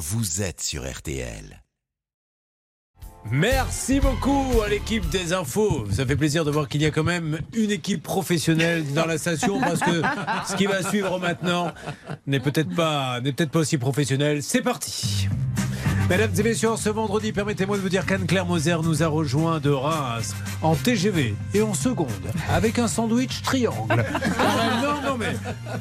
vous êtes sur RTL. Merci beaucoup à l'équipe des infos. Ça fait plaisir de voir qu'il y a quand même une équipe professionnelle dans la station parce que ce qui va suivre maintenant n'est peut-être pas, peut-être pas aussi professionnel. C'est parti. Mesdames et messieurs, ce vendredi, permettez-moi de vous dire qu'Anne-Claire Moser nous a rejoint de Reims en TGV et en seconde avec un sandwich triangle. non, non, mais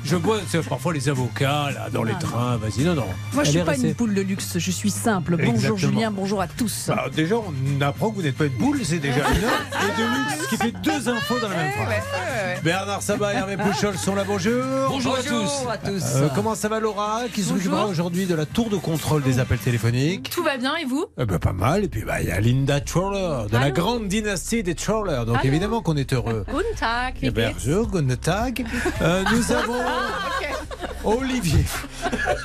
je vois c'est parfois les avocats là dans les trains. Vas-y, non, non. Moi, je suis pas restée- une poule de luxe, je suis simple. Bonjour Exactement. Julien, bonjour à tous. Bah, déjà, on apprend que vous n'êtes pas une boule, c'est déjà une heure et de luxe, ce qui fait deux infos dans la même phrase. Bernard Sabat et Hervé Pouchol sont là, bonjour. Bonjour à tous. Euh, comment ça va Laura qui s'occupera aujourd'hui de la tour de contrôle des appels téléphoniques Tout va bien et vous? Eh ben, Pas mal. Et puis bah, il y a Linda Troller, de la grande dynastie des Troller. Donc Allô? évidemment qu'on est heureux. Guten Tag, Eh bonjour, guten Tag. Euh, nous avons Olivier.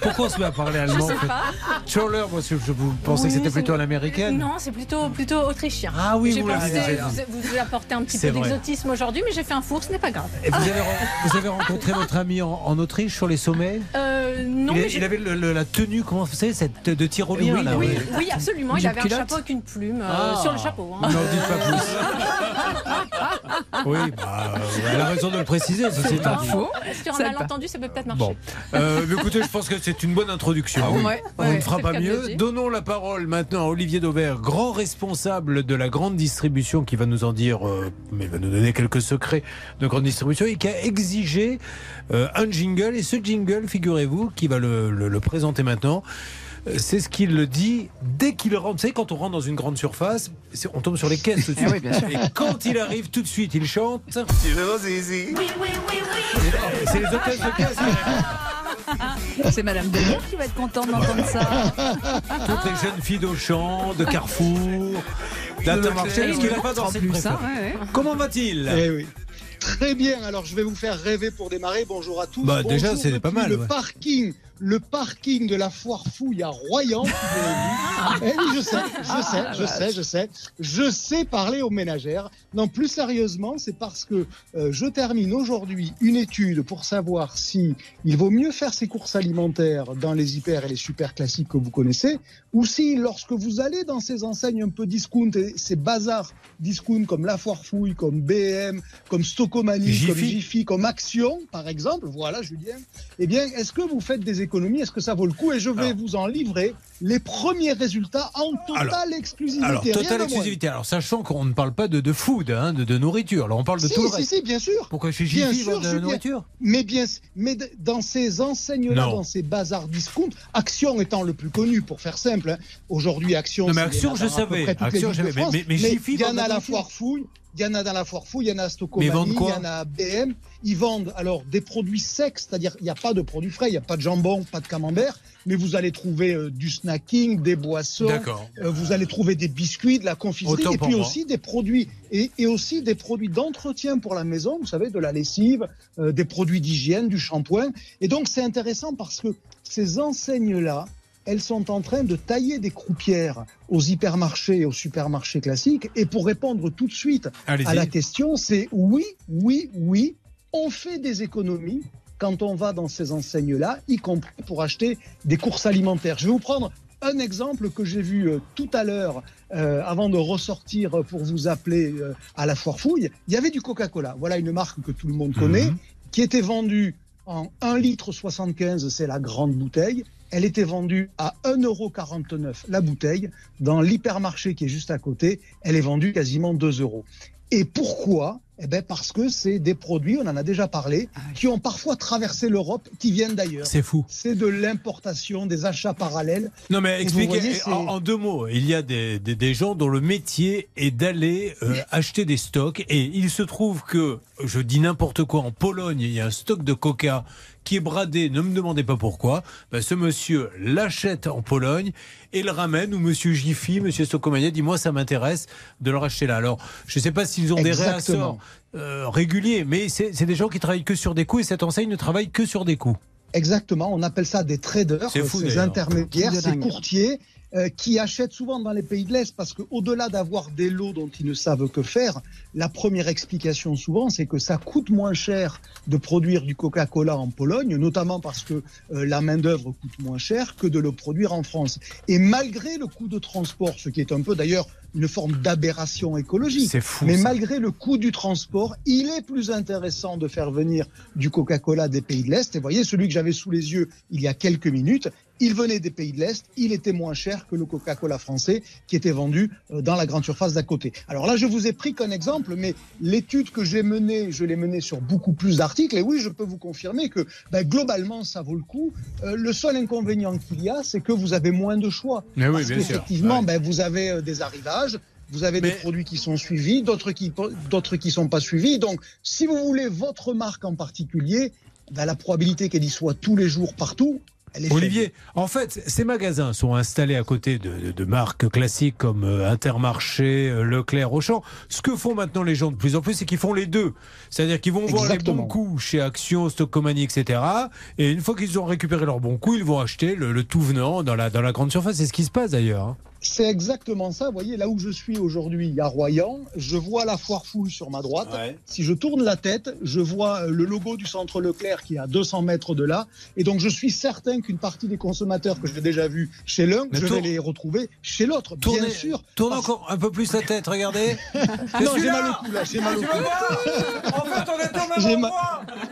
Pourquoi on se met à parler allemand sais en fait pas. Troller, moi je, je vous pensais Oui, que c'était c'est- plutôt à l'américaine. Non, c'est plutôt, plutôt autrichien. Ah oui, J'ai vous l'avez vous, vous apporter un petit C'est peu d'exotisme aujourd'hui, mais j'ai fait un four, ce n'est pas grave. Et vous avez, ren- vous avez rencontré votre ami en, en Autriche sur les sommets Euh, non, il, mais il avait le- le- la tenue, comment vous savez, cette de tyrolien là. oui, ouais. oui, absolument. Il avait un chapeau avec une plume euh, Ah. sur le chapeau. hein. N'en dites pas plus. oui, bah, elle a raison de le préciser, ceci étant dit. Faux. Sur un malentendu, ça peut peut-être marcher. Bon, Euh, mais écoutez, je pense que c'est une bonne introduction. Ouais, On ouais. ne fera pas mieux. Donnons la parole maintenant à Olivier Daubert, grand responsable de la grande distribution, qui va nous en dire, euh, mais va nous donner quelques secrets de grande distribution et qui a exigé euh, un jingle. Et ce jingle, figurez-vous, qui va le, le- le présenter maintenant. Euh, C'est ce qu'il le dit dès qu'il rentre. Vous savez, quand on rentre dans une grande surface, c'est- on tombe sur les caisses tout de suite. Ah oui, bien sûr. Et quand il arrive, tout de suite, il chante. C'est les hôtesses de caisse. C'est Madame Delon qui va être contente d'entendre ça. Toutes les jeunes filles d'Auchan, de Carrefour, d'Intermarché, parce qu'il n'a pas plus, hein, préféré. ouais, ouais. Comment va-t-il? Eh oui. Très bien, alors je vais vous faire rêver pour démarrer. Bonjour à tous. Bah, Bonjour déjà, c'est pas mal, Le ouais. parking, le parking de la foire fouille à Royan. eh oui, je sais, je sais, je sais, je sais. Je sais parler aux ménagères. Non, plus sérieusement, c'est parce que euh, je termine aujourd'hui une étude pour savoir si il vaut mieux faire ses courses alimentaires dans les hyper et les super classiques que vous connaissez, ou si lorsque vous allez dans ces enseignes un peu discount et ces bazars discount comme La Foire Fouille, comme BM, comme Stocomanie, Jiffy. comme Jiffy, comme Action, par exemple, voilà Julien, eh bien, est-ce que vous faites des économies Est-ce que ça vaut le coup? Et je vais Alors. vous en livrer les premiers résultats en totale Alors, exclusivité. Alors, totale exclusivité. Alors, sachant qu'on ne parle pas de, de food, hein, de, de nourriture. Là, on parle de Si, tout le si, reste. si, bien sûr. Pourquoi chez Bien sûr, de la nourriture? Mais bien, mais dans ces enseignes-là, dans ces bazars discount, Action étant le plus connu, pour faire simple. hein. Aujourd'hui, Action. Non, mais Action, je à savais. Action, je savais. Mais- mais- mais Jiffy, il y en a la la foire fouille. Il y en a dans la foire fouille, il y en a à Stocomanie, il y en a à BM. Ils vendent alors des produits secs, c'est-à-dire il n'y a pas de produits frais, il n'y a pas de jambon, pas de camembert, mais vous allez trouver euh, du snacking, des boissons, euh, vous allez trouver des biscuits, de la confiserie, Autant et puis moi. aussi des produits et, et aussi des produits d'entretien pour la maison. Vous savez, de la lessive, euh, des produits d'hygiène, du shampoing. Et donc c'est intéressant parce que ces enseignes-là, elles sont en train de tailler des croupières aux hypermarchés et aux supermarchés classiques. Et pour répondre tout de suite à la question, c'est oui, oui, oui, on fait des économies quand on va dans ces enseignes-là, y compris pour acheter des courses alimentaires. Je vais vous prendre un exemple que j'ai vu euh, tout à l'heure, euh, avant de ressortir pour vous appeler euh, à la foire fouille. Il y avait du Coca-Cola. Voilà une marque que tout le monde connaît, Mhm. qui était vendue en 1 litre 75, c'est la grande bouteille. Elle était vendue à 1,49€ la bouteille. Dans l'hypermarché qui est juste à côté, elle est vendue quasiment 2 euros. Et pourquoi Eh ben parce que c'est des produits, on en a déjà parlé, qui ont parfois traversé l'Europe, qui viennent d'ailleurs. C'est fou. C'est de l'importation, des achats parallèles. Non, mais expliquez voyez, en, en deux mots. Il y a des, des, des gens dont le métier est d'aller euh, acheter des stocks. Et il se trouve que, je dis n'importe quoi, en Pologne, il y a un stock de coca qui est bradé. Ne me demandez pas pourquoi. Ben, ce monsieur l'achète en Pologne et le ramène. Ou monsieur Jiffy, monsieur Stocomania dit Moi, ça m'intéresse de le racheter là. Alors, je ne sais pas s'ils ont des réassorts euh, réguliers, mais c'est des gens qui travaillent que sur des coûts et cette enseigne ne travaille que sur des coûts. Exactement, on appelle ça des traders, fou, d'ailleurs. intermédiaires, Truc de ces dingue. courtiers. Euh, qui achètent souvent dans les pays de l'Est parce qu'au-delà d'avoir des lots dont ils ne savent que faire, la première explication souvent, c'est que ça coûte moins cher de produire du Coca-Cola en Pologne, notamment parce que euh, la main-d'œuvre coûte moins cher que de le produire en France. Et malgré le coût de transport, ce qui est un peu d'ailleurs une forme d'aberration écologique. C'est fou. Mais ça. malgré le coût du transport, il est plus intéressant de faire venir du Coca-Cola des pays de l'Est. Et voyez, celui que j'avais sous les yeux il y a quelques minutes, il venait des pays de l'Est, il était moins cher que le Coca-Cola français qui était vendu euh, dans la grande surface d'à côté. Alors là, je vous ai pris qu'un exemple, mais l'étude que j'ai menée, je l'ai menée sur beaucoup plus d'articles. Et oui, je peux vous confirmer que ben, globalement, ça vaut le coup. Euh, le seul inconvénient qu'il y a, c'est que vous avez moins de choix. Mais oui, Parce bien sûr. qu'effectivement, Ouais. ben, vous avez euh, des arrivages, vous avez Mais- des produits qui sont suivis, d'autres qui d'autres qui sont pas suivis. Donc, si vous voulez votre marque en particulier, ben, la probabilité qu'elle y soit tous les jours partout, Olivier, en fait, ces magasins sont installés à côté de, de- de marques classiques comme euh, Intermarché, euh, Leclerc, Auchan. Ce que font maintenant les gens de plus en plus, c'est qu'ils font les deux. C'est-à-dire qu'ils vont voir les bons coups chez Action, Stockomanie, etc. Et une fois qu'ils ont récupéré leurs bons coups, ils vont acheter le, le tout venant dans la, dans la grande surface. C'est ce qui se passe d'ailleurs. C'est exactement ça. Vous voyez, là où je suis aujourd'hui, à Royan, je vois la foire fouille sur ma droite. Si je tourne la tête, je vois euh, le logo du centre Leclerc qui est à 200 mètres de là. Et donc, je suis certain qu'une partie des consommateurs que j'ai déjà vus chez l'un, je tourne- vais les retrouver chez l'autre, bien sûr. Tourne Parce- encore un peu plus la tête, regardez. Non, j'ai mal au cou, là, j'ai mal au cou. En fait, on est au J'ai ma-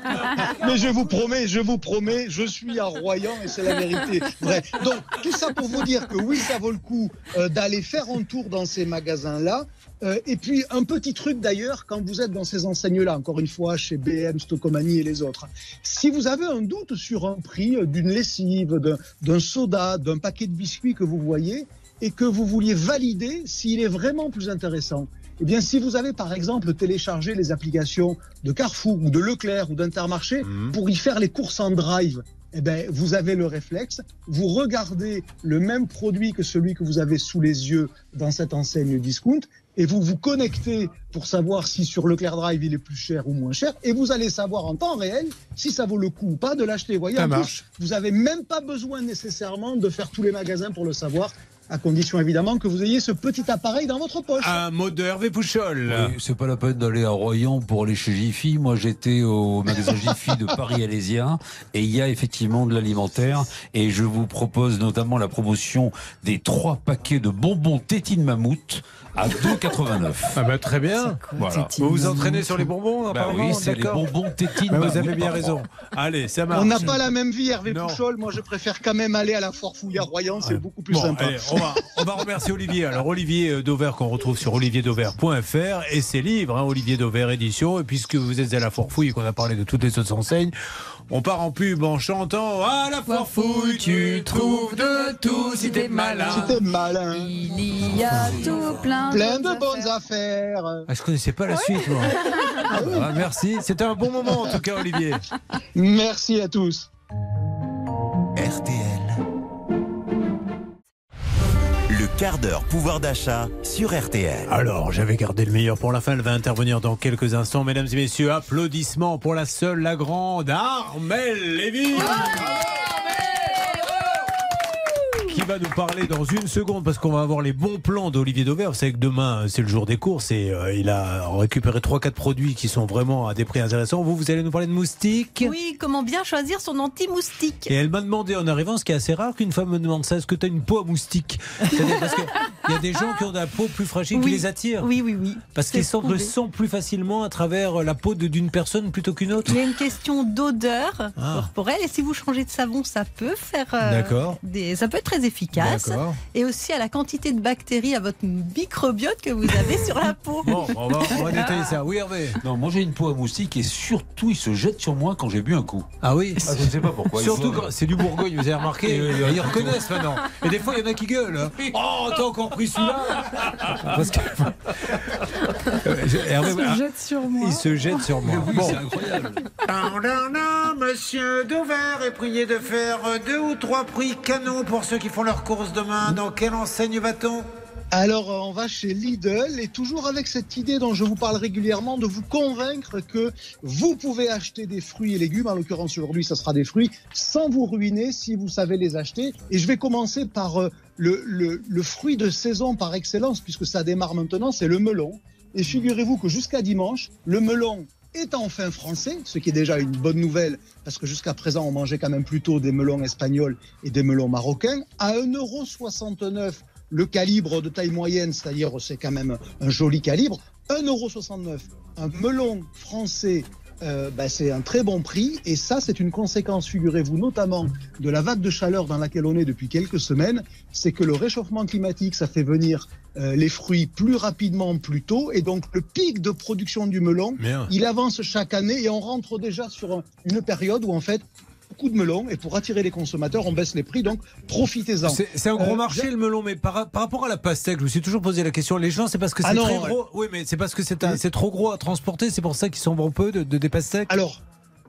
Mais je vous promets, je vous promets, je suis à Royan et c'est la vérité. Vrai. Donc, tout ça pour vous dire que oui, ça vaut le coup euh, d'aller faire un tour dans ces magasins-là. Euh, et puis, un petit truc d'ailleurs, quand vous êtes dans ces enseignes-là, encore une fois, chez BM, Stocomanie et les autres, si vous avez un doute sur un prix d'une lessive, d'un- d'un soda, d'un paquet de biscuits que vous voyez, et que vous vouliez valider s'il est vraiment plus intéressant, eh bien, si vous avez par exemple téléchargé les applications de Carrefour ou de Leclerc ou d'Intermarché Mhm. pour y faire les courses en drive, eh ben, vous avez le réflexe, vous regardez le même produit que celui que vous avez sous les yeux dans cette enseigne discount et vous vous connectez pour savoir si sur Leclerc Drive il est plus cher ou moins cher. Et vous allez savoir en temps réel si ça vaut le coup ou pas de l'acheter. Vous voyez, Ça en plus, vous n'avez même pas besoin nécessairement de faire tous les magasins pour le savoir, à condition évidemment que vous ayez ce petit appareil dans votre poche. Un mot de Hervé Pouchol. Oui, c'est pas la peine d'aller à Royan pour aller chez Jiffy. Moi, j'étais au magasin Jiffy de Paris-Alésien et il y a effectivement de l'alimentaire. Et je vous propose notamment la promotion des trois paquets de bonbons tétine mammouth à 2,89. Ah bah, très bien. Voilà. Vous vous entraînez sur les bonbons, Bah apparemment oui, c'est les bonbons tétine Bah, vous avez bien raison. Allez, ça marche. On n'a pas la même vie, Hervé Non. Pouchol. Moi, je préfère quand même aller à la foire fouille à Royan. C'est Ouais. beaucoup plus Bon, sympa. allez, on, va, on va remercier Olivier. Alors, Olivier euh, Dauvert, qu'on retrouve sur olivierdauvert.fr et ses livres, hein, Olivier Dauvert Édition. Et puisque vous êtes à la Forfouille et qu'on a parlé de toutes les autres enseignes, on part en pub en chantant À la Forfouille, tu trouves de tout si t'es malin. C'était malin. Il y a tout plein, Plein de bonnes bonnes affaires. affaires. Ah, je connaissais pas la suite, moi. Ah, merci. C'était un bon moment, en tout cas, Olivier. Merci à tous. RTL. Quart d'heure pouvoir d'achat sur RTL. Alors, j'avais gardé le meilleur pour la fin. Elle va intervenir dans quelques instants. Mesdames et messieurs, applaudissements pour la seule, la grande Armelle Lévy. Qui va nous parler dans une seconde parce qu'on va avoir les bons plans d'Olivier Dauvert. Vous savez que demain c'est le jour des courses et euh, il a récupéré 3-4 produits qui sont vraiment à des prix intéressants. Vous, vous allez nous parler de moustiques Oui, comment bien choisir son anti-moustique Et elle m'a demandé en arrivant, ce qui est assez rare qu'une femme me demande ça, est-ce que tu as une peau à moustique parce qu'il y a des gens qui ont de la peau plus fragile qui les attire. Oui, oui, oui. Parce qu'ils sentent le sang plus facilement à travers la peau d'une personne plutôt qu'une autre. Il y a une question d'odeur Ah. corporelle et si vous changez de savon, ça peut faire euh, D'accord. des, ça peut être très efficace. D'accord. Et aussi à la quantité de bactéries, à votre microbiote que vous avez sur la peau. Bon, on va, on va détailler ça. Oui, Hervé Non, moi j'ai une peau à moustique et surtout il se jette sur moi quand j'ai bu un coup. Ah oui Ah, je ne sais pas pourquoi. Surtout Il quand c'est du Bourgogne, vous avez remarqué, euh, ils reconnaissent maintenant. Et des fois, il y en a qui gueulent. hein. Oh, t'as encore pris celui-là Parce que. Euh, Hervé, ah, jette sur moi. il se jette sur moi. Oui, Bon. c'est incroyable. Monsieur Dauvert est prié de faire deux ou trois prix canons pour ceux qui font leurs courses demain. Dans quelle enseigne va-t-on? Alors, euh, on va chez Lidl et toujours avec cette idée dont je vous parle régulièrement de vous convaincre que vous pouvez acheter des fruits et légumes, en l'occurrence aujourd'hui, ça sera des fruits, sans vous ruiner si vous savez les acheter. Et je vais commencer par euh, le, le, le fruit de saison par excellence, puisque ça démarre maintenant, c'est le melon. Et figurez-vous que jusqu'à dimanche, le melon est enfin français, ce qui est déjà une bonne nouvelle, parce que jusqu'à présent, on mangeait quand même plutôt des melons espagnols et des melons marocains. À 1,69€ le calibre de taille moyenne, c'est-à-dire c'est quand même un joli calibre, 1,69€. Un melon français euh, bah, c'est un très bon prix et ça c'est une conséquence, figurez-vous, notamment de la vague de chaleur dans laquelle on est depuis quelques semaines, c'est que le réchauffement climatique, ça fait venir euh, les fruits plus rapidement, plus tôt et donc le pic de production du melon, il avance chaque année et on rentre déjà sur un- une période où en fait beaucoup de melons et pour attirer les consommateurs, on baisse les prix, donc profitez-en. C'est c'est un gros Euh, marché le melon, mais par, par rapport à la pastèque, je me suis toujours posé la question. Les gens, c'est parce que c'est Ah très ouais. gros. Oui, mais c'est parce que c'est c'est trop gros à transporter. C'est pour ça qu'ils s'en vont peu de, de des pastèques. Alors,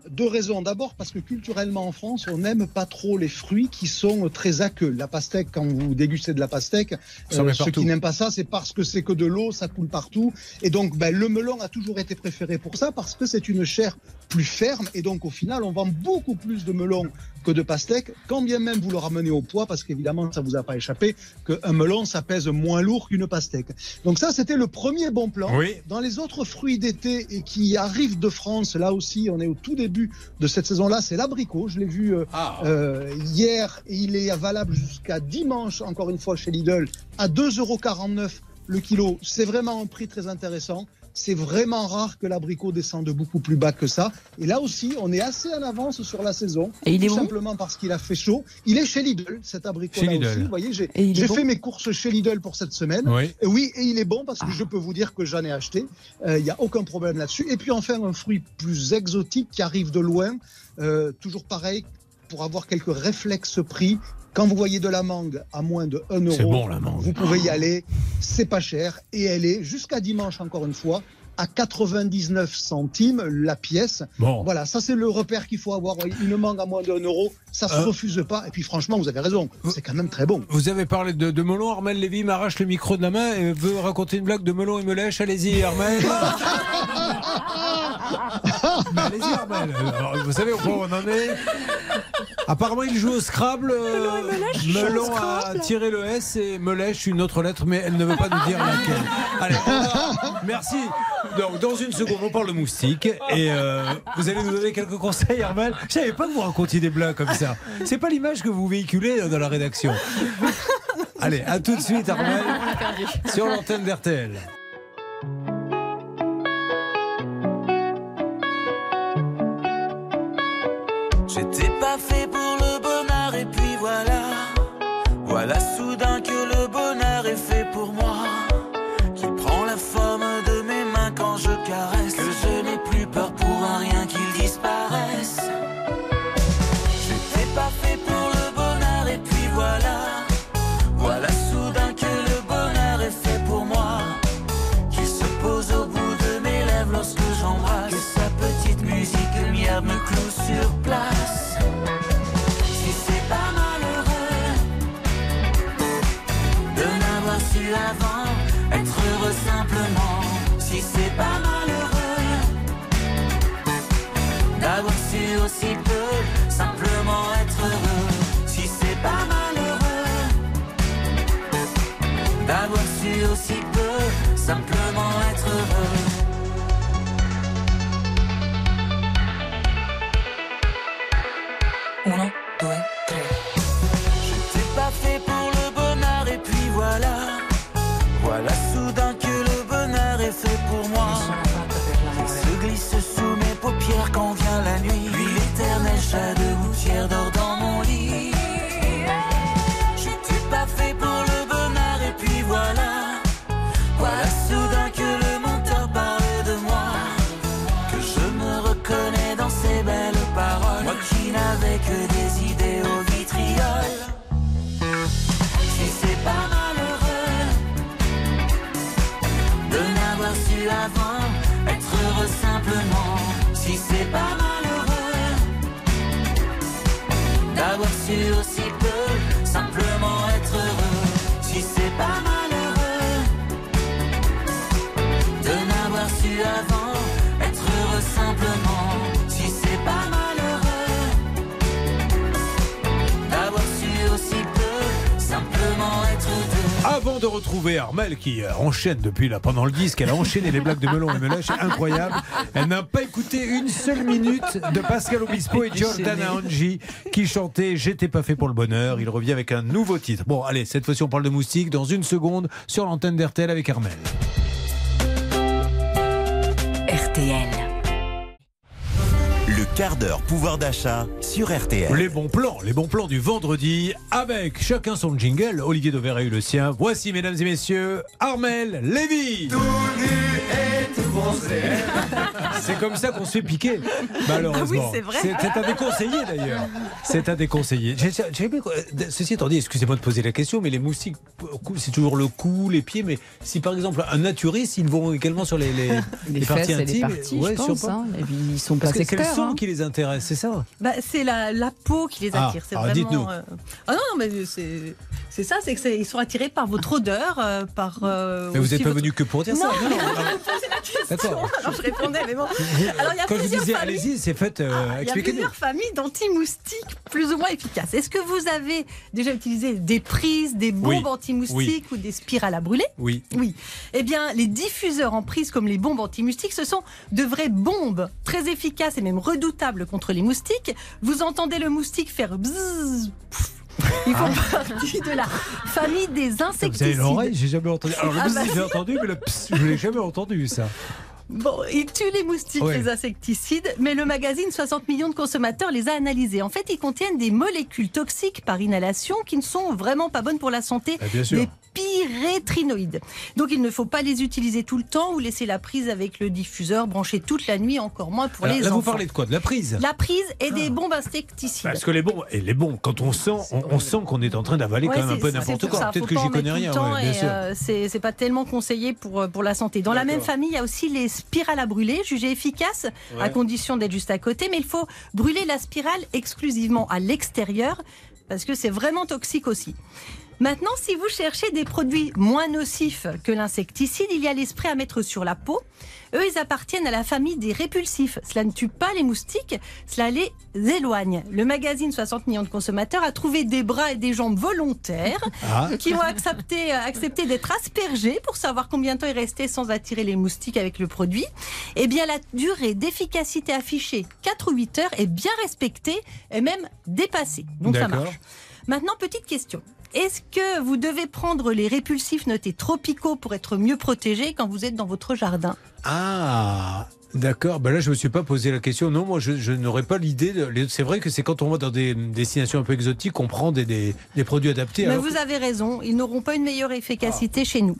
deux raisons. D'abord, parce que culturellement en France, on n'aime pas trop les fruits qui sont très aqueux. La pastèque, quand vous dégustez de la pastèque, euh, ceux qui n'aiment pas ça, c'est parce que c'est que de l'eau, ça coule partout. Et donc, ben, le melon a toujours été préféré pour ça, parce que c'est une chair plus ferme. Et donc, au final, on vend beaucoup plus de melon que de pastèque, quand bien même vous le ramenez au poids, parce qu'évidemment, ça vous a pas échappé, qu'un melon, ça pèse moins lourd qu'une pastèque. Donc ça, c'était le premier bon plan. Oui. Dans les autres fruits d'été et qui arrivent de France, là aussi, on est au tout début de cette saison-là, c'est l'abricot. Je l'ai vu euh, Ah. euh, hier et il est valable jusqu'à dimanche, encore une fois, chez Lidl, à 2,49€ le kilo. C'est vraiment un prix très intéressant. C'est vraiment rare que l'abricot descende beaucoup plus bas que ça. Et là aussi, on est assez en avance sur la saison. Et il est tout bon simplement parce qu'il a fait chaud. Il est chez Lidl, cet abricot-là Chez Lidl. aussi. Vous voyez, j'ai bon fait mes courses chez Lidl pour cette semaine. Oui. Et Oui, et il est bon parce que Ah. je peux vous dire que j'en ai acheté. Euh, Il n'y a aucun problème là-dessus. Et puis enfin, un fruit plus exotique qui arrive de loin. Euh, toujours pareil, pour avoir quelques réflexes prix. Quand vous voyez de la mangue à moins de 1 euro, C'est bon, la mangue. vous pouvez y aller. C'est pas cher. Et elle est, jusqu'à dimanche encore une fois, à 99 centimes la pièce. Bon. Voilà, ça c'est le repère qu'il faut avoir. Une mangue à moins de 1 euro, ça se Euh. refuse pas. Et puis franchement, vous avez raison, c'est quand même très bon. Vous avez parlé de, de melon. Armel Lévy m'arrache le micro de la main et veut raconter une blague de melon et melèche. Allez-y, Armel. Mais Allez-y, Armel. Alors, vous savez où on en est Apparemment, il joue au Scrabble. euh, melon a tiré le S et melèche une autre lettre, mais elle ne veut pas nous dire laquelle. Allez, on va- merci. Donc, dans une seconde, on parle de moustique et euh, vous allez nous donner quelques conseils, Armel. Je savais pas que vous racontiez des blagues comme ça. C'est pas l'image que vous véhiculez euh, dans la rédaction. Allez, à tout de suite, Armel, sur l'antenne d'RTL. Voilà. soudain Armel qui euh, enchaîne depuis là pendant le disque, elle a enchaîné les blagues de Melon et Melèche, incroyable. Elle n'a pas écouté une seule minute de Pascal Obispo et Giordana Angi qui chantaient J'étais pas fait pour le bonheur. Il revient avec un nouveau titre. Bon, allez, cette fois-ci on parle de moustique dans une seconde sur l'antenne d'RTL avec Armel. Quart d'heure pouvoir d'achat sur RTL. Les bons plans, les bons plans du vendredi avec chacun son jingle. Olivier Dauvert a eu le sien. Voici, mesdames et messieurs, Armel Lévy. C'est comme ça qu'on se fait piquer, malheureusement. Ah oui, c'est vrai. C'est un déconseillé d'ailleurs. C'est un déconseillé. J'ai- j'ai- j'ai- Ceci étant dit, excusez-moi de poser la question, mais les moustiques, c'est toujours le cou, les pieds. Mais si par exemple un naturiste, ils vont également sur les, les, Les, les parties et les intimes. parties, Ouais, je sur pense. hein. Et puis, ils sont pas Parce que c'est le son hein. qui les intéresse, c'est ça Bah, c'est la, la peau qui les Ah, attire. c'est alors vraiment. dites-nous. euh, Ah non, non, mais c'est c'est ça, c'est que c'est- ils sont attirés par votre odeur, euh, par. euh, Mais vous n'êtes pas votre- venu que pour dire Non, ça. non, non, question. Alors je répondais, mais bon. Alors il y a Quand je plusieurs disais familles. allez-y, c'est fait. euh, Ah, il y a plusieurs familles d'anti-moustiques plus ou moins efficaces. Est-ce que vous avez déjà utilisé des prises, des bombes Oui, anti-moustiques ou des spirales à brûler? Oui. Oui. Eh bien, les diffuseurs en prise comme les bombes anti-moustiques, ce sont de vraies bombes très efficaces et même redoutables contre les moustiques. Vous entendez le moustique faire bzzz, pouf. Ils font partie de la famille des Ah. Vous avez insecticides. l'oreille, j'ai jamais entendu. Alors le Ah bah j'ai entendu, mais le ps, je l'ai jamais entendu ça. Bon, ils tuent les moustiques, Ouais. les insecticides, mais le magazine 60 millions de consommateurs les a analysés. En fait, ils contiennent des molécules toxiques par inhalation qui ne sont vraiment pas bonnes pour la santé. Ah, bien sûr. Des pyrétrinoïdes. Donc il ne faut pas les utiliser tout le temps ou laisser la prise avec le diffuseur branché toute la nuit, encore moins pour Alors, les là, enfants. vous parlez de quoi? De la prise? La prise et des bombes insecticides. Parce que les bons, et les bons, quand on sent, on, on sent qu'on est en train d'avaler Ouais, quand même un peu n'importe quoi. Peut-être que j'y connais rien, ouais, bien et, sûr. euh, c'est pas tellement conseillé pour, euh, pour la santé. Dans la même famille, il y a aussi les spirales à brûler, jugées efficaces, à condition d'être juste à côté, mais il faut brûler la spirale exclusivement à l'extérieur, parce que c'est vraiment toxique aussi. Maintenant, si vous cherchez des produits moins nocifs que l'insecticide, il y a les sprays à mettre sur la peau. Eux, ils appartiennent à la famille des répulsifs. Cela ne tue pas les moustiques, cela les éloigne. Le magazine 60 millions de consommateurs a trouvé des bras et des jambes volontaires Ah. qui ont accepté, euh, accepté d'être aspergés pour savoir combien de temps ils restaient sans attirer les moustiques avec le produit. Eh bien, la durée d'efficacité affichée, 4 ou 8 heures, est bien respectée et même dépassée. Donc ça marche. Maintenant, petite question. Est-ce que vous devez prendre les répulsifs notés tropicaux pour être mieux protégés quand vous êtes dans votre jardin? Ah, d'accord. Ben là, je me suis pas posé la question. Non, moi, je, je n'aurais pas l'idée. de- C'est vrai que c'est quand on va dans des destinations un peu exotiques qu'on prend des, des, des produits adaptés. Mais alors vous avez raison, ils n'auront pas une meilleure efficacité chez nous.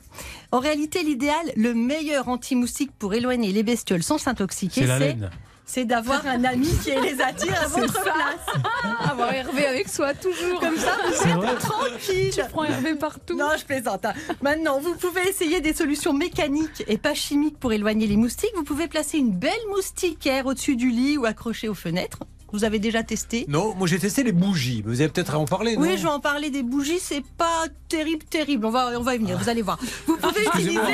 En réalité, l'idéal, le meilleur anti-moustique pour éloigner les bestioles sans s'intoxiquer, c'est la laine. C'est d'avoir un ami qui les attire à votre place. Avoir Hervé avec soi, toujours. Comme ça, vous vrai. êtes tranquille. Tu prends Hervé partout. Non, je plaisante. hein. Maintenant, vous pouvez essayer des solutions mécaniques et pas chimiques pour éloigner les moustiques. Vous pouvez placer une belle moustiquaire au-dessus du lit ou accrochée aux fenêtres. Vous avez déjà testé Non, moi j'ai testé les bougies. Vous allez peut-être en parler, non Oui, je vais en parler des bougies, c'est pas terrible, terrible. On va, on va y venir, vous allez voir. Vous pouvez utiliser.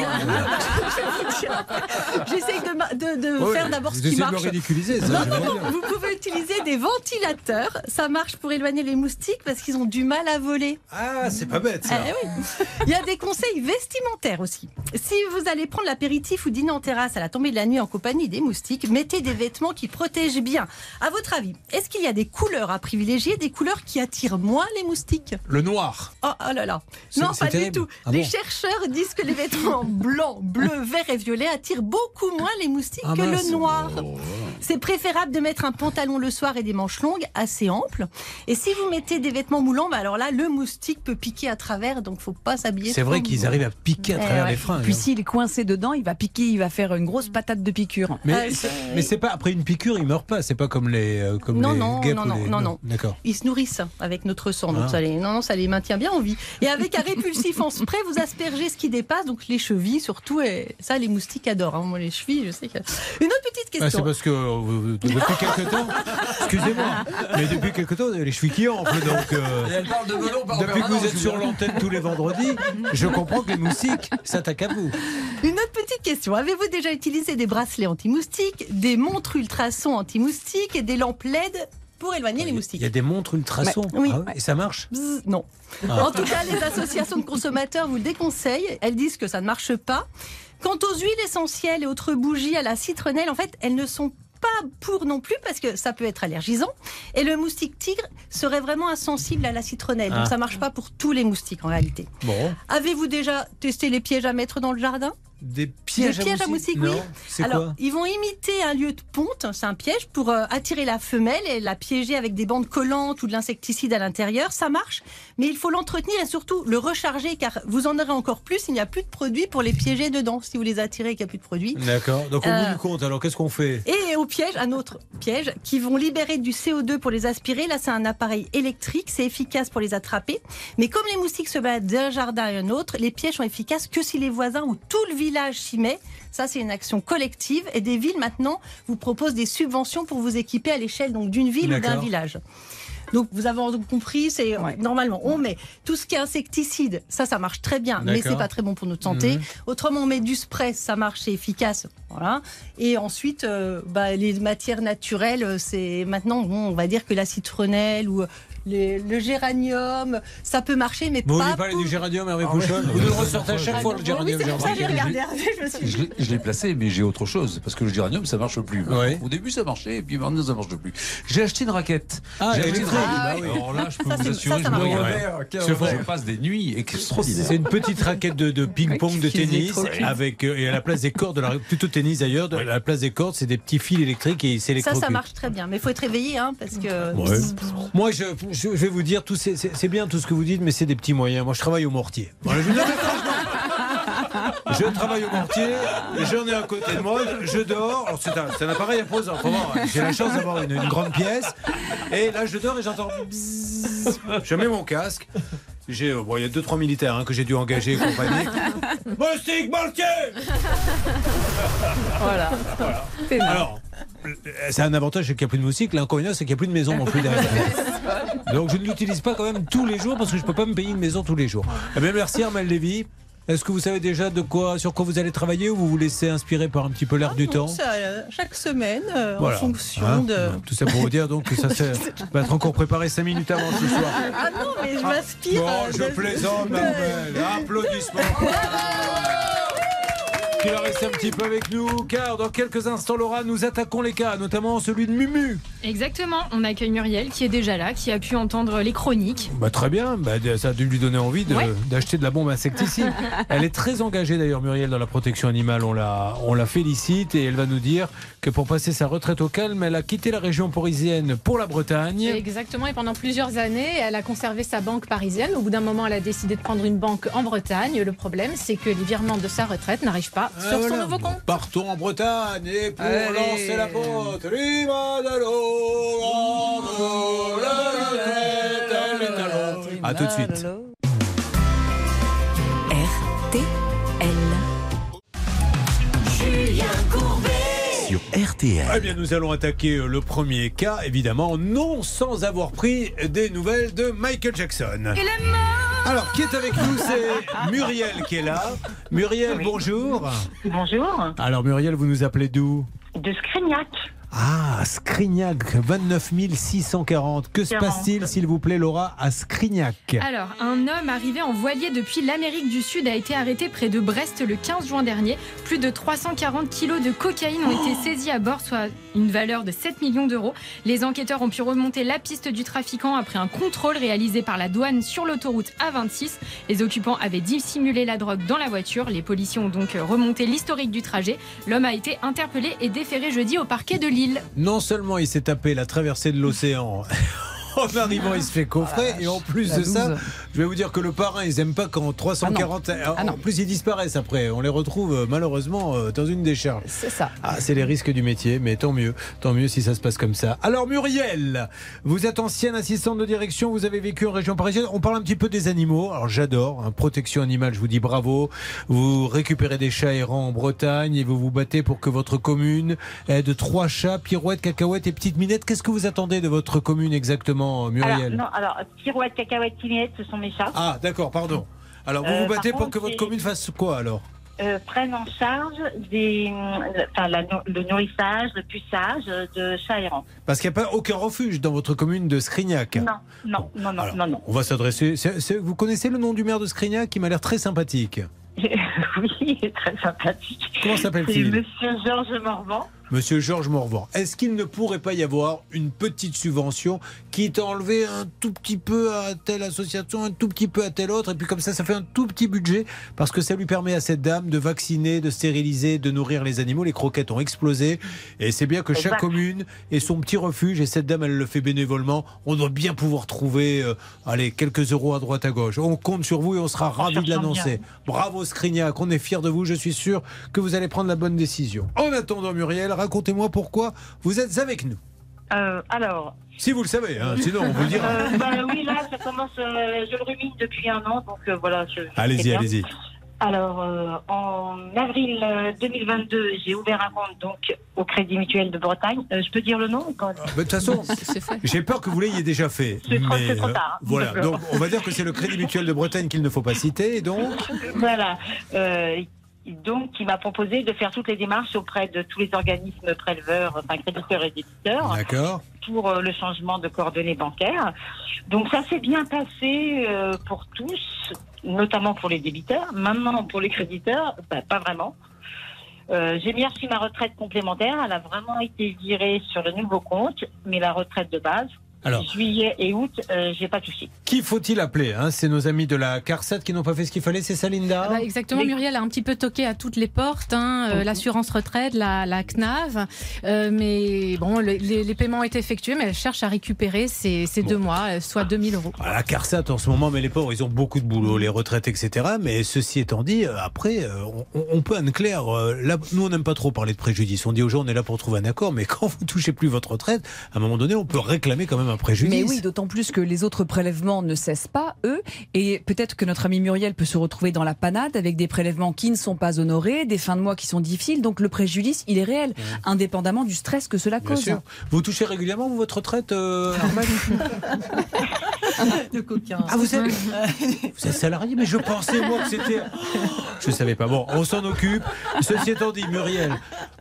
J'essaye de, de, de Ouais, faire d'abord ce qui marche. ridiculiser, ça. Non, non, non, vous pouvez utiliser des ventilateurs. Ça marche pour éloigner les moustiques parce qu'ils ont du mal à voler. Ah, c'est pas bête, ça. Eh oui. Il y a des conseils vestimentaires aussi. Si vous allez prendre l'apéritif ou dîner en terrasse à la tombée de la nuit en compagnie des moustiques, mettez des vêtements qui protègent bien. À votre avis, est-ce qu'il y a des couleurs à privilégier, des couleurs qui attirent moins les moustiques? Le noir. Oh, oh là là. Non, pas terrible. du tout. Ah les bon chercheurs disent que les vêtements blanc, bleu, vert et violet attirent beaucoup moins les moustiques Ah que mince. le noir. C'est préférable de mettre un pantalon le soir et des manches longues assez amples. Et si vous mettez des vêtements moulants, bah alors là, le moustique peut piquer à travers, donc faut pas s'habiller. C'est vrai qu'ils arrivent à piquer à Eh travers ouais. les fringues. Puis hein. s'il est coincé dedans, il va piquer, il va faire une grosse patate de piqûre. Mais, Euh, c'est- mais c'est pas après une piqûre, ils meurent pas. C'est pas comme les euh, comme Non, les non, guêpes non, non, les- non, non. D'accord. Ils se nourrissent avec notre sang, donc Ah. ça les, non, non, ça les maintient bien en vie. Et avec un répulsif en spray, vous aspergez ce qui dépasse, donc les chevilles surtout, et ça les moustiques adorent. hein. Moi les chevilles, je sais que. Une autre petite Ah, c'est question. parce que euh, depuis quelque temps, excusez-moi, mais depuis quelque temps, les chevilles qui enflent, donc. euh, elle parle de melon par Depuis que vous êtes sur l'antenne tous les vendredis, je comprends que les moustiques s'attaquent à vous. Une autre petite question. Avez-vous déjà utilisé des bracelets anti-moustiques, des montres ultrasons anti-moustiques et des lampes LED pour éloigner les Il moustiques. y a des montres ultrasons. Ouais. Oui. Ah ouais, Et ça marche? Non. Ah. En tout cas, les associations de consommateurs vous le déconseillent. Elles disent que ça ne marche pas. Quant aux huiles essentielles et autres bougies à la citronnelle, en fait, elles ne sont pas pour non plus parce que ça peut être allergisant. Et le moustique tigre serait vraiment insensible à la citronnelle. Donc Ah. ça marche pas pour tous les moustiques en réalité. Bon. Avez-vous déjà testé les pièges à mettre dans le jardin? Des pièges, Des pièges à moustiques, oui. Non. C'est Alors, ils vont imiter un lieu de ponte, c'est un piège, pour euh, attirer la femelle et la piéger avec des bandes collantes ou de l'insecticide à l'intérieur. Ça marche, mais il faut l'entretenir et surtout le recharger, car vous en aurez encore plus. Il n'y a plus de produit pour les piéger dedans, si vous les attirez et qu'il n'y a plus de produit. D'accord. Donc au bout Euh, du compte, alors qu'est-ce qu'on fait? Et au piège, un autre piège, qui vont libérer du CO2 pour les aspirer. Là, c'est un appareil électrique, c'est efficace pour les attraper. Mais comme les moustiques se baladent d'un jardin à un autre, les pièges sont efficaces que si les voisins ou tout le village s'y met. Ça, c'est une action collective. Et des villes, maintenant, vous proposent des subventions pour vous équiper à l'échelle donc d'une ville ou d'un village. Donc, vous avez compris, c'est normalement, on met tout ce qui est insecticide, ça, ça marche très bien, mais c'est pas très bon pour notre santé. Mhm. Autrement, on met du spray, ça marche, c'est efficace. Voilà. Et ensuite, euh, bah, les matières naturelles, euh, c'est maintenant, bon, on va dire que la citronnelle ou les- le géranium, ça peut marcher, mais Vous pas. voulez parler pour- du géranium, Hervé Ah. Pouchon Vous nous le ressortez à chaque Ah fois, le oui, géranium. c'est j'ai pour ça que j'ai regardé Hervé, je l'ai- placé, mais j'ai autre chose. Parce que le géranium, ça marche plus. Ouais. Au début, ça marchait, et puis maintenant, ça marche plus. J'ai acheté une raquette. Ah, J'ai acheté une raquette. Ah oui. Alors là, je peux Ça, vous c'est- assurer, ça, ça je me. C'est passe des nuits extraordinaires. C'est une petite raquette de, de ping-pong de tennis avec euh, et à la place des cordes de la plutôt tennis d'ailleurs à la place des cordes c'est des petits fils électriques et il Ça, ça marche très bien, mais il faut être réveillé, hein, parce que. Ouais. Moi, je, je vais vous dire, c'est- bien tout ce que vous dites, mais c'est des petits moyens. Moi, je travaille au mortier. Je travaille au mortier, j'en ai à côté de moi, je dors. Alors, c'est un, c'est un appareil imposant. Faut voir, J'ai la chance d'avoir une, une grande pièce. Et là, je dors et j'entends. bzzz. Je mets mon casque. J'ai, euh, bon, il y a deux trois militaires hein, que j'ai dû engager et compagnie. Moustique mortier Voilà. C'est marrant. Alors, euh, c'est un avantage, c'est qu'il n'y a plus de moustiques. L'inconvénient, c'est qu'il n'y a plus de maison non plus derrière. Donc, je ne l'utilise pas quand même tous les jours parce que je ne peux pas me payer une maison tous les jours. Eh bien, merci Armel Lévy. Est-ce que vous savez déjà de quoi, sur quoi vous allez travailler ou vous vous laissez inspirer par un petit peu l'air du Donc, temps ça, euh, chaque semaine, euh, Voilà. en fonction Hein de. Tout ça pour vous dire donc que ça va être encore préparé 5 minutes avant ce soir. Ah non, mais je m'inspire. Bon, euh, je plaisante, Armel. Applaudissements. Qui va rester un petit peu avec nous, car dans quelques instants, Laura, nous attaquons les cas, notamment celui de Mumu. Exactement, on accueille Muriel qui est déjà là, qui a pu entendre les chroniques. Bah, très bien, bah, ça a dû lui donner envie de- Ouais. d'acheter de la bombe insecticide. elle est très engagée d'ailleurs, Muriel, dans la protection animale. On la, on la félicite et elle va nous dire que pour passer sa retraite au calme, elle a quitté la région parisienne pour la Bretagne. Exactement, et pendant plusieurs années, elle a conservé sa banque parisienne. Au bout d'un moment, elle a décidé de prendre une banque en Bretagne. Le problème, c'est que les virements de sa retraite n'arrivent pas Ah, sur voilà. son nouveau compte. Partons en Bretagne et pour Allez. lancer la côte, Rima de l'eau, la retraite, elle est à l'eau. À tout de suite. Sur RTL. Eh bien, nous allons attaquer euh, le premier cas, évidemment, non sans avoir pris des nouvelles de Michael Jackson. Alors, qui est avec nous? C'est Muriel qui est là. Muriel, bonjour. Bonjour, Alors, Muriel, vous nous appelez d'où? De Scrignac. Ah, Scrignac, 29 640. Que se 40. passe-t-il, s'il vous plaît, Laura, à Scrignac Alors, un homme arrivé en voilier depuis l'Amérique du Sud a été arrêté près de Brest le 15 juin dernier. Plus de 340 kilos de cocaïne ont été saisis à bord, soit une valeur de 7 millions d'euros. Les enquêteurs ont pu remonter la piste du trafiquant après un contrôle réalisé par la douane sur l'autoroute A26. Les occupants avaient dissimulé la drogue dans la voiture. Les policiers ont donc remonté l'historique du trajet. L'homme a été interpellé et déféré jeudi au parquet de Lille. Non seulement il s'est tapé la traversée de l'océan. En arrivant, il se fait coffrer. et en plus de ça. Je vais vous dire que le parrain, ils aiment pas quand 340. Ah non. en plus, ils disparaissent après. On les retrouve euh, malheureusement euh, dans une décharge. C'est ça. Ah, c'est les risques du métier, mais tant mieux. Tant mieux si ça se passe comme ça. Alors, Muriel, vous êtes ancienne assistante de direction, vous avez vécu en région parisienne. On parle un petit peu des animaux. Alors, j'adore. hein, protection animale, je vous dis bravo. Vous récupérez des chats errants en Bretagne et vous vous battez pour que votre commune ait de trois chats, pirouettes, cacahuètes et petites minettes. Qu'est-ce que vous attendez de votre commune exactement, Muriel? Alors, non, alors, pirouette, cacahuète, tinette, ce sont mes chats. Ah, d'accord, pardon. Alors, vous Euh, vous battez pour contre, que votre commune fasse quoi alors? Euh, prennent en charge des, euh, enfin, la no- le nourrissage, le puçage euh, de chats errants. Parce qu'il n'y a pas aucun refuge dans votre commune de Scrignac. Non, non, non, non, Alors, non, non. On va s'adresser. vous connaissez le nom du maire de Scrignac? Qui m'a l'air très sympathique oui, très sympathique. Comment C'est s'appelle-t-il Monsieur Georges Morvan. Monsieur Georges Morvan, est-ce qu'il ne pourrait pas y avoir une petite subvention qui t'enlevait un tout petit peu à telle association, un tout petit peu à telle autre, et puis comme ça, ça fait un tout petit budget, parce que ça lui permet à cette dame de vacciner, de stériliser, de nourrir les animaux. Les croquettes ont explosé, et c'est bien que chaque commune ait son petit refuge, et cette dame, elle le fait bénévolement. On doit bien pouvoir trouver, euh, allez, quelques euros à droite à gauche. On compte sur vous et on sera ravis de l'annoncer. Bravo Scrignac, on est fiers de vous, je suis sûr que vous allez prendre la bonne décision. En attendant, Muriel, racontez-moi pourquoi vous êtes avec nous. Euh, alors, Si vous le savez, hein, sinon on vous le dira. euh, bah oui, là, ça commence, euh, je le rumine depuis un an, donc euh, voilà. Allez-y, allez-y. Alors, euh, en avril euh, 2022, j'ai ouvert un compte donc au Crédit Mutuel de Bretagne. Euh, je peux dire le nom Bah, De toute façon, j'ai peur que vous l'ayez déjà fait. C'est trop- tard. voilà, D'accord. donc on va dire que c'est le Crédit Mutuel de Bretagne qu'il ne faut pas citer, donc. Voilà. Donc, il m'a proposé de faire toutes les démarches auprès de tous les organismes préleveurs, enfin créditeurs et débiteurs, pour euh, le changement de coordonnées bancaires. Donc, ça s'est bien passé euh, pour tous, notamment pour les débiteurs. Maintenant, pour les créditeurs, bah, pas vraiment. Euh, j'ai bien reçu ma retraite complémentaire. Elle a vraiment été virée sur le nouveau compte, mais la retraite de base, Alors, juillet et août, euh, j'ai pas touché. qui faut-il appeler hein? C'est nos amis de la CARSAT qui n'ont pas fait ce qu'il fallait, c'est ça, Linda Ah bah, exactement, Muriel a un petit peu toqué à toutes les portes, hein, euh, l'assurance retraite, la, la CNAV, euh, mais bon, le- les, les paiements ont été effectués, mais elle cherche à récupérer ces, ces deux mois, euh, soit 2000 euros. Ah, La CARSAT en ce moment, mais les pauvres, ils ont beaucoup de boulot, les retraites, etc. Mais ceci étant dit, après, on, on peut, Anne-Claire, là, nous, on n'aime pas trop parler de préjudice. On dit aux gens, on est là pour trouver un accord, mais quand vous touchez plus votre retraite, à un moment donné, on peut réclamer quand même un préjudice. Mais oui, d'autant plus que les autres prélèvements ne cessent pas, eux. Et peut-être que notre ami Muriel peut se retrouver dans la panade avec des prélèvements qui ne sont pas honorés, des fins de mois qui sont difficiles. Donc le préjudice, il est réel, indépendamment du stress que cela Bien cause. sûr. Vous touchez régulièrement, vous, votre retraite, euh, De coquin. Ah, vous êtes, vous êtes salarié, mais je pensais, moi, que c'était. Je savais pas. Bon, on s'en occupe. Ceci étant dit, Muriel,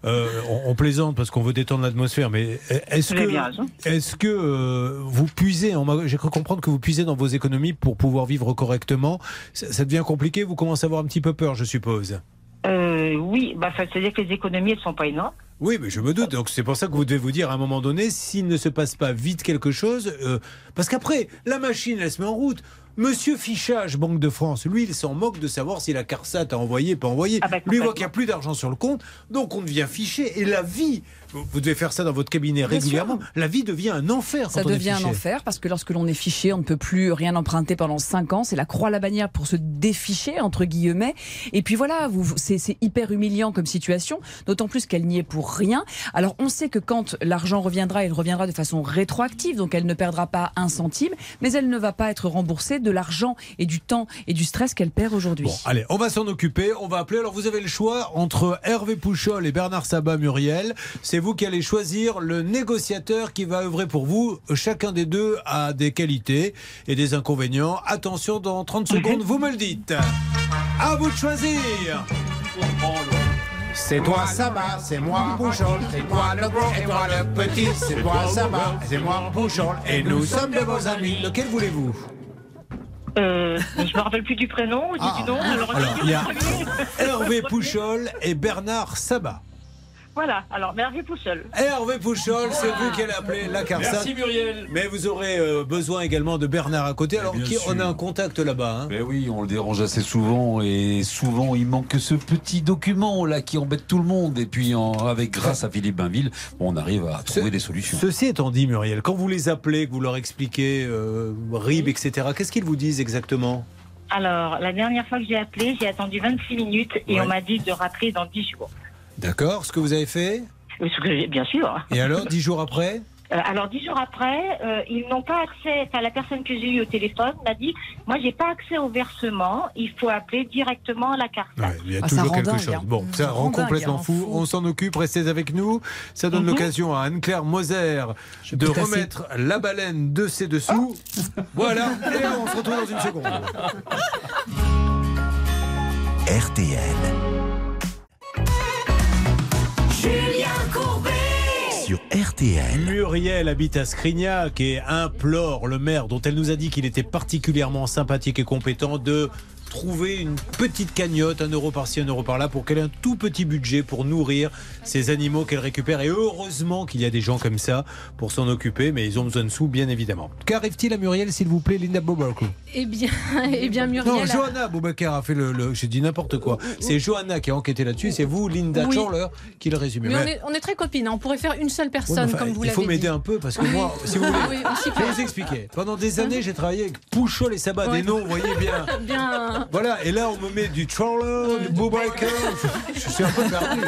euh, on, on plaisante parce qu'on veut détendre l'atmosphère, mais est-ce que, est-ce que euh, vous puisez, j'ai cru comprendre que vous puisez dans vos économies pour pouvoir vivre correctement ça, ça devient compliqué, vous commencez à avoir un petit peu peur, je suppose. Euh, oui, bah, ça veut dire que les économies, elles sont pas énormes. Oui, mais je me doute. Donc c'est pour ça que vous devez vous dire à un moment donné, s'il ne se passe pas vite quelque chose, euh, parce qu'après, la machine, elle se met en route. Monsieur Fichage, Banque de France, lui, il s'en moque de savoir si la CARSAT a envoyé, pas envoyé. Ah bah, lui, il voit qu'il n'y a plus d'argent sur le compte, donc on devient fiché. Et la vie, vous, vous devez faire ça dans votre cabinet régulièrement, la vie devient un enfer Ça quand on est devient un fiché. enfer parce que lorsque l'on est fiché, on ne peut plus rien emprunter pendant 5 ans. C'est la croix à la bannière pour se déficher, entre guillemets. Et puis voilà, vous, vous- c'est hyper humiliant comme situation, d'autant plus qu'elle n'y est pour rien. Alors on sait que quand l'argent reviendra, il reviendra de façon rétroactive, donc elle ne perdra pas un centime, mais elle ne va pas être remboursée de l'argent et du temps et du stress qu'elle perd aujourd'hui. Bon, allez, on va s'en occuper. On va appeler. Alors, vous avez le choix entre Hervé Pouchol et Bernard Sabat Muriel. C'est vous qui allez choisir le négociateur qui va œuvrer pour vous. Chacun des deux a des qualités et des inconvénients. Attention, dans 30 secondes, vous me le dites. À vous de choisir. C'est toi Sabat, c'est moi Pouchol, c'est toi le gros et moi le petit, c'est toi Sabat, c'est moi Pouchol, et nous sommes de vos amis. Lequel voulez-vous? Euh, je me rappelle plus du prénom, Ah. du nom. Alors, Alors, il y a Hervé Pouchol et Bernard Sabat. Voilà, alors Hervé Pouchol. Hervé Pouchol, c'est vous qui allez appeler la CARSAT. Merci Muriel. Mais vous aurez euh, besoin également de Bernard à côté. Alors, qui, on a un contact là-bas. hein. Ben oui, on le dérange assez souvent et souvent il manque que ce petit document là qui embête tout le monde. Et puis en- avec grâce à Philippe Bainville, on arrive à trouver Ce- des solutions. Ceci étant dit, Muriel, quand vous les appelez, que vous leur expliquez euh, RIB, etc., qu'est-ce qu'ils vous disent exactement? Alors, la dernière fois que j'ai appelé, j'ai attendu 26 minutes et Ouais. on m'a dit de rappeler dans 10 jours. D'accord, ce que vous avez fait ce que j'ai- Bien sûr. Et alors, dix jours après Euh, alors, 10 jours après, euh, ils n'ont pas accès, enfin, la personne que j'ai eue au téléphone m'a dit, moi, j'ai pas accès au versement, il faut appeler directement à la carte. Ouais, Il y a Ah, ça toujours rend quelque dingue, chose. hein. Bon, ça Ça rend complètement fou. fou. On s'en occupe, restez avec nous. Ça donne Mhm. l'occasion à Anne-Claire Moser de remettre la baleine de ses dessous. voilà, et on se retrouve dans une seconde. RTL. Julien Courbet sur RTL. Muriel habite à Scrignac et implore le maire, dont elle nous a dit qu'il était particulièrement sympathique et compétent, de trouver une petite cagnotte, un euro par-ci, un euro par-là, pour qu'elle ait un tout petit budget pour nourrir ces animaux qu'elle récupère. Et heureusement qu'il y a des gens comme ça pour s'en occuper, mais ils ont besoin de sous, bien évidemment. Qu'arrive-t-il à Muriel, s'il vous plaît, Linda Bobarco Eh bien, eh bien Muriel. Non, a- Johanna Boubacar a fait le. le- J'ai dit n'importe quoi. C'est Johanna qui a enquêté là-dessus, c'est vous, Linda Oui. Chandler, qui le résumez. Mais on est, on est très copines, hein. on pourrait faire une seule Ouais, personne, enfin, comme vous il l'avez faut dit. m'aider un peu parce que Oui. moi, si vous voulez, Oui, on s'y je vais vous expliquer. Pendant des années, j'ai travaillé avec Pouchol et Sabat, des noms, vous voyez bien. Bien. Voilà, et là on me met du Trawler, du Boubacar. Je, suis un peu perdu.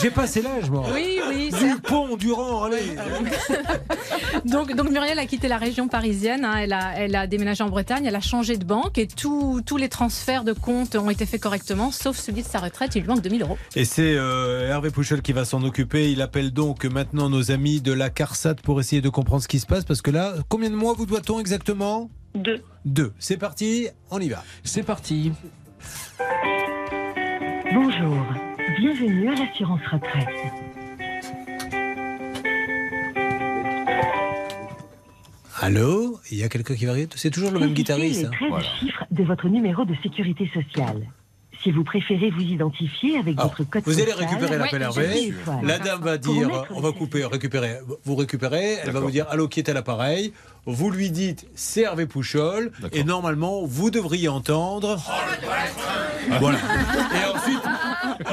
J'ai passé l'âge, moi. Oui, oui. c'est- Dupont, Durand, allez. Donc, donc Muriel a quitté la région parisienne, hein. elle, a, elle a déménagé en Bretagne, elle a changé de banque et tout- tous les transferts de comptes ont été faits correctement, sauf celui de sa retraite, il lui manque 2000 euros. Et c'est euh, Hervé Pouchol qui va s'en occuper. Il appelle donc maintenant nos amis de la CARSAT pour essayer de comprendre ce qui se passe. Parce que là, combien de mois vous doit-on exactement? Deux. Deux. C'est parti, on y va. C'est parti. Bonjour, bienvenue à l'assurance retraite. Allô? Il y a quelqu'un qui va arriver C'est toujours le même guitariste. les hein 13 chiffres de votre numéro de sécurité sociale. Si vous préférez vous identifier avec Alors, votre code vous allez récupérer l'appel Hervé. La dame va dire, on va couper, récupérer. Vous récupérez, elle va vous dire, allô, qui est à l'appareil? Vous lui dites, c'est Hervé Pouchol. Et normalement, vous devriez entendre. Voilà. Et ensuite,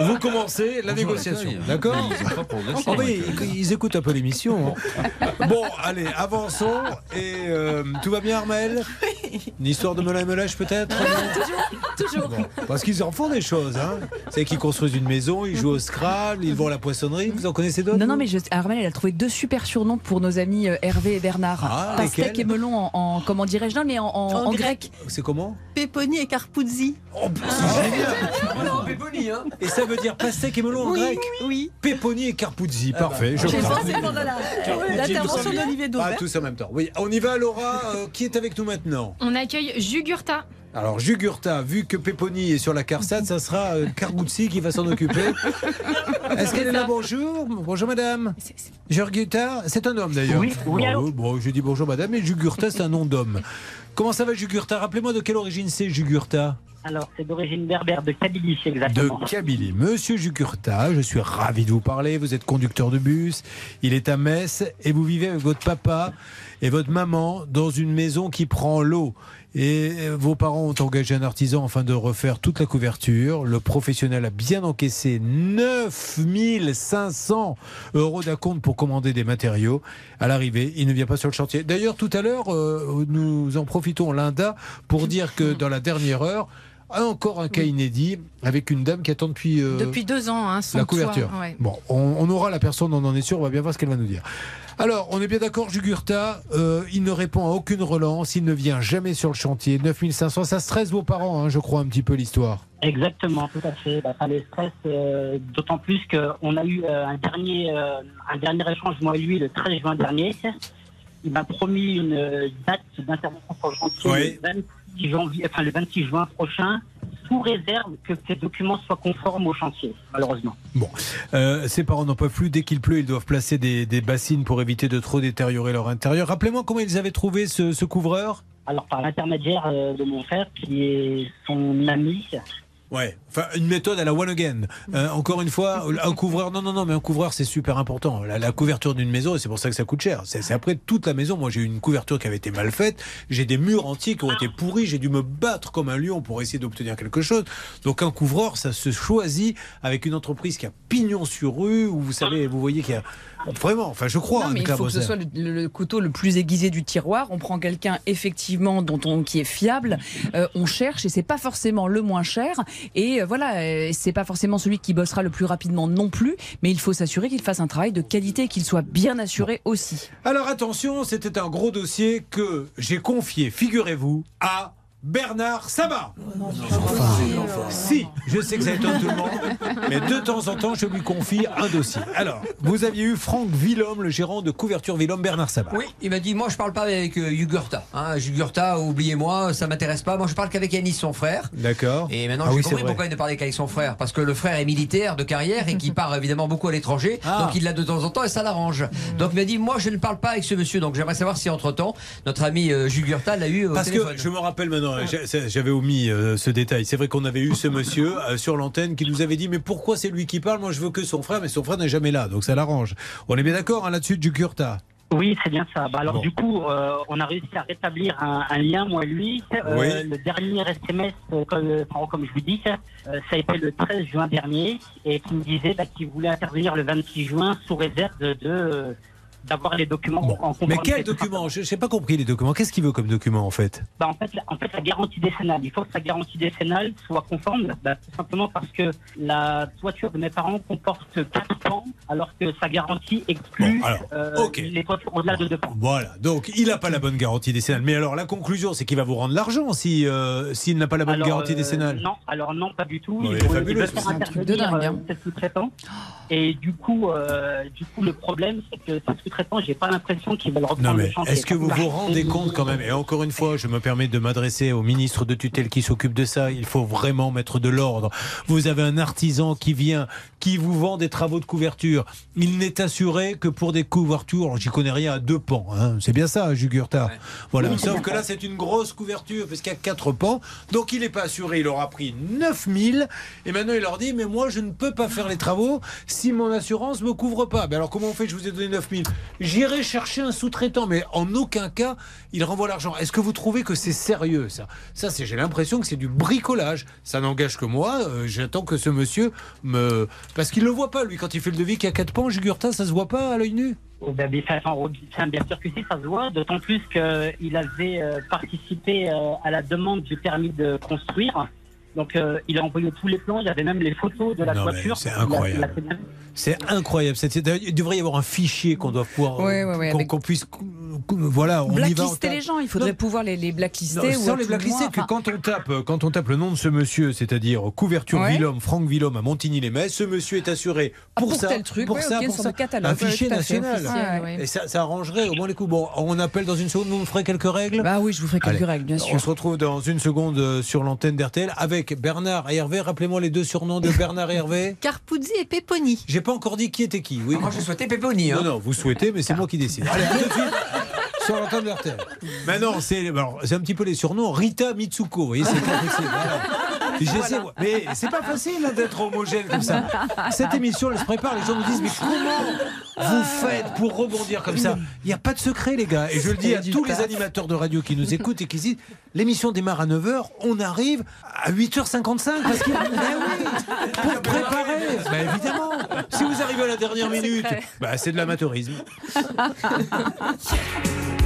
vous commencez la négociation. D'accord Ils ont pas progressé, Ah ils, ils écoutent un peu l'émission. hein. Bon, allez, avançons. Et euh, tout va bien, Armel? Une histoire de Melun et Melèche, peut-être? Toujours. Bon, parce qu'ils en font des choses. Hein. C'est qu'ils construisent une maison, ils jouent au Scrabble, ils vont à la poissonnerie. Vous en connaissez d'autres Non, non, mais je, Armel, elle a trouvé deux super surnoms pour nos amis euh, Hervé et Bernard. Ah, Pastèque et melon en, en- comment dirais-je non, mais en, en- En en grec. grec. C'est comment? Peponi et Carpuzzi. Oh, c'est génial Et ça veut dire pastèque et melon en Oui, grec oui. Peponi et Carpuzzi. Parfait, je J'ai crois. pensé pendant la- Carpuzzi, l'intervention d'Olivier Ah, Daubert. tous en même temps. Oui, on y va, Laura. Euh, qui est avec nous maintenant? On accueille Jugurta. Alors, Jugurta, vu que Peponi est sur la CARSAT, ça sera euh, Carguzzi qui va s'en occuper. Est-ce qu'elle est là? Bonjour. Bonjour, madame. Jugurta, c'est un homme d'ailleurs. Oui, oui, Bon, euh, bon, je dis bonjour, madame, mais Jugurta, c'est un nom d'homme. Comment ça va, Jugurta Rappelez-moi de quelle origine c'est, Jugurta Alors, c'est d'origine berbère, de Kabylie, De exactement. Kabylie. Monsieur Jugurta, je suis ravi de vous parler. Vous êtes conducteur de bus. Il est à Metz et vous vivez avec votre papa et votre maman dans une maison qui prend l'eau. Et vos parents ont engagé un artisan afin de refaire toute la couverture. Le professionnel a bien encaissé 9500 euros d'acompte pour commander des matériaux. À l'arrivée, il ne vient pas sur le chantier. D'ailleurs, tout à l'heure, euh, nous en profitons, Linda, pour dire que dans la dernière heure, encore un cas inédit avec une dame qui attend depuis, euh, Depuis deux ans, hein, son la couverture. ouais. Bon, on, on aura la personne, on en est sûr, on va bien voir ce qu'elle va nous dire. Alors, on est bien d'accord, Jugurta, euh, il ne répond à aucune relance, il ne vient jamais sur le chantier. 9500, ça stresse vos parents, hein, je crois, un petit peu l'histoire. Exactement, tout à fait. Bah, ça les stresse, euh, d'autant plus qu'on a eu euh, un, dernier, euh, un dernier échange, moi et lui, le 13 juin dernier. Il m'a promis une date d'intervention sur le chantier Oui. Le, 26 janvier, enfin, le 26 juin prochain, sous réserve que ces documents soient conformes au chantier, malheureusement. Bon, euh, ses parents n'en peuvent plus. Dès qu'il pleut, ils doivent placer des, des bassines pour éviter de trop détériorer leur intérieur. Rappelez-moi comment ils avaient trouvé ce, ce couvreur? Alors, par l'intermédiaire euh, de mon frère, qui est son ami, Ouais, enfin une méthode à la one again. Euh, encore une fois, un couvreur, non, non, non, mais un couvreur c'est super important. La, la couverture d'une maison, et c'est pour ça que ça coûte cher. C'est après toute la maison. Moi j'ai eu une couverture qui avait été mal faite, j'ai des murs entiers qui ont été pourris, j'ai dû me battre comme un lion pour essayer d'obtenir quelque chose. Donc un couvreur, ça se choisit avec une entreprise qui a pignon sur rue, où vous savez, vous voyez qu'il y a vraiment, enfin je crois, Non, mais il faut que ce soit le, le- le couteau le plus aiguisé du tiroir. On prend quelqu'un effectivement dont on qui est fiable. Euh, on cherche et c'est pas forcément le moins cher. Et euh, voilà, euh, c'est pas forcément celui qui bossera le plus rapidement non plus. Mais il faut s'assurer qu'il fasse un travail de qualité et qu'il soit bien assuré aussi. Alors attention, c'était un gros dossier que j'ai confié, figurez-vous, à Bernard Sabat. Si, je sais que ça étonne tout le monde, mais de temps en temps, je lui confie un dossier. Alors, vous aviez eu Franck Villhomme, le gérant de couverture Villhomme, Bernard Sabat. Oui, il m'a dit moi je parle pas avec euh, Jugurtha. Hein, oubliez-moi, ça m'intéresse pas. Moi je parle qu'avec Yanis, son frère. D'accord. Et maintenant Ah j'ai oui, compris pourquoi il ne parlait qu'avec son frère? Parce que le frère est militaire de carrière et qui part évidemment beaucoup à l'étranger. Ah. Donc il l'a de temps en temps et ça l'arrange. Donc il m'a dit moi je ne parle pas avec ce monsieur. Donc j'aimerais savoir si entre temps notre ami euh, Jugurtha l'a eu au Parce que je me rappelle maintenant, j'avais omis euh, ce détail. C'est vrai qu'on avait eu ce monsieur euh, sur l'antenne qui nous avait dit Mais pourquoi c'est lui qui parle? Moi je veux que son frère, mais son frère n'est jamais là, donc ça l'arrange. On est bien d'accord hein, là-dessus du Kurta? Oui, c'est bien ça. Bah, alors Bon. du coup, euh, on a réussi à rétablir un, un lien, moi et lui. Euh, Oui. Le dernier SMS, euh, comme, je vous dis, euh, ça a été le 13 juin dernier, et qui me disait bah, qu'il voulait intervenir le 26 juin sous réserve de de- d'avoir les documents en Mais conformité. quel document Je n'ai pas compris les documents. Qu'est-ce qu'il veut comme document en fait Bah, en, fait, la, en fait, la garantie décennale. Il faut que sa garantie décennale soit conforme, bah, tout simplement parce que la toiture de mes parents comporte 4 ans, alors que sa garantie exclut Bon, alors, euh, les toitures au-delà de 2 ans. Voilà, donc il n'a pas la bonne garantie décennale. Mais alors la conclusion, c'est qu'il va vous rendre l'argent si euh, s'il n'a pas la bonne Alors, garantie euh, décennale. Non, alors non, pas du tout. Bon, il est veut- fabuleux, veut ce faire c'est un truc de intervenir, dingue, hein. Et du coup, euh, du coup, le problème, c'est que ce sous-traitant, j'ai pas l'impression qu'ils veulent reprendre Non mais le est-ce que vous vous rendez compte quand même Et encore une fois, je me permets de m'adresser au ministre de tutelle qui s'occupe de ça. Il faut vraiment mettre de l'ordre. Vous avez un artisan qui vient, qui vous vend des travaux de couverture. Il n'est assuré que pour des couvertures, alors, j'y connais rien, à deux pans. hein. C'est bien ça, Jugurtha. Voilà. Oui, Sauf que ça. là, c'est une grosse couverture parce qu'il y a quatre pans. Donc il n'est pas assuré. Il aura pris 9000 et maintenant il leur dit mais moi je ne peux pas faire les travaux si mon assurance me couvre pas. Alors comment on fait? Je vous ai donné 9000. J'irai chercher un sous-traitant, mais en aucun cas il renvoie l'argent. Est-ce que vous trouvez que c'est sérieux ça? Ça, c'est j'ai l'impression que c'est du bricolage. Ça n'engage que moi. Euh, J'attends que ce monsieur me parce qu'il le voit pas lui quand il fait le devis qu'il y a quatre pans. Jugurtha, ça se voit pas à l'œil nu? Oh, ben, bien sûr que si, ça se voit, d'autant plus qu'il avait euh, participé euh, à la demande du permis de construire. Donc, euh, il a envoyé tous les plans, il y avait même les photos de la Non, toiture. c'est incroyable. C'est incroyable. Il devrait y avoir un fichier qu'on doit pouvoir, Ouais, ouais, ouais, qu'on avec- puisse, voilà, on y va. on Blacklister les gens, il faudrait Non. pouvoir les, les blacklister. Non, ou sans les blacklister, moins, que enfin, quand on tape, quand on tape le nom de ce monsieur, c'est-à-dire couverture Ouais. Franck Villhomme à Montigny-les-Metz, ce monsieur est assuré pour, Ah, pour ça, tel truc, pour ouais, ça, ok, pour sur ça. le catalogue, un fichier national. ouais. Et ça, ça arrangerait au moins les coups. Bon, on appelle dans une seconde, vous me ferez quelques règles. Bah oui, je vous ferai quelques Allez. règles, bien sûr. On se retrouve dans une seconde euh, sur l'antenne d'RTL avec Bernard et Hervé. Rappelez-moi les deux surnoms de Bernard et Hervé. Carpuzzi et Peponi. J'ai pas encore dit qui était qui. Oui. Moi je souhaitais Péponi. Hein. Non, non, vous souhaitez, mais c'est moi qui décide. Allez, tout de suite sur l'antenne de RTL. Maintenant, c'est alors, c'est un petit peu les surnoms. Rita Mitsuko, vous voyez, c'est pas possible. Voilà. J'essaie, mais c'est pas facile hein, d'être homogène comme ça. Cette émission, elle se prépare, les gens me disent, mais comment vous faites pour rebondir comme ça? Il n'y a pas de secret, les gars. Et je le dis à tous les animateurs de radio qui nous écoutent et qui disent, l'émission démarre à 9h, on arrive à 8h55 parce que, Ben oui, pour préparer. Ben évidemment, si vous arrivez à la dernière minute, bah, c'est de l'amateurisme.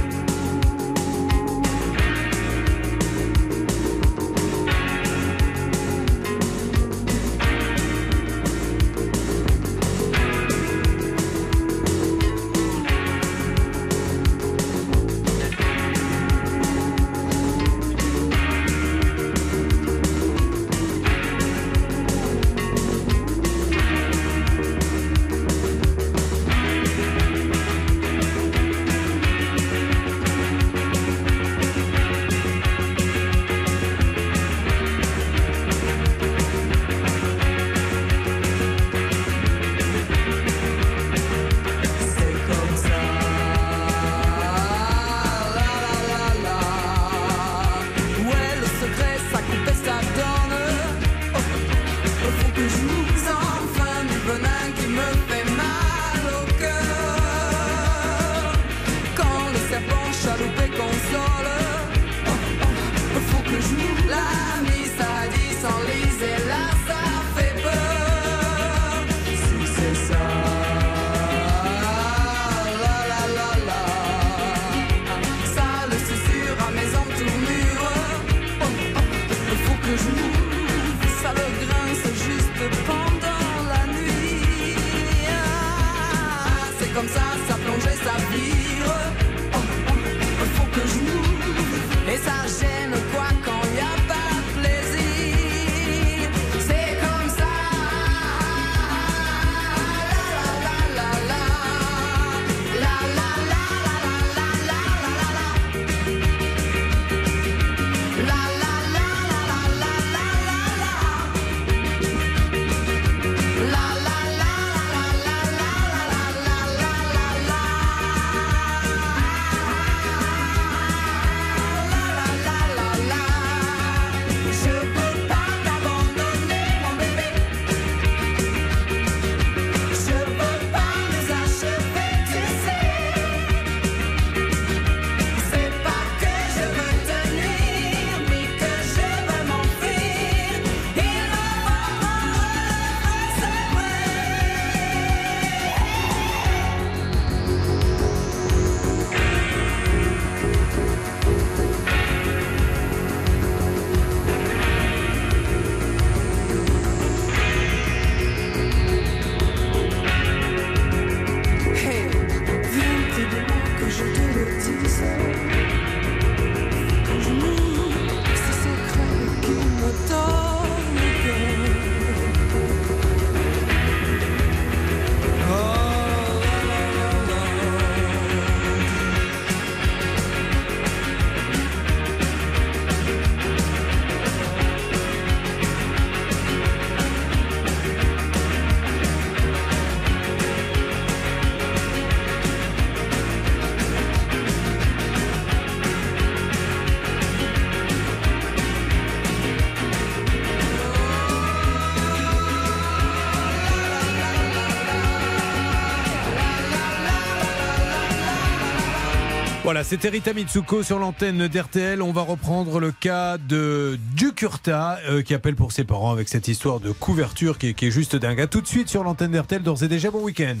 Voilà, c'était Rita Mitsuko sur l'antenne d'RTL. On va reprendre le cas de Ducurta euh, qui appelle pour ses parents avec cette histoire de couverture qui est, juste dingue. Tout de suite sur l'antenne d'RTL. D'ores et déjà, bon week-end.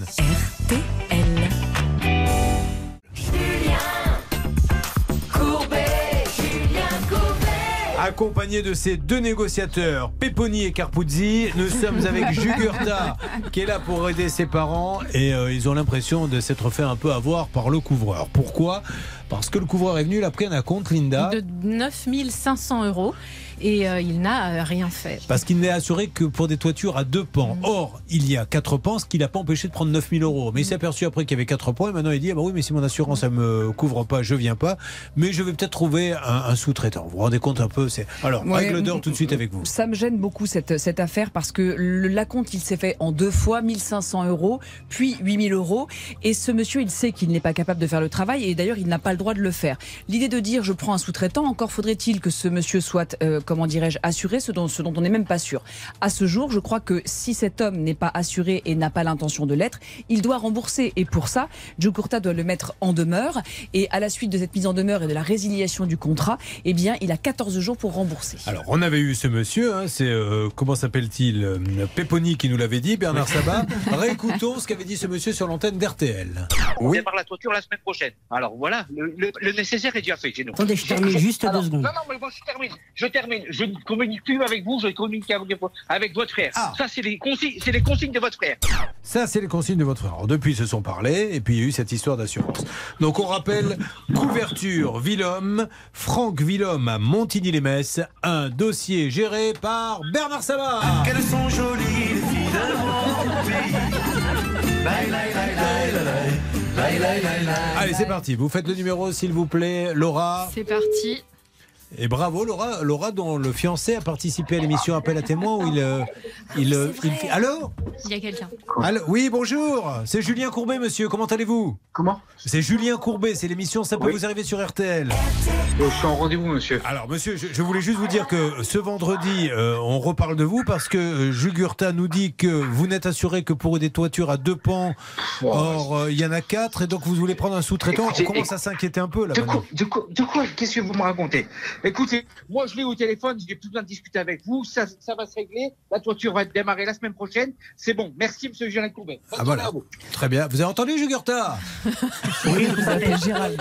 Accompagné de ces deux négociateurs, Peponi et Carpuzzi, nous sommes avec Jugurta qui est là pour aider ses parents et euh, ils ont l'impression de s'être fait un peu avoir par le couvreur. Pourquoi? Parce que le couvreur est venu, il a pris un compte, Linda. De 9500 euros et euh, il n'a euh, rien fait. Parce qu'il n'est assuré que pour des toitures à deux pans. Or, il y a quatre pans, ce qui l'a pas empêché de prendre 9000 euros. Mais il s'est aperçu après qu'il y avait quatre pans et maintenant il dit ah bah oui, mais si mon assurance elle me couvre pas, je viens pas. Mais je vais peut-être trouver un, un sous-traitant. Vous vous rendez compte un peu c'est... Alors, Ouais, règle d'or tout de suite avec vous. Ça me gêne beaucoup cette, cette affaire parce que l'acompte il s'est fait en deux fois 1500 euros puis 8000 euros et ce monsieur il sait qu'il n'est pas capable de faire le travail et d'ailleurs il n'a pas le droit de le faire. L'idée de dire je prends un sous-traitant encore faudrait-il que ce monsieur soit euh, comment dirais-je assuré ce dont, ce dont on n'est même pas sûr. À ce jour je crois que si cet homme n'est pas assuré et n'a pas l'intention de l'être il doit rembourser et pour ça Joe doit le mettre en demeure et à la suite de cette mise en demeure et de la résiliation du contrat eh bien il a 14 jours pour rembourser. Alors, on avait eu ce monsieur, hein, c'est euh, comment s'appelle-t-il euh, Peponi qui nous l'avait dit, Bernard Sabat. Réécoutons ce qu'avait dit ce monsieur sur l'antenne d'RTL. On démarre la toiture la semaine prochaine. Alors voilà, le, le- le nécessaire est déjà fait chez nous. Attendez, je termine juste Alors, deux secondes. Non, non, mais moi je termine. Je termine je ne communique plus avec vous, je communique avec, avec votre frère. Ah. Ça, c'est les, consignes, c'est les consignes de votre frère. Ça, c'est les consignes de votre frère. Depuis, ils se sont parlé, et puis il y a eu cette histoire d'assurance. Donc, on rappelle couverture Villhomme, Franck Villhomme à Montigny-les-Messes, un dossier géré par Bernard Sabat. Quelles sont jolies filles de Allez, c'est parti. Vous faites le numéro, s'il vous plaît, Laura. C'est parti. Et bravo, Laura, Laura, dont le fiancé a participé à l'émission Appel à témoins où il. euh, il, euh, il Allô Il y a quelqu'un. Allô Oui, bonjour. C'est Julien Courbet, monsieur. Comment allez-vous Comment C'est Julien Courbet. C'est l'émission Ça peut vous arriver sur RTL. Je suis en rendez-vous, monsieur. Alors, monsieur, je, je voulais juste vous dire que ce vendredi, euh, on reparle de vous parce que euh, Jugurta nous dit que vous n'êtes assuré que pour des toitures à deux pans. Or, euh, il y en a quatre et donc vous voulez prendre un sous-traitant. On commence à s'inquiéter un peu là. De maintenant. quoi, de quoi, de quoi Qu'est-ce que vous me racontez? Écoutez, moi je l'ai au téléphone, j'ai plus besoin de discuter avec vous, ça, ça va se régler, la toiture va être démarrée la semaine prochaine, c'est bon. Merci monsieur Julien Courbet. Bonne Ah voilà. Très bien. Vous avez entendu Jugurta Oui, vous appelez Gérald.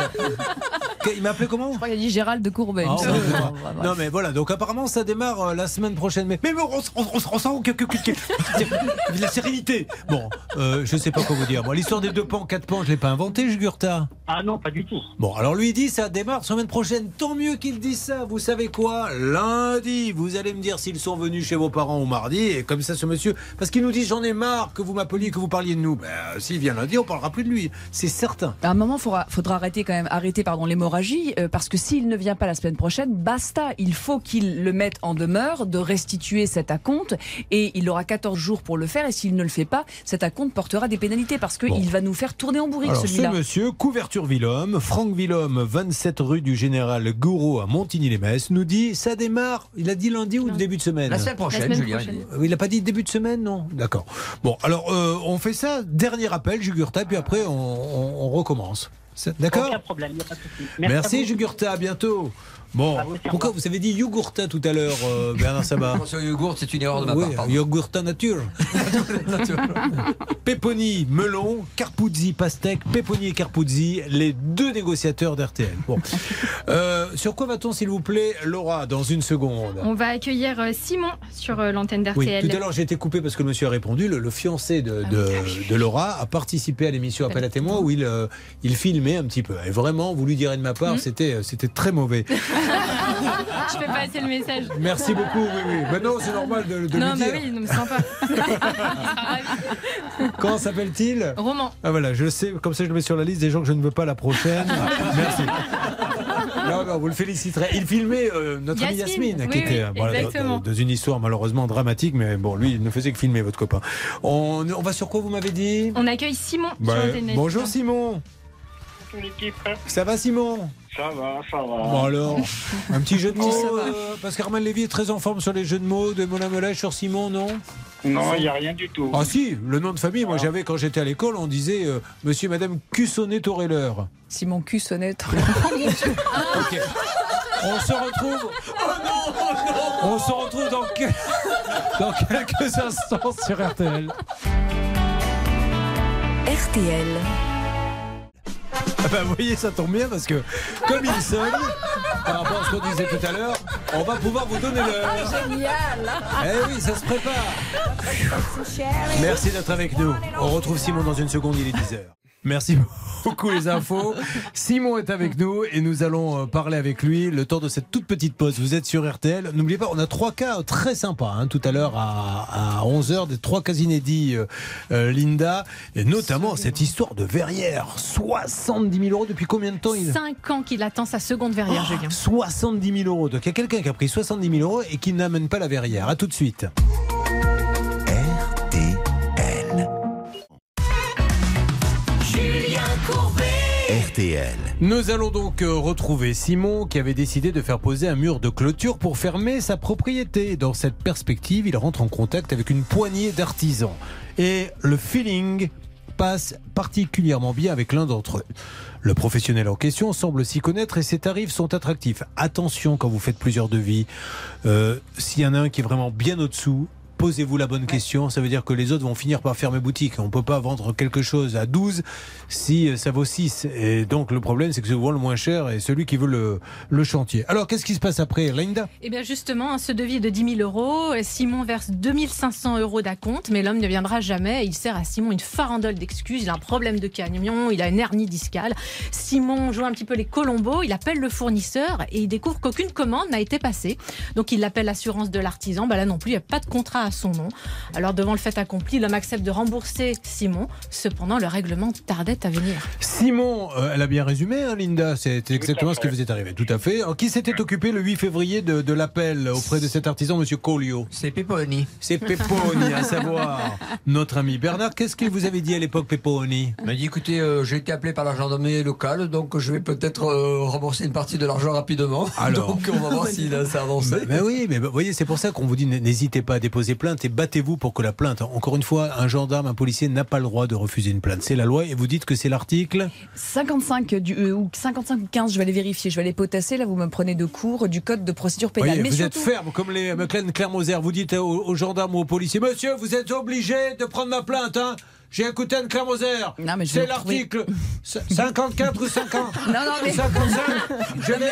Il m'a appelé comment Je crois qu'il a dit Gérald de Courbet. Ah, Bon, Non mais voilà, donc apparemment ça démarre euh, la semaine prochaine. Mais, mais on, on, on, on ressent que, que, que- que- de la sérénité. Bon, euh, je sais pas quoi vous dire. Moi, l'histoire des deux pans, quatre pans, je l'ai pas inventé, Jugurta. Ah non, pas du tout. Bon, alors lui il dit ça démarre semaine prochaine. Tant mieux qu'il dise ça. Vous savez quoi? Lundi, vous allez me dire s'ils sont venus chez vos parents ou mardi. Et comme ça, ce monsieur, parce qu'il nous dit j'en ai marre que vous m'appeliez, que vous parliez de nous. Ben, s'il vient lundi, on parlera plus de lui. C'est certain. À un moment, il faudra, faudra arrêter quand même, arrêter pardon l'hémorragie, euh, parce que s'il ne vient pas la semaine prochaine, basta. Il faut qu'il le mette en demeure de restituer cet acompte, et il aura 14 jours pour le faire. Et s'il ne le fait pas, cet acompte portera des pénalités parce qu'il va nous faire tourner en bourrique Alors, ce celui-là. monsieur, couverture Villhomme, Franck Villhomme, 27 rue du Général Gouraud à Montigny-les-Messes, nous dit ça démarre. Il a dit lundi ou début de semaine La semaine prochaine, La semaine Julien, prochaine. Euh, Il n'a pas dit début de semaine, non? D'accord. Bon, alors euh, on fait ça. Dernier appel, Jugurta, puis après on, on- on recommence. C'est- D'accord? Aucun problème, il n'y a pas de souci. Merci, vous. Jugurta, à bientôt. Bon, Ah pourquoi vous avez dit Yogurta tout à l'heure, euh, Bernard Sabat Attention, yogourt, c'est une erreur de ma oui, part. nature. Peponi, melon, Carpuzzi, pastèque, Peponi et Carpuzzi, les deux négociateurs d'RTL. Bon. Euh, sur quoi va-t-on, s'il vous plaît, Laura, dans une seconde? On va accueillir euh, Simon sur l'antenne oui, d'RTL. tout à l'heure j'ai été coupé parce que le monsieur a répondu. Le, le fiancé de, de, de Laura a participé à l'émission Appel à témoins où il, euh, il filmait un petit peu. Et vraiment, vous lui direz de ma part, c'était, euh, c'était très mauvais. Je fais passer le message. Merci beaucoup. Oui, oui. Mais non, c'est normal de, de non, lui bah dire. oui, non, mais sympa. Il sera ravi. Comment s'appelle-t-il? Roman. Ah voilà, je sais, comme ça je le mets sur la liste des gens que je ne veux pas la prochaine. Merci. Non, non, vous le féliciterez. Il filmait euh, notre Yasmine, Yasmine, oui, qui était oui, euh, voilà, dans- une histoire malheureusement dramatique, mais bon, lui, il ne faisait que filmer votre copain. On, on va sur quoi vous m'avez dit? On accueille Simon Bah. Bonjour Simon. Ça va Simon? Ça va, ça va. Bon alors, un petit jeu de mots, euh, parce qu'Armand Lévy est très en forme sur les jeux de mots de Mona Melèche sur Simon, non? Non, il n'y a rien du tout. Ah si, le nom de famille, moi j'avais quand j'étais à l'école, on disait euh, Monsieur et Madame Cussonnet-Torelleur. Simon Cussonnet. Ok. On se retrouve. On se retrouve dans, dans quelques instants sur RTL. RTL. Ah bah, vous voyez, ça tombe bien parce que, comme il sonne, par rapport à ce qu'on disait tout à l'heure, on va pouvoir vous donner l'heure. Génial Eh oui, ça se prépare. Merci d'être avec nous. On retrouve Simon dans une seconde, il est 10h. Merci beaucoup les infos. Simon est avec nous et nous allons euh, parler avec lui le temps de cette toute petite pause. Vous êtes sur RTL. N'oubliez pas, on a trois cas très sympas hein, tout à l'heure à, à 11h, des trois cas inédits, euh, euh, Linda, et notamment cette histoire de verrière. 70 000 euros depuis combien de temps il 5 ans qu'il attend sa seconde verrière, Julien. 70 000 euros. Donc il y a quelqu'un qui a pris 70 000 euros et qui n'amène pas la verrière. À tout de suite. RTL. Nous allons donc euh, retrouver Simon qui avait décidé de faire poser un mur de clôture pour fermer sa propriété. Dans cette perspective, il rentre en contact avec une poignée d'artisans. Et le feeling passe particulièrement bien avec l'un d'entre eux. Le professionnel en question semble s'y connaître et ses tarifs sont attractifs. Attention quand vous faites plusieurs devis, euh, s'il y en a un qui est vraiment bien au-dessous, posez-vous la bonne question. Ça veut dire que les autres vont finir par fermer boutique. On ne peut pas vendre quelque chose à 12 si euh, ça vaut 6. Et donc le problème, c'est que souvent le moins cher est celui qui veut le, le chantier. Alors qu'est-ce qui se passe après, Linda? Eh bien justement, ce devis de 10 000 euros. Simon verse 2500 euros d'acompte, mais l'homme ne viendra jamais. Il sert à Simon une farandole d'excuses. Il a un problème de camion, il a une hernie discale. Simon joue un petit peu les colombos, il appelle le fournisseur et il découvre qu'aucune commande n'a été passée. Donc il l'appelle l'assurance de l'artisan. Bah là non plus, il n'y a pas de contrat à son nom. Alors devant le fait accompli, l'homme accepte de rembourser Simon. Cependant, le règlement tardait à venir. Simon, euh, elle a bien résumé, hein, Linda. C'est exactement ce qui vous est arrivé. Tout à fait. Alors, qui s'était occupé le 8 février de, de l'appel auprès de cet artisan, Monsieur Colio? C'est Peponi. C'est Peponi, à savoir notre ami Bernard. Qu'est-ce qu'il vous avait dit à l'époque, Peponi? Il m'a dit écoutez, euh, j'ai été appelé par la gendarmerie locale, donc je vais peut-être euh, rembourser une partie de l'argent rapidement. Alors. donc on va voir si là, ça avance. Mais, mais oui, mais vous voyez, c'est pour ça qu'on vous dit n'hésitez pas à déposer plainte et battez-vous pour que la plainte. Encore une fois, un gendarme, un policier n'a pas le droit de refuser une plainte. C'est la loi et vous dites que c'est l'article 55 du, euh, ou 55 ou 15, je vais aller vérifier, je vais aller potasser. Là, vous me prenez de cours du code de procédure pénale. Voyez, Mais vous surtout, êtes ferme, comme les McLean Claire-Moser. Vous dites aux, aux gendarmes ou aux policiers Monsieur, vous êtes obligé de prendre ma plainte, hein j'ai écouté Anne je C'est l'article 54 ou 50 Non, non, mais- ou 55. Je vais aller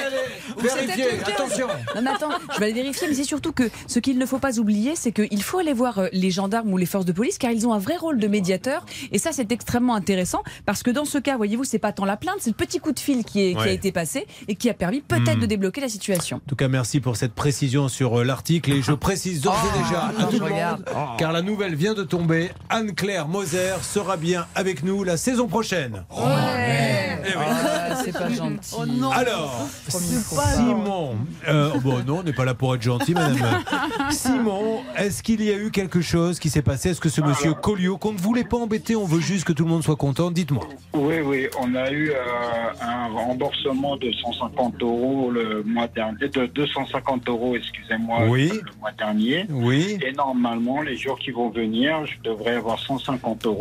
vérifier. Attention. Non, mais attends, je vais aller vérifier, mais c'est surtout que ce qu'il ne faut pas oublier, c'est qu'il faut aller voir euh, les gendarmes ou les forces de police, car ils ont un vrai rôle de médiateur. Et ça, c'est extrêmement intéressant, parce que dans ce cas, voyez-vous, c'est pas tant la plainte, c'est le petit coup de fil qui, est, qui a été passé et qui a permis peut-être Hmm. de débloquer la situation. En tout cas, merci pour cette précision sur euh, l'article. Et je précise d'ores et déjà à tout le monde, car la nouvelle vient de tomber. Anne-Claire Moser sera bien avec nous la saison prochaine. Eh oui. c'est pas gentil. Alors, Simon, euh, bon non, on n'est pas là pour être gentil, madame. Simon, est-ce qu'il y a eu quelque chose qui s'est passé? Est-ce que ce monsieur Colliot, qu'on ne voulait pas embêter, on veut juste que tout le monde soit content? Dites-moi. Oui, oui, on a eu euh, un remboursement de 150 euros le mois dernier, de 250 euros, excusez-moi, Oui. le mois dernier. Oui. Et normalement, les jours qui vont venir, je devrais avoir 150 euros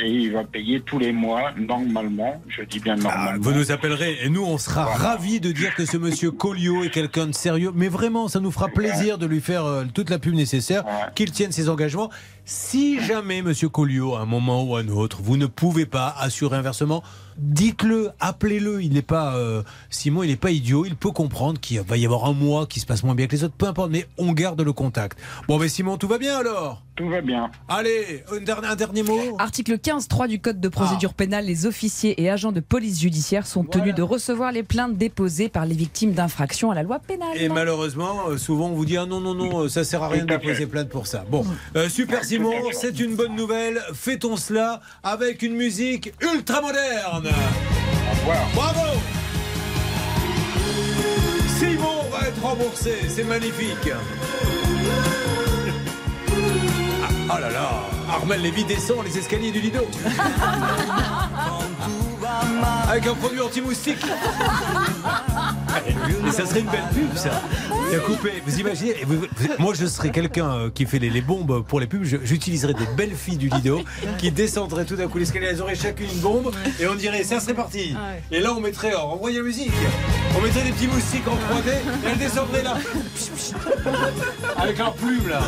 et il va payer tous les mois, normalement. Je dis bien normalement. Ah, Vous nous appellerez et nous, on sera ravis de dire que ce monsieur Colliot est quelqu'un de sérieux. Mais vraiment, ça nous fera plaisir de lui faire euh, toute la pub nécessaire, qu'il tienne ses engagements. Si jamais, monsieur Colliot, à un moment ou à un autre, vous ne pouvez pas assurer un versement, dites-le, appelez-le. Il n'est pas, euh, Simon, il n'est pas idiot. Il peut comprendre qu'il va y avoir un mois qui se passe moins bien que les autres. Peu importe, mais on garde le contact. Bon, mais Simon, tout va bien alors? Tout va bien. Allez, un dernier, un dernier mot Article 15.3 du Code de procédure pénale, les officiers et agents de police judiciaire sont tenus de recevoir les plaintes déposées par les victimes d'infractions à la loi pénale. Et malheureusement, euh, souvent on vous dit ah non non non, euh, ça sert à rien de déposer plainte pour ça. Bon, euh, super Simon, c'est une bonne nouvelle. Fêtons cela avec une musique ultra moderne. Bravo. Simon va être remboursé, c'est magnifique. Ah, oh là là, Armel Lévy descend les escaliers du Lido. Avec un produit anti-moustique. Et ça serait une belle pub, ça. À couper. Vous imaginez vous- Moi, je serais quelqu'un euh, qui fait les, les bombes pour les pubs. J'utiliserais des belles filles du Lido qui descendraient tout d'un coup l'escalier. Elles auraient chacune une bombe et on dirait ça serait parti. Et là, on mettrait, oh, envoyez la musique. On mettrait des petits moustiques en 3D et elles descendraient là. Avec leurs plumes là.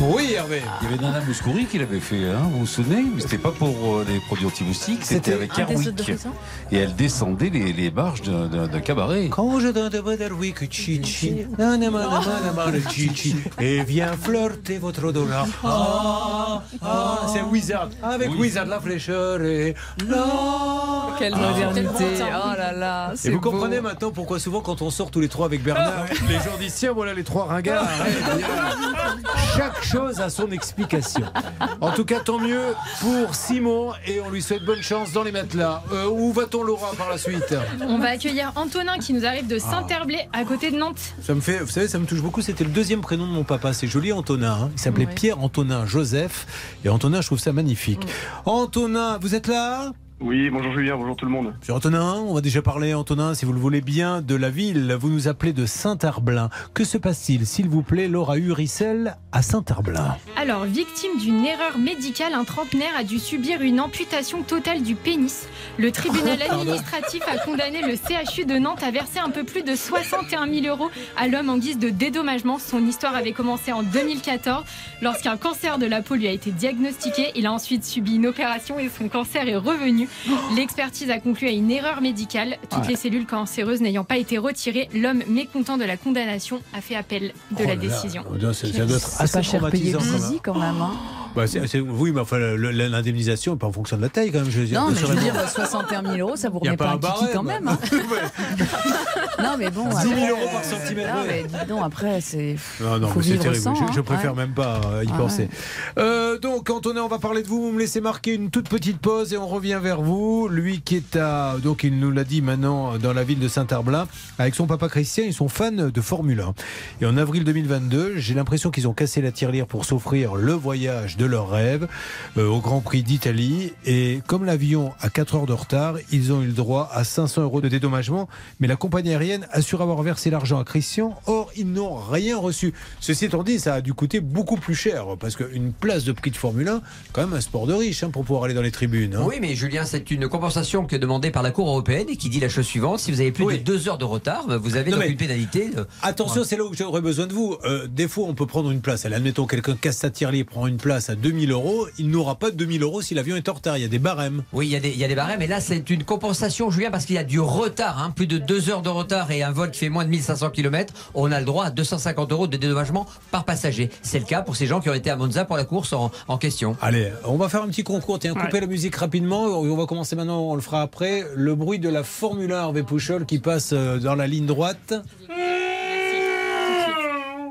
Oui, Hervé. Il y avait Nana Mouskouri qui l'avait fait, hein, vous vous souvenez? Mais c'était pas pour euh, les produits anti-moustiques, c'était avec d'horizon Et elle descendait les, les marches d'un- cabaret. Quand je donne de Darwick chichi, chichi, et vient flirter votre odorat. Ah, ah, c'est Wizard. Avec Oui. Wizard la fraîcheur et non. Quelle modernité. Oh là là. Et vous beau. comprenez maintenant pourquoi souvent quand on sort tous les trois avec Bernard, les gens disent tiens voilà les trois ringards. Chaque chose a son explication. En tout cas, tant mieux pour Simon et on lui souhaite bonne chance dans les matelas. Euh, où va-t-on Laura par la suite On va accueillir Antonin qui nous arrive de Saint-Herblay à côté de Nantes. Ça me fait, vous savez, ça me touche beaucoup. C'était le deuxième prénom de mon papa. C'est joli, Antonin. hein. Il s'appelait Ouais. Pierre Antonin Joseph. Et Antonin, je trouve ça magnifique. Antonin, vous êtes là? Oui, bonjour Julien, bonjour tout le monde. Monsieur Antonin, on va déjà parler, Antonin, si vous le voulez bien, de la ville. Vous nous appelez de Saint-Herblain. Que se passe-t-il, s'il vous plaît, Laura Uricel, à Saint-Herblain Alors, victime d'une erreur médicale, un trentenaire a dû subir une amputation totale du pénis. Le tribunal administratif a condamné le CHU de Nantes à verser un peu plus de 61 000 euros à l'homme en guise de dédommagement. Son histoire avait commencé en 2014 lorsqu'un cancer de la peau lui a été diagnostiqué. Il a ensuite subi une opération et son cancer est revenu. L'expertise a conclu à une erreur médicale. Toutes Ouais. les cellules cancéreuses n'ayant pas été retirées, l'homme mécontent de la condamnation a fait appel de Oh la là là. décision. Oh, Ça, ça doit être C'est assez pas cher payé traumatisant, quand même. Quand hein. Bah, oui, mais enfin, l'indemnisation n'est pas en fonction de la taille, quand même. Je veux dire, Non, mais je veux dire, 61 000 euros, ça vous remet pas pas un un kiki quand même. hein. non, mais bon. 10 000 après- euros par centimètre, Non, mais dis donc, après, c'est. Non, non, faut mais c'est terrible. sans, je, je hein. préfère Ouais. même pas euh, y Ah penser. ouais. Euh, donc, Antonin, on va parler de vous. Vous me laissez marquer une toute petite pause et on revient vers vous. Lui qui est à. Donc, il nous l'a dit maintenant dans la ville de Saint-Herblain. Avec son papa Christian, ils sont fans de Formule 1. Et en avril 2022, j'ai l'impression qu'ils ont cassé la tirelire pour s'offrir le voyage de leur rêve euh, au Grand Prix d'Italie. Et comme l'avion a 4 heures de retard, ils ont eu le droit à 500 euros de dédommagement. Mais la compagnie aérienne assure avoir versé l'argent à Christian. Or, ils n'ont rien reçu. Ceci étant dit, ça a dû coûter beaucoup plus cher. Parce qu'une place de prix de Formule 1, quand même un sport de riche hein, pour pouvoir aller dans les tribunes. hein. Oui, mais Julien, c'est une compensation qui est demandée par la Cour européenne et qui dit la chose suivante si vous avez plus de deux heures de retard, vous avez Non, donc mais- une pénalité. de- Attention, c'est là où j'aurais besoin de vous. Euh, des fois, on peut prendre une place. Allez, admettons, quelqu'un casse sa tirelire, prend une place à 2000 euros. Il n'aura pas 2000 euros si l'avion est en retard. Il y a des barèmes. Oui, il y, a des, il y a des barèmes, mais là, c'est une compensation, Julien, parce qu'il y a du retard, hein, plus de deux heures de retard et un vol qui fait moins de 1500 km. On a le droit à 250 euros de dédommagement par passager. C'est le cas pour ces gens qui ont été à Monza pour la course en, en question. Allez, on va faire un petit concours. Tiens, coupez la musique rapidement. On va commencer maintenant, on le fera après. Le bruit de la Formule 1 Hervé Pouchol qui passe euh, dans la ligne droite.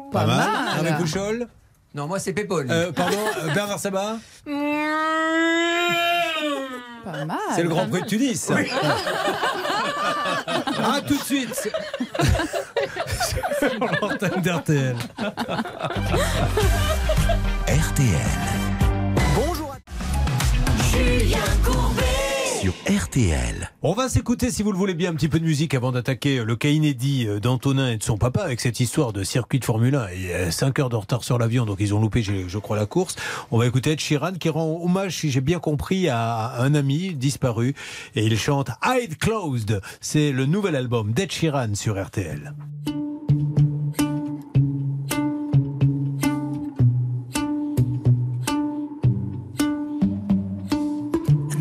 Pas, mal. mal. Hervé Pouchol. Non, moi, c'est Pépone. Euh, pardon, euh, Bernard Sabat. Pas mal. C'est le Grand Prix de Tunis. ah, tout de suite. Sur l'antenne d'RTL. RTL. RTL. On va s'écouter, si vous le voulez bien, un petit peu de musique avant d'attaquer le cas inédit euh, d'Antonin et de son papa avec cette histoire de circuit de Formule 1. Il y a 5 heures de retard sur l'avion, donc ils ont loupé, je crois, la course. On va écouter Ed Sheeran qui rend hommage, si j'ai bien compris, à un ami disparu. Et il chante Hide Closed. C'est le nouvel album d'Ed Sheeran sur RTL.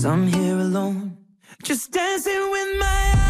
Cause I'm here alone, just dancing with my eyes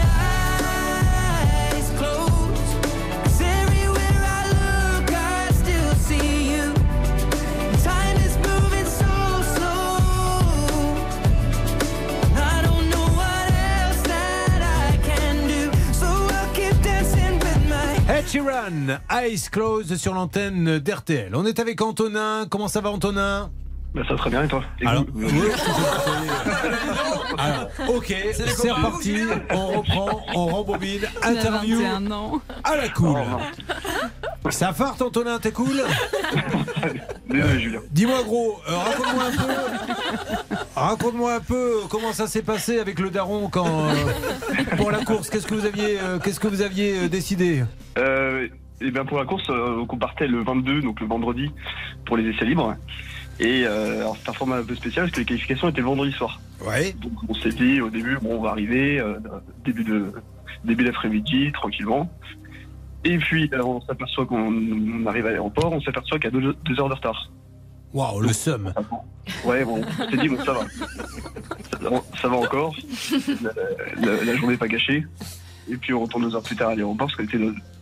Sheeran, Eyes Closed sur l'antenne d'RTL. On est avec Antonin. Comment ça va, Antonin? Bah, ça va très bien et toi? Et Alors, vous? Oui, Alors, ok, C'est reparti. On reprend, on rembobine. Interview Il a 21 ans. à la cool. Ça farte, Antonin, t'es cool Désolé, Julien. Dis-moi, gros, euh, raconte-moi un peu. Raconte-moi un peu comment ça s'est passé avec le daron quand euh, pour la course. Qu'est-ce que vous aviez, euh, qu'est-ce que vous aviez décidé Euh, et bien pour la course, euh, on partait le 22, donc le vendredi, pour les essais libres. Et euh, alors c'est un format un peu spécial parce que les qualifications étaient le vendredi soir. Ouais. Donc on s'est dit au début, bon, on va arriver euh, début de début d'après-midi, tranquillement. Et puis euh, on s'aperçoit qu'on on arrive à l'aéroport, on s'aperçoit qu'il y a deux, deux heures de retard. Waouh, le seum. Ouais, bon, on s'est dit, bon, ça va. Ça, va- ça va encore. La, la- la journée n'est pas gâchée. Et puis on retourne deux heures plus tard à l'aéroport parce qu'on était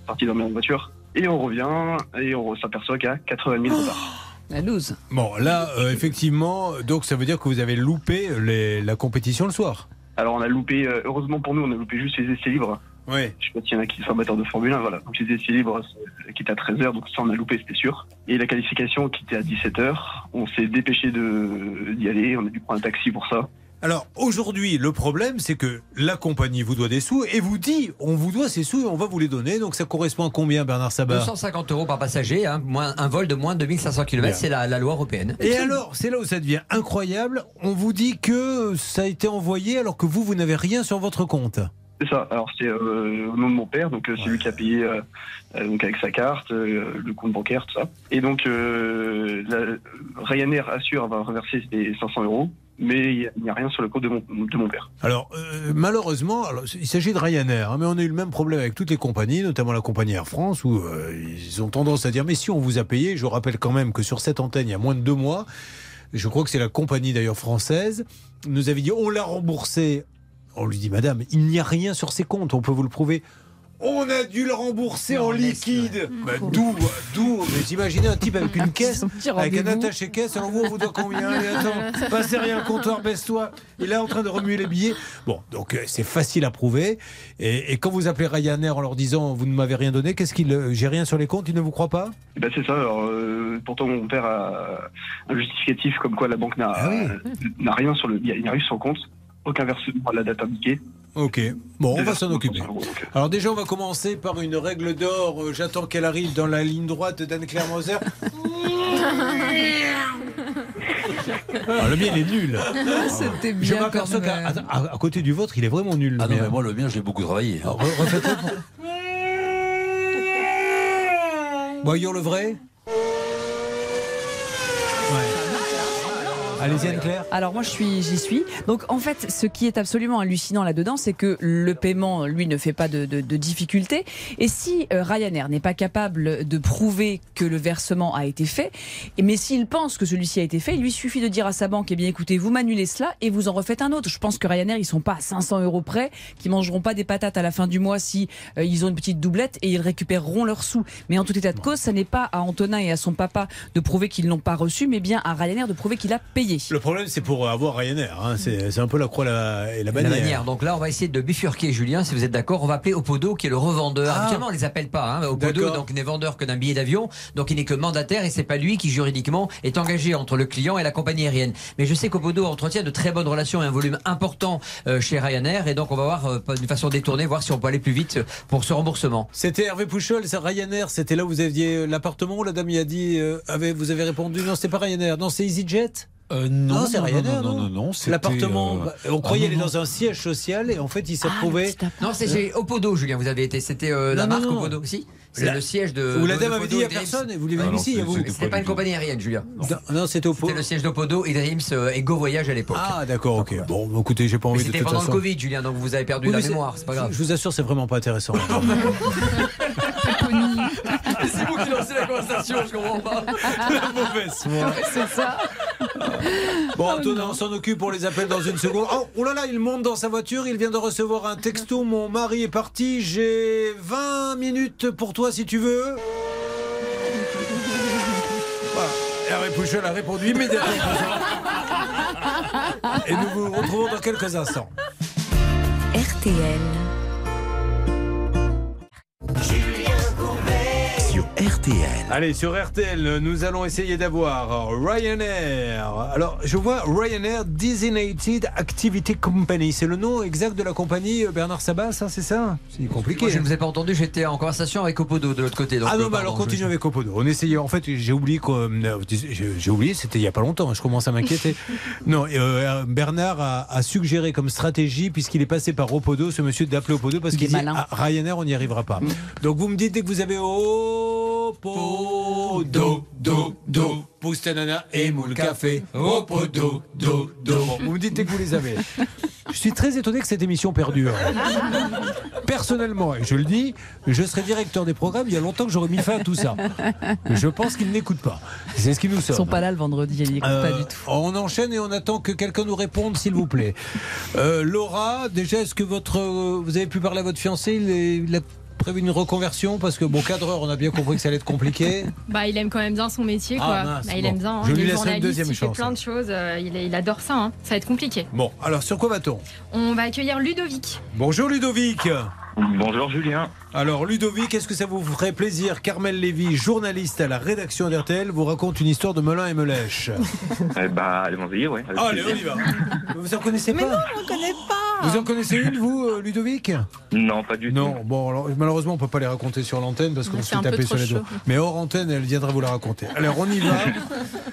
parti dormir en voiture. Et on revient et on s'aperçoit qu'il y a 80 000 de retard. La loose. Bon, là, euh, effectivement, donc ça veut dire que vous avez loupé les- la compétition le soir. Alors on a loupé, euh, heureusement pour nous, on a loupé juste les essais libres. Ouais. Je sais pas s'il y en a qui sont amateurs de Formule 1, voilà. Donc les essais libres c'est- qui étaient à 13h, donc ça on a loupé, c'était sûr. Et la qualification qui était à 17h, on s'est dépêché d'y aller, on a dû prendre un taxi pour ça. Alors aujourd'hui, le problème, c'est que la compagnie vous doit des sous et vous dit on vous doit ces sous et on va vous les donner. Donc ça correspond à combien, Bernard Sabat? 250 euros par passager, hein, moins, un vol de moins de 2500 km, c'est la, la loi européenne. Et alors, c'est là où ça devient incroyable. On vous dit que ça a été envoyé alors que vous, vous n'avez rien sur votre compte. C'est ça. Alors c'est euh, au nom de mon père, donc euh, c'est lui qui a payé euh, euh, donc avec sa carte, le compte bancaire, tout ça. Et donc Ryanair assure avoir reversé les 500 euros, mais il n'y a rien sur le compte de mon, de mon père. Alors, malheureusement, il s'agit de Ryanair, hein, mais on a eu le même problème avec toutes les compagnies, notamment la compagnie Air France, où ils ont tendance à dire Mais si on vous a payé, je rappelle quand même que sur cette antenne, il y a moins de deux mois, je crois que c'est la compagnie d'ailleurs française, nous avait dit On l'a remboursé. On lui dit Madame, il n'y a rien sur ses comptes, on peut vous le prouver. On a dû le rembourser en liquide. Bah, d'où, d'où Mais imaginez un type avec une caisse, avec un attaché caisse. Alors vous, on vous doit combien? Allez, attends, passe derrière un comptoir, baisse-toi. Il est en train de remuer les billets. Bon, donc euh, c'est facile à prouver. Et, et quand vous appelez Ryanair en leur disant vous ne m'avez rien donné, qu'est-ce qu'il, euh, j'ai rien sur les comptes, ils ne vous croient pas? Et ben c'est ça. Alors, euh, pourtant mon père a un justificatif comme quoi la banque n'a n'a rien sur le, il n'y a- il n'y a rien sur son compte, aucun versement à la date indiquée. Ok. Bon, on va s'en occuper. Alors déjà, on va commencer par une règle d'or. Euh, J'attends qu'elle arrive dans la ligne droite d'Anne-Claire Moser. Ah, le mien, il est nul. C'était Je bien m'aperçois qu'à à- à côté du vôtre, il est vraiment nul. le Ah non, mien. mais moi, le mien, j'ai beaucoup travaillé. Alors, re- refaites-le pour- Voyons le vrai. Allez-y, Anne-Claire. Alors moi je suis, j'y suis. Donc en fait, ce qui est absolument hallucinant là-dedans, c'est que le paiement, lui, ne fait pas de, de, de difficulté. Et si euh, Ryanair n'est pas capable de prouver que le versement a été fait, mais s'il pense que celui-ci a été fait, il lui suffit de dire à sa banque, eh bien écoutez, vous m'annulez cela et vous en refaites un autre. Je pense que Ryanair, ils sont pas à 500 euros près, qui mangeront pas des patates à la fin du mois si euh, ils ont une petite doublette et ils récupéreront leurs sous. Mais en tout état de cause, ça n'est pas à Antonin et à son papa de prouver qu'ils n'ont pas reçu, mais bien à Ryanair de prouver qu'il a payé. Le problème, c'est pour avoir Ryanair. hein. C'est c'est un peu la croix la- et la La bannière. bannière. Donc là, on va essayer de bifurquer, Julien, si vous êtes d'accord. On va appeler Opodo, qui est le revendeur. Ah. Habituellement, on les appelle pas. Hein. Opodo, donc, n'est vendeur que d'un billet d'avion. Donc, il n'est que mandataire et c'est pas lui qui, juridiquement, est engagé entre le client et la compagnie aérienne. Mais je sais qu'Opodo entretient de très bonnes relations et un volume important euh, chez Ryanair. Et donc, on va voir, euh, d'une façon détournée, voir si on peut aller plus vite pour ce remboursement. C'était Hervé Pouchol, c'est Ryanair, c'était là où vous aviez l'appartement où la dame y a dit, euh, avait, vous avez répondu, non, c'était pas Ryanair, non, c'est EasyJet Euh, non, c'est non, Ryanair, non, non, non, non, L'appartement, euh, bah, on ah, croyait non, aller dans un siège social et en fait il s'est retrouvé. Non, c'est chez Opodo, Julien, vous avez été. C'était euh, la marque. Opodo aussi C'est La- le siège de. Où la dame avait Opodo dit à et Dreams. personne, et vous l'avez Ah vu non, ici, c'était- vous. C'était C'était pas une compagnie aérienne, Julien. Non, non, c'était au C'était le siège d'Opodo, Dreams euh, et Go Voyage à l'époque. Ah d'accord, ok. Bon, bah, écoutez, j'ai pas Mais envie de c'était pendant façon. le Covid, Julien, donc vous avez perdu Oui, la mémoire, c'est pas grave. Je vous assure, c'est vraiment pas intéressant. C'est vous qui lancez la conversation, je comprends pas. mauvaise foi. C'est ça. Bon, Antonin, on s'en occupe, on les appelle dans une seconde. Oh, oh là là, il monte dans sa voiture, il vient de recevoir un texto. Mon mari est parti, j'ai 20 minutes pour toi si tu veux. Voilà. Hervé Pouchol a répondu immédiatement. Et nous vous retrouvons dans quelques instants. RTL. RTL. Allez, sur RTL, nous allons essayer d'avoir Ryanair. Alors, je vois Ryanair Designated Activity Company. C'est le nom exact de la compagnie euh, Bernard Sabat, ça, c'est ça? C'est compliqué. Moi, je ne vous ai pas entendu, j'étais en conversation avec Opodo de l'autre côté. donc, ah non, euh, mais alors continue je- avec Opodo. On essayait. En fait, j'ai oublié que euh, j'ai oublié. C'était il y a pas longtemps. Je commence à m'inquiéter. non, euh, Bernard a, a suggéré comme stratégie, puisqu'il est passé par Opodo, ce monsieur d'appeler Opodo parce Il qu'il est dit malin. ah, Ryanair, on n'y arrivera pas. Donc vous me dites dès que vous avez Opodo, do, do, pousse ta nana et moule café. Opodo, do, do. Bon, vous me dites dès que vous les avez. Je suis très étonné que cette émission perdure. Personnellement, et je le dis, je serais directeur des programmes il y a longtemps que j'aurais mis fin à tout ça. Je pense qu'ils n'écoutent pas. C'est ce qui nous Ils sommes. sont pas là le vendredi, ils n'écoutent Euh, pas du tout. On enchaîne et on attend que quelqu'un nous réponde, s'il vous plaît. Euh, Laura, déjà, est-ce que votre, euh, vous avez pu parler à votre fiancé il, est- il a prévu une reconversion Parce que, bon, cadreur, on a bien compris que ça allait être compliqué. Bah, il aime quand même bien son métier, Ah, quoi. mince, Bah, il bon. aime bien. hein. Je lui il laisserai une deuxième il fait chance, plein hein. de choses. euh, il, il adore ça. hein. Ça va être compliqué. Bon, alors sur quoi va-t-on? On va accueillir Ludovic. Bonjour Ludovic. Bonjour Julien. Alors Ludovic, est-ce que ça vous ferait plaisir Carmel Lévy, journaliste à la rédaction d'RTL, vous raconte une histoire de Melun et Melèche Eh ben, allons-y, ouais. Allez, on y va. Vous en connaissez pas on connaît pas. Vous en connaissez une, vous, euh, Ludovic? Non, pas du Non, bon, alors, malheureusement, on peut pas les raconter sur l'antenne parce qu'on Mais se fait taper sur les doigts. Mais hors antenne, elle viendra vous la raconter. Alors, on y va.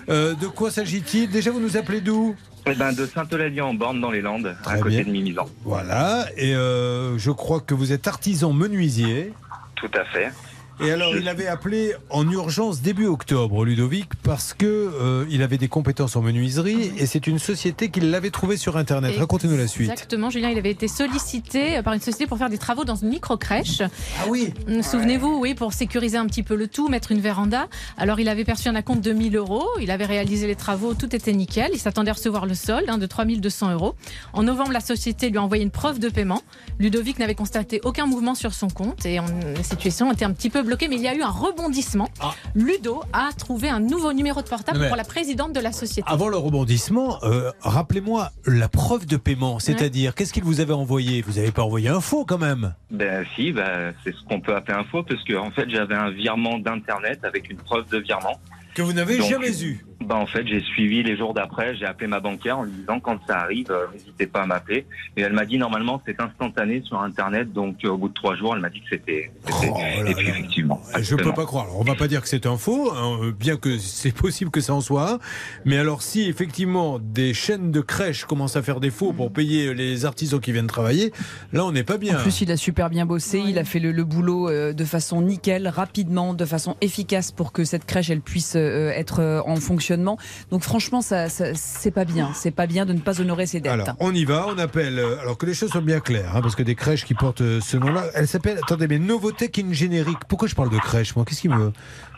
Euh, de quoi s'agit-il? Déjà, vous nous appelez d'où? Eh ben, de Saint-Eulalie en Borne dans les Landes, à côté bien. de Mimizan. Voilà. Et euh, je crois que vous êtes artisan menuisier. Tout à fait. Et alors, il avait appelé en urgence début octobre, Ludovic, parce que euh, il avait des compétences en menuiserie et c'est une société qui l'avait trouvé sur Internet. Racontez-nous la suite. Exactement, Julien, il avait été sollicité par une société pour faire des travaux dans une micro-crèche. Ah oui Souvenez-vous, oui, pour sécuriser un petit peu le tout, mettre une véranda. Alors, il avait perçu un acompte de 1000 euros, il avait réalisé les travaux, tout était nickel. Il s'attendait à recevoir le solde hein, de 3200 euros. En novembre, la société lui a envoyé une preuve de paiement. Ludovic n'avait constaté aucun mouvement sur son compte et on, la situation était un petit peu bloquée, mais il y a eu un rebondissement. Ludo a trouvé un nouveau numéro de portable mais- pour la présidente de la société. Avant le rebondissement, euh, rappelez-moi la preuve de paiement, c'est-à-dire qu'est-ce qu'il vous avait envoyé? Vous n'avez pas envoyé un faux quand même Ben si, ben, c'est ce qu'on peut appeler un faux, parce que en fait j'avais un virement d'internet avec une preuve de virement. Que vous n'avez jamais eu Ben en fait j'ai suivi les jours d'après, j'ai appelé ma banquière en lui disant quand ça arrive, euh, n'hésitez pas à m'appeler. Et elle m'a dit normalement c'est instantané sur internet, donc euh, au bout de trois jours elle m'a dit que c'était. là Et puis là. effectivement. Je peux pas croire. Alors, on va pas dire que c'est un faux, hein, bien que c'est possible que ça en soit un. Mais alors, si effectivement des chaînes de crèches commencent à faire des faux pour payer les artisans qui viennent travailler, là, on n'est pas bien. En plus, il a super bien bossé, il a fait le, le boulot euh, de façon nickel, rapidement, de façon efficace pour que cette crèche elle puisse euh, être euh, en fonction fonctionnement. Donc franchement, ça, ça- c'est pas bien. C'est pas bien de ne pas honorer ses dettes. Alors, on y va, on appelle. euh, Alors que les choses soient bien claires, hein, parce que des crèches qui portent euh, ce nom-là, elle s'appelle. Attendez, mais Novotech Ingénérique. Pourquoi je parle de crèche, moi? Qu'est-ce qui me.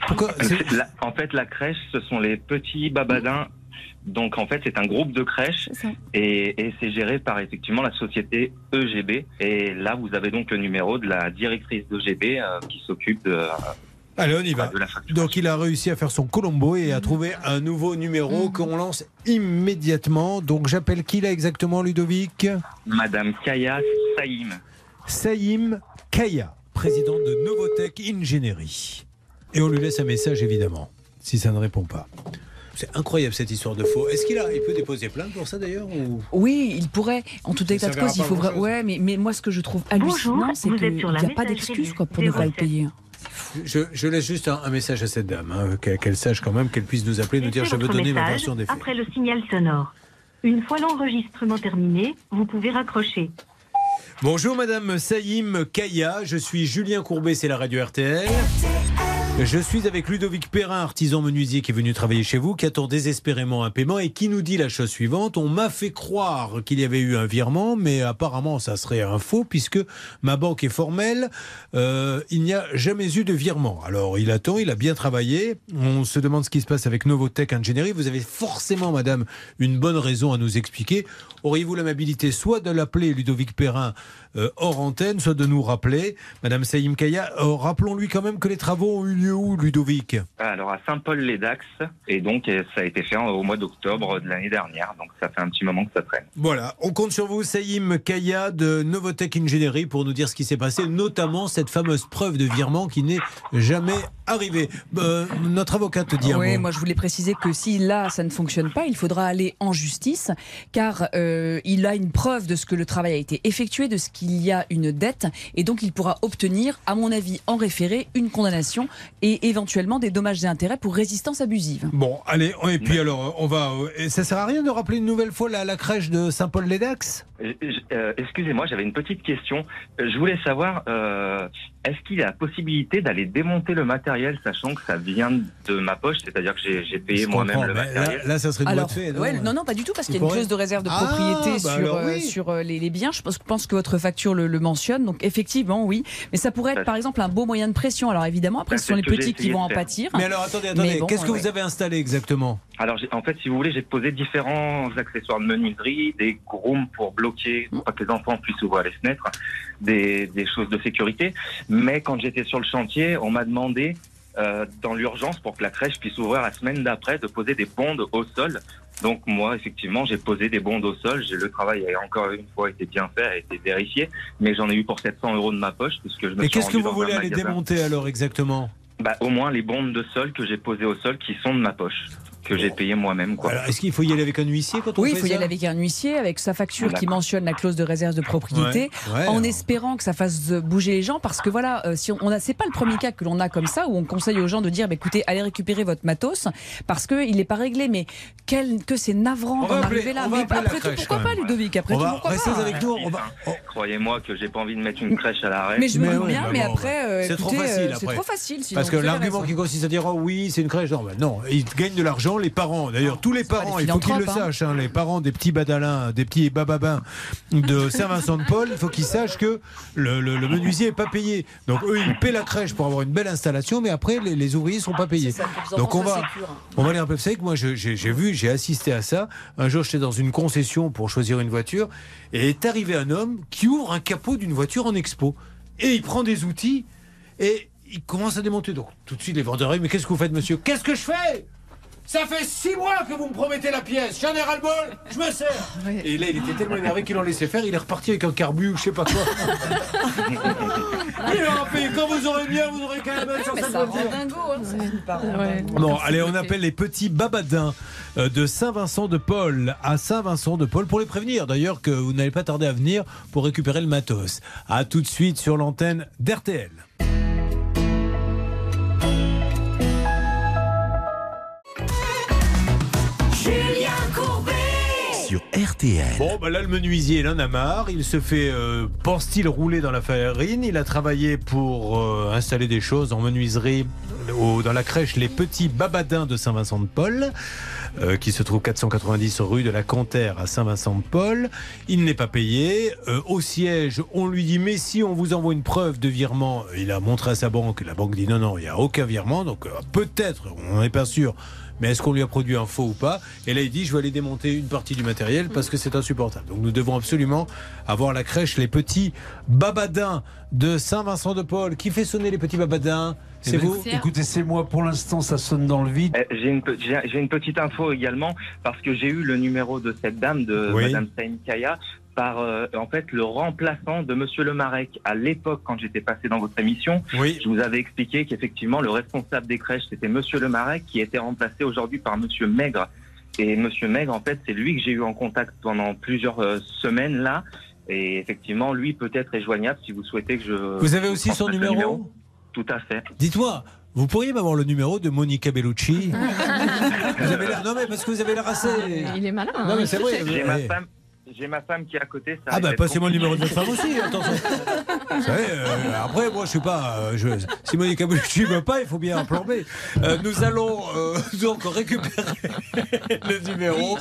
Pourquoi c'est- La- en fait, la crèche, ce sont les petits babadins. Donc, en fait, c'est un groupe de crèches et, et c'est géré par effectivement la société EGB. Et là, vous avez donc le numéro de la directrice d'EGB euh, qui s'occupe de, Allez, on y va. la Donc il a réussi à faire son Colombo et à trouver un nouveau numéro qu'on lance immédiatement. Donc j'appelle qui là exactement, Ludovic? Madame Kaya Saïm. Saïm Kaya, présidente de Novotech Ingénierie. Et on lui laisse un message évidemment, si ça ne répond pas. C'est incroyable cette histoire de faux. Est-ce qu'il a, il peut déposer plainte pour ça d'ailleurs ou... Oui, il pourrait. En tout Ça état de cause, il faut vra- grand-chose. Ouais, mais, mais moi, ce que je trouve hallucinant, c'est qu'il n'y a pas d'excuse pour ne pas le 07. payer. Je, je laisse juste un, un message à cette dame, hein, qu'elle sache quand même, qu'elle puisse nous appeler, nous dire je veux donner ma version des faits. après le signal sonore. Une fois l'enregistrement terminé, vous pouvez raccrocher. Bonjour Madame Saïm Kaya, je suis Julien Courbet, c'est la radio RTL. Je suis avec Ludovic Perrin, artisan menuisier qui est venu travailler chez vous, qui attend désespérément un paiement et qui nous dit la chose suivante. On m'a fait croire qu'il y avait eu un virement, mais apparemment ça serait un faux puisque ma banque est formelle. Euh, il n'y a jamais eu de virement. Alors il attend, il a bien travaillé. On se demande ce qui se passe avec Novotech Ingénierie. Vous avez forcément, madame, une bonne raison à nous expliquer. Auriez-vous l'amabilité soit de l'appeler Ludovic Perrin euh, hors antenne, soit de nous rappeler, Madame Saïm Kaya, euh, rappelons-lui quand même que les travaux ont eu lieu où, Ludovic? Alors, à Saint-Paul-les-Dax. Et donc, ça a été fait au mois d'octobre de l'année dernière. Donc, ça fait un petit moment que ça traîne. Voilà, on compte sur vous, Saïm Kaya de Novotech Ingénierie, pour nous dire ce qui s'est passé, notamment cette fameuse preuve de virement qui n'est jamais arrivée. Euh, notre avocate dit un Oui, mot. moi je voulais préciser que si là ça ne fonctionne pas, il faudra aller en justice car euh, il a une preuve de ce que le travail a été effectué, de ce qu'il y a une dette et donc il pourra obtenir, à mon avis, en référé, une condamnation et éventuellement des dommages et intérêts pour résistance abusive. Bon, allez, et puis alors, on va. euh, Ça sert à rien de rappeler une nouvelle fois la, la crèche de Saint-Paul-les-Dax? Euh, euh, Excusez-moi, j'avais une petite question. Je voulais savoir, euh, est-ce qu'il y a la possibilité d'aller démonter le matériel, sachant que ça vient de ma poche, c'est-à-dire que j'ai payé moi-même le là- matériel là, ça serait une Alors, boîte fait, non ouais, non, non, pas du tout, parce qu'il y a une clause de réserve de Ah, propriété bah sur, euh, sur euh, les, les biens. Je pense, pense que votre facture le, le mentionne. Donc, effectivement, oui. Mais ça pourrait être, par exemple, un beau moyen de pression. Alors, évidemment, après, ce sont les petits qui vont en pâtir. Mais alors, attendez, attendez, bon, qu'est-ce que ouais, vous avez installé exactement? Alors, en fait, si vous voulez, j'ai posé différents accessoires de menuiserie, des grooms pour bloquer, pour pas que les enfants puissent ouvrir les fenêtres, des, des choses de sécurité. Mais quand j'étais sur le chantier, on m'a demandé, euh, dans l'urgence, pour que la crèche puisse ouvrir la semaine d'après, de poser des bondes au sol. Donc moi, effectivement, j'ai posé des bondes au sol. J'ai le travail a encore une fois été bien fait, a été vérifié, mais j'en ai eu pour 700 euros de ma poche puisque je me Et qu'est-ce que vous voulez aller démonter alors exactement? Bah, au moins les bombes de sol que j'ai posées au sol qui sont de ma poche, que j'ai payé moi-même. Quoi. Alors, est-ce qu'il faut y aller avec un huissier quand on Oui, il faut y aller avec un huissier, avec sa facture qui mentionne la clause de réserve de propriété, Ouais, ouais, en alors. espérant que ça fasse bouger les gens, parce que voilà, euh, si on, on a, c'est pas le premier cas que l'on a comme ça où on conseille aux gens de dire, bah, écoutez, allez récupérer votre matos, parce que il n'est pas réglé, mais quel, que c'est navrant d'en arriver là. Mais après tout, pourquoi pas. Ludovic? Après On tout, pourquoi pas? avec nous. On va, Croyez-moi que j'ai pas envie de mettre une crèche à l'arrêt. Mais je me bien, mais après, c'est trop facile c'est après. trop facile. sinon, Parce que l'argument qui consiste à dire oh oui c'est une crèche, non, non, ils gagnent de l'argent les parents. D'ailleurs tous les parents, il faut qu'ils le philanthropes, hein. sachent, hein, les parents des petits badalins, des petits bababins de Saint-Vincent-de-Paul, il faut qu'ils sachent que le, le- le menuisier est pas payé. Donc eux ils paient la crèche pour avoir une belle installation, mais après les, les ouvriers sont pas payés. Donc on va, hein. on va les rappeler. Vous savez que moi j'ai vu, j'ai assisté à ça. Un jour j'étais dans une concession pour choisir une voiture et est arrivé un homme qui ouvre un capot d'une voiture en expo et il prend des outils et il commence à démonter. Donc tout de suite les vendeurs disent, mais qu'est-ce que vous faites monsieur? Qu'est-ce que je fais? Ça fait six mois que vous me promettez la pièce. J'en ai ras le bol. Je me sers. Et là, il était tellement énervé qu'il en laissait faire. Il est reparti avec un carbu ou je sais pas quoi. il aura payé quand vous aurez bien, vous aurez quand même sur voiture. hein, dingo. Bon, allez, on appelle les petits babadins euh, de Saint-Vincent-de-Paul à Saint-Vincent-de-Paul pour les prévenir d'ailleurs que vous n'allez pas tarder à venir pour récupérer le matos. À tout de suite sur l'antenne d'RTL. RTL. Bon, bah là, le menuisier, il en a marre. Il se fait, euh, pense-t-il, rouler dans la farine. Il a travaillé pour euh, installer des choses en menuiserie dans la crèche Les Petits Babadins de Saint-Vincent-de-Paul. euh, qui se trouve 490 rue de la Cantère à Saint-Vincent-de-Paul. Il n'est pas payé. Au siège, on lui dit mais si on vous envoie une preuve de virement, il a montré à sa banque. La banque dit non non, il n'y a aucun virement. Donc peut-être, on n'en est pas sûr. Mais est-ce qu'on lui a produit un faux ou pas Et là, il dit, je vais aller démonter une partie du matériel parce que c'est insupportable. Donc nous devons absolument avoir la crèche Les Petits Babadins de Saint-Vincent-de-Paul. Qui fait sonner les Petits Babadins? C'est Eh ben, vous Écoutez, c'est moi. Pour l'instant, ça sonne dans le vide. Euh, J'ai une, pe- j'ai j'ai une petite info également parce que j'ai eu le numéro de cette dame, de Oui. Madame Saïnkaya, par euh, en fait le remplaçant de Monsieur Le Marec. À l'époque, quand j'étais passé dans votre émission, Oui. je vous avais expliqué qu'effectivement le responsable des crèches c'était Monsieur Le Marec qui était remplacé aujourd'hui par Monsieur Maigre. Et Monsieur Maigre, en fait, c'est lui que j'ai eu en contact pendant plusieurs euh, semaines là. Et effectivement, lui peut-être est joignable si vous souhaitez que je. Vous avez aussi son numéro Tout à fait. Dites-moi, vous pourriez m'avoir le numéro de Monica Bellucci Vous avez l'air. Non, mais parce que vous avez l'air assez. Il est malin. Non, mais c'est vrai. J'ai ma femme. J'ai ma femme qui est à côté. Ça Ah bah passez-moi le numéro de votre femme aussi, attention. Vous savez, euh, après moi je suis pas, euh, je, si Monica Bellucci veut pas, il faut bien un plan B. Euh, nous allons euh, donc récupérer le numéro.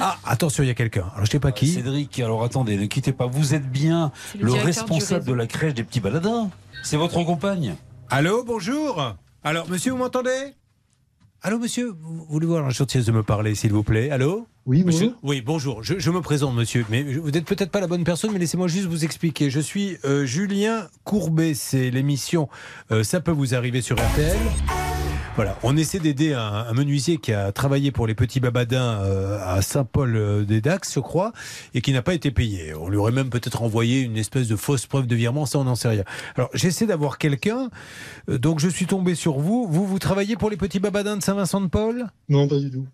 Ah attention, il y a quelqu'un. Alors je sais pas qui. Cédric, alors attendez, ne quittez pas. Vous êtes bien le le, responsable de la crèche des petits baladins. C'est votre compagne. Allô, bonjour. Alors monsieur, vous m'entendez? Allô monsieur, vous voulez voir la gentillesse de me parler s'il vous plaît? Allô? Oui, monsieur. bonjour. Oui, bonjour. Je, je me présente, monsieur, mais vous n'êtes peut-être pas la bonne personne, mais laissez-moi juste vous expliquer. Je suis euh, Julien Courbet. C'est l'émission euh, Ça peut vous arriver sur RTL. Voilà, on essaie d'aider un, un menuisier qui a travaillé pour les petits babadins euh, à Saint-Paul-des-Dax, je crois, et qui n'a pas été payé. On lui aurait même peut-être envoyé une espèce de fausse preuve de virement, ça on n'en sait rien. Alors j'essaie d'avoir quelqu'un, euh, donc je suis tombé sur vous. Vous, vous travaillez pour les petits babadins de Saint-Vincent-de-Paul? Non, pas du tout.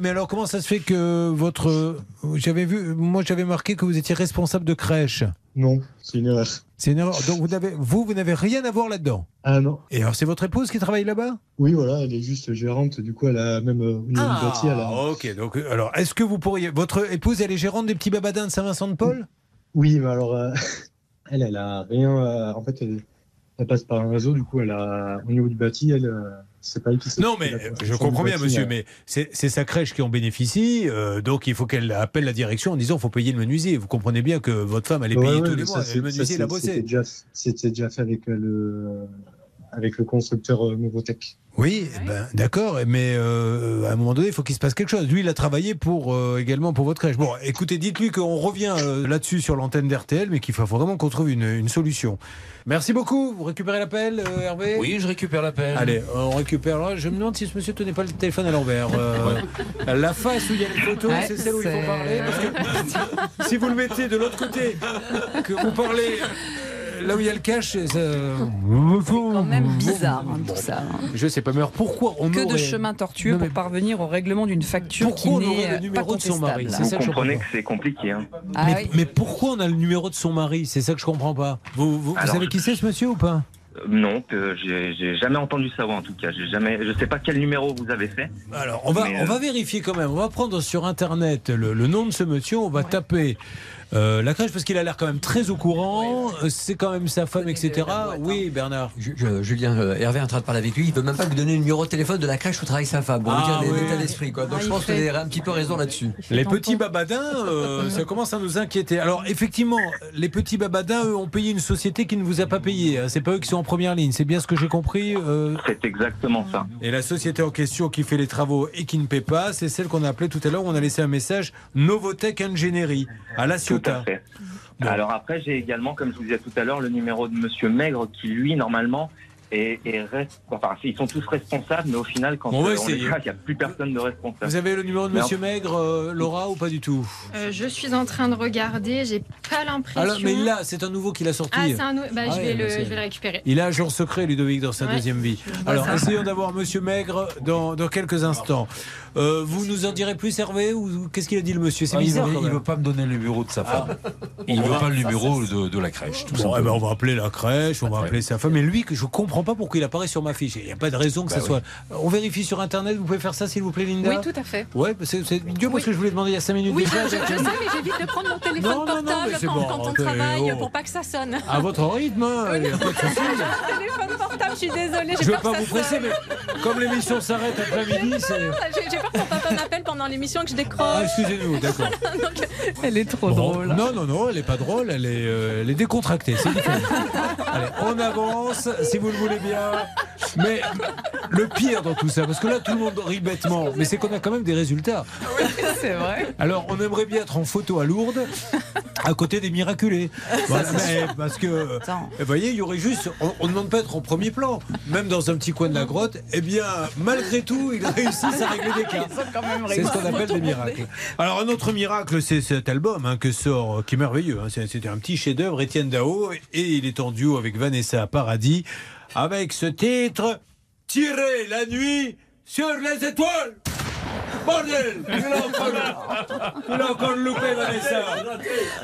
Mais alors comment ça se fait que votre... J'avais vu, moi j'avais marqué que vous étiez responsable de crèche. Non, c'est une erreur. C'est une erreur. Donc vous n'avez, vous, vous n'avez rien à voir là-dedans? Ah non. Et alors c'est votre épouse qui travaille là-bas? Oui, voilà, elle est juste gérante. Du coup, elle a même euh, au niveau du bâti, elle a- Ah, ok. Donc, euh, alors, est-ce que vous pourriez. Votre épouse, elle est gérante des petits babadins de Saint-Vincent-de-Paul? Oui, mais alors, euh, elle, elle a rien. euh, en fait, elle, elle passe par un réseau. Du coup, elle a au niveau du bâti, elle, pas Non, mais la je comprends bien, monsieur, mais c'est sa crèche qui en bénéficie, euh, donc il faut qu'elle appelle la direction en disant faut payer le menuisier. Vous comprenez bien que votre femme, elle est Ouais, payée ouais, tous les ça, mois. c'est- Le menuisier, ça, il a c'est- bossé. C'était déjà, fait avec le, avec le constructeur euh, Novotech. Oui, ben, d'accord, mais euh, à un moment donné, il faut qu'il se passe quelque chose. Lui, il a travaillé pour euh, également pour votre crèche. Bon, écoutez, dites-lui qu'on revient euh, là-dessus sur l'antenne d'RTL, mais qu'il faut vraiment qu'on trouve une, une solution. Merci beaucoup. Vous récupérez l'appel, euh, Hervé? Oui, je récupère l'appel. Allez, on récupère. là. Je me demande si ce monsieur tenait pas le téléphone à l'envers. Euh, La face où il y a les photos, Ouais, c'est celle où il faut parler. Parce que si vous le mettez de l'autre côté, que vous parlez euh, là où il y a le cache, c'est quand même bizarre hein, tout ça. hein. Je sais pas, mais alors pourquoi on Que de aurait- chemin tortueux Non, mais pour parvenir au règlement d'une facture qui Pourquoi on aurait n'est le euh, pas numéro de son contestable. Ça Vous que je comprenez comprends que c'est compliqué. Hein. Ah mais, oui. mais pourquoi on a le numéro de son mari C'est ça que je comprends pas. Vous, vous, vous Alors, savez je- qui c'est ce monsieur ou pas Euh, Non, que j'ai jamais entendu ça en tout cas. J'ai jamais, je sais pas quel numéro vous avez fait. Alors, on va, on euh, va vérifier quand même. On va prendre sur Internet le, le nom de ce monsieur. On va taper euh, la crèche parce qu'il a l'air quand même très au courant. Euh, C'est quand même sa femme, etc. Oui, Bernard. Je- je- Julien euh, Hervé est en train de parler avec lui, il veut même pas vous donner le numéro de téléphone de la crèche où travaille sa femme. Pour Ah, vous dire oui. l'état d'esprit, quoi. Donc Ah, je pense que fait- vous avez un petit peu raison là-dessus. Les petits babadins, euh, ça commence à nous inquiéter. Alors effectivement, les petits babadins, eux, ont payé une société qui ne vous a pas payé. hein. C'est pas eux qui sont en première ligne. C'est bien ce que j'ai compris. euh. C'est exactement ça. Et la société en question qui fait les travaux et qui ne paie pas, c'est celle qu'on a appelée tout à l'heure. où On a laissé un message Novotech Ingénierie à La Tout à fait. Bon. Alors après, j'ai également, comme je vous disais tout à l'heure, le numéro de Monsieur Maigre qui, lui, normalement, reste- enfin, ils sont tous responsables, mais au final, quand On va euh, on il n'y a plus personne de responsable. Vous avez le numéro de Monsieur Maigre, euh, Laura, ou pas du tout Euh, je suis en train de regarder, j'ai pas l'impression. Alors, mais là, c'est un nouveau qu'il a sorti. Ah, c'est un nou- bah, Ah je, ouais, vais le, bah, je vais le récupérer. Il a un jour secret, Ludovic, dans sa Ouais. deuxième vie. Alors, ça. essayons d'avoir Monsieur Maigre dans, dans quelques instants. Euh, vous nous en direz plus, Hervé Ou qu'est-ce qu'il a dit le monsieur? C'est Ah, il bizarre. veut- il pas me donner le numéro de sa femme. Il On veut va- pas le numéro de, de la crèche. Tout Bon, eh ben, on va appeler la crèche, on va appeler sa femme. Mais lui, que je comprends comprends pas pourquoi il apparaît sur ma fiche. Il n'y a pas de raison que Bah ça soit. On vérifie sur Internet. Vous pouvez faire ça, s'il vous plaît, Linda Oui, tout à fait. Ouais, bah, c'est idiot parce que je voulais demander il y a 5 minutes Oui, déjà. je, je sais, mais j'évite de prendre mon téléphone Non, non, non, portable quand, bon, quand on travaille oh. pour pas que ça sonne. À votre rythme, hein, il n'y a pas de souci. téléphone portable, je suis désolée. Je j'ai ne veux pas que vous presser, mais comme l'émission s'arrête après-midi, c'est. J'ai j'ai peur qu'on papa m'appelle pendant l'émission et que je décroche. Ah, excusez-nous, d'accord. Elle est trop Bon, drôle. Non, non, non, elle n'est pas drôle, elle est, euh, elle est décontractée. C'est différent. Allez, on avance, si vous le voulez bien. Mais le pire dans tout ça, parce que là, tout le monde rit bêtement, mais c'est qu'on a quand même des résultats. C'est vrai. Alors, on aimerait bien être en photo à Lourdes, à côté des miraculés. Voilà, mais parce que, vous voyez, il y aurait juste, on ne demande pas être en premier plan, même dans un petit coin de la grotte. Eh bien, malgré tout, ils réussissent à régler des cas. C'est ce qu'on appelle des miracles. Alors, un autre miracle, c'est cet album hein, que sort, qui est merveilleux. hein. C'est- C'était un petit chef-d'œuvre, Étienne Dao, et il est en duo avec Vanessa Paradis, avec ce titre Tirer la nuit sur les étoiles. Bordel Il a encore, il a encore loupé, Vanessa.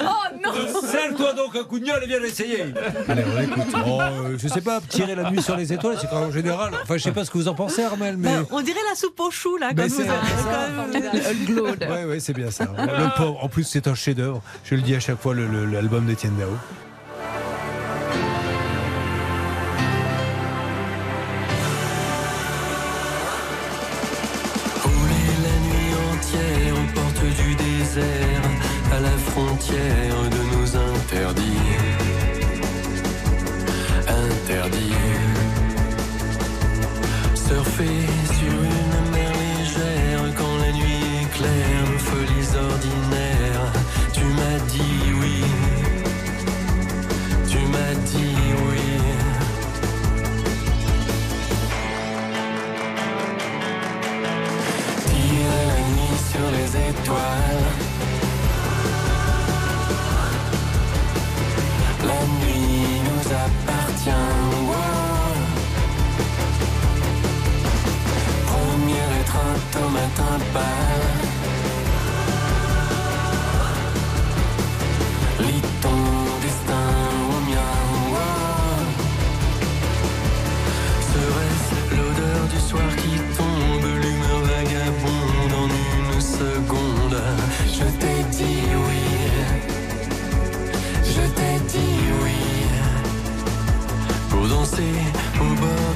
Oh non Serre-toi donc un coup de gueule et viens l'essayer. Allez, on écoute. Oh, euh, je sais pas, tirer la nuit sur les étoiles, c'est quand même en général. Enfin, je sais pas ce que vous en pensez, Armel, mais. On dirait la soupe aux choux, là, Mais comme vous avez- Ouais, ouais, c'est bien ça. Le pauvre, en plus, c'est un chef-d'œuvre. Je le dis à chaque fois, l'album d'Étienne Dao. À la frontière de nos interdits. Interdits. Surfer sur une mer légère quand la nuit éclaire nos folies ordinaires. Tu m'as dit oui. Tu m'as dit oui. Étoiles. Nous appartient. wow. Première étreinte au matin pâle. Danser au bord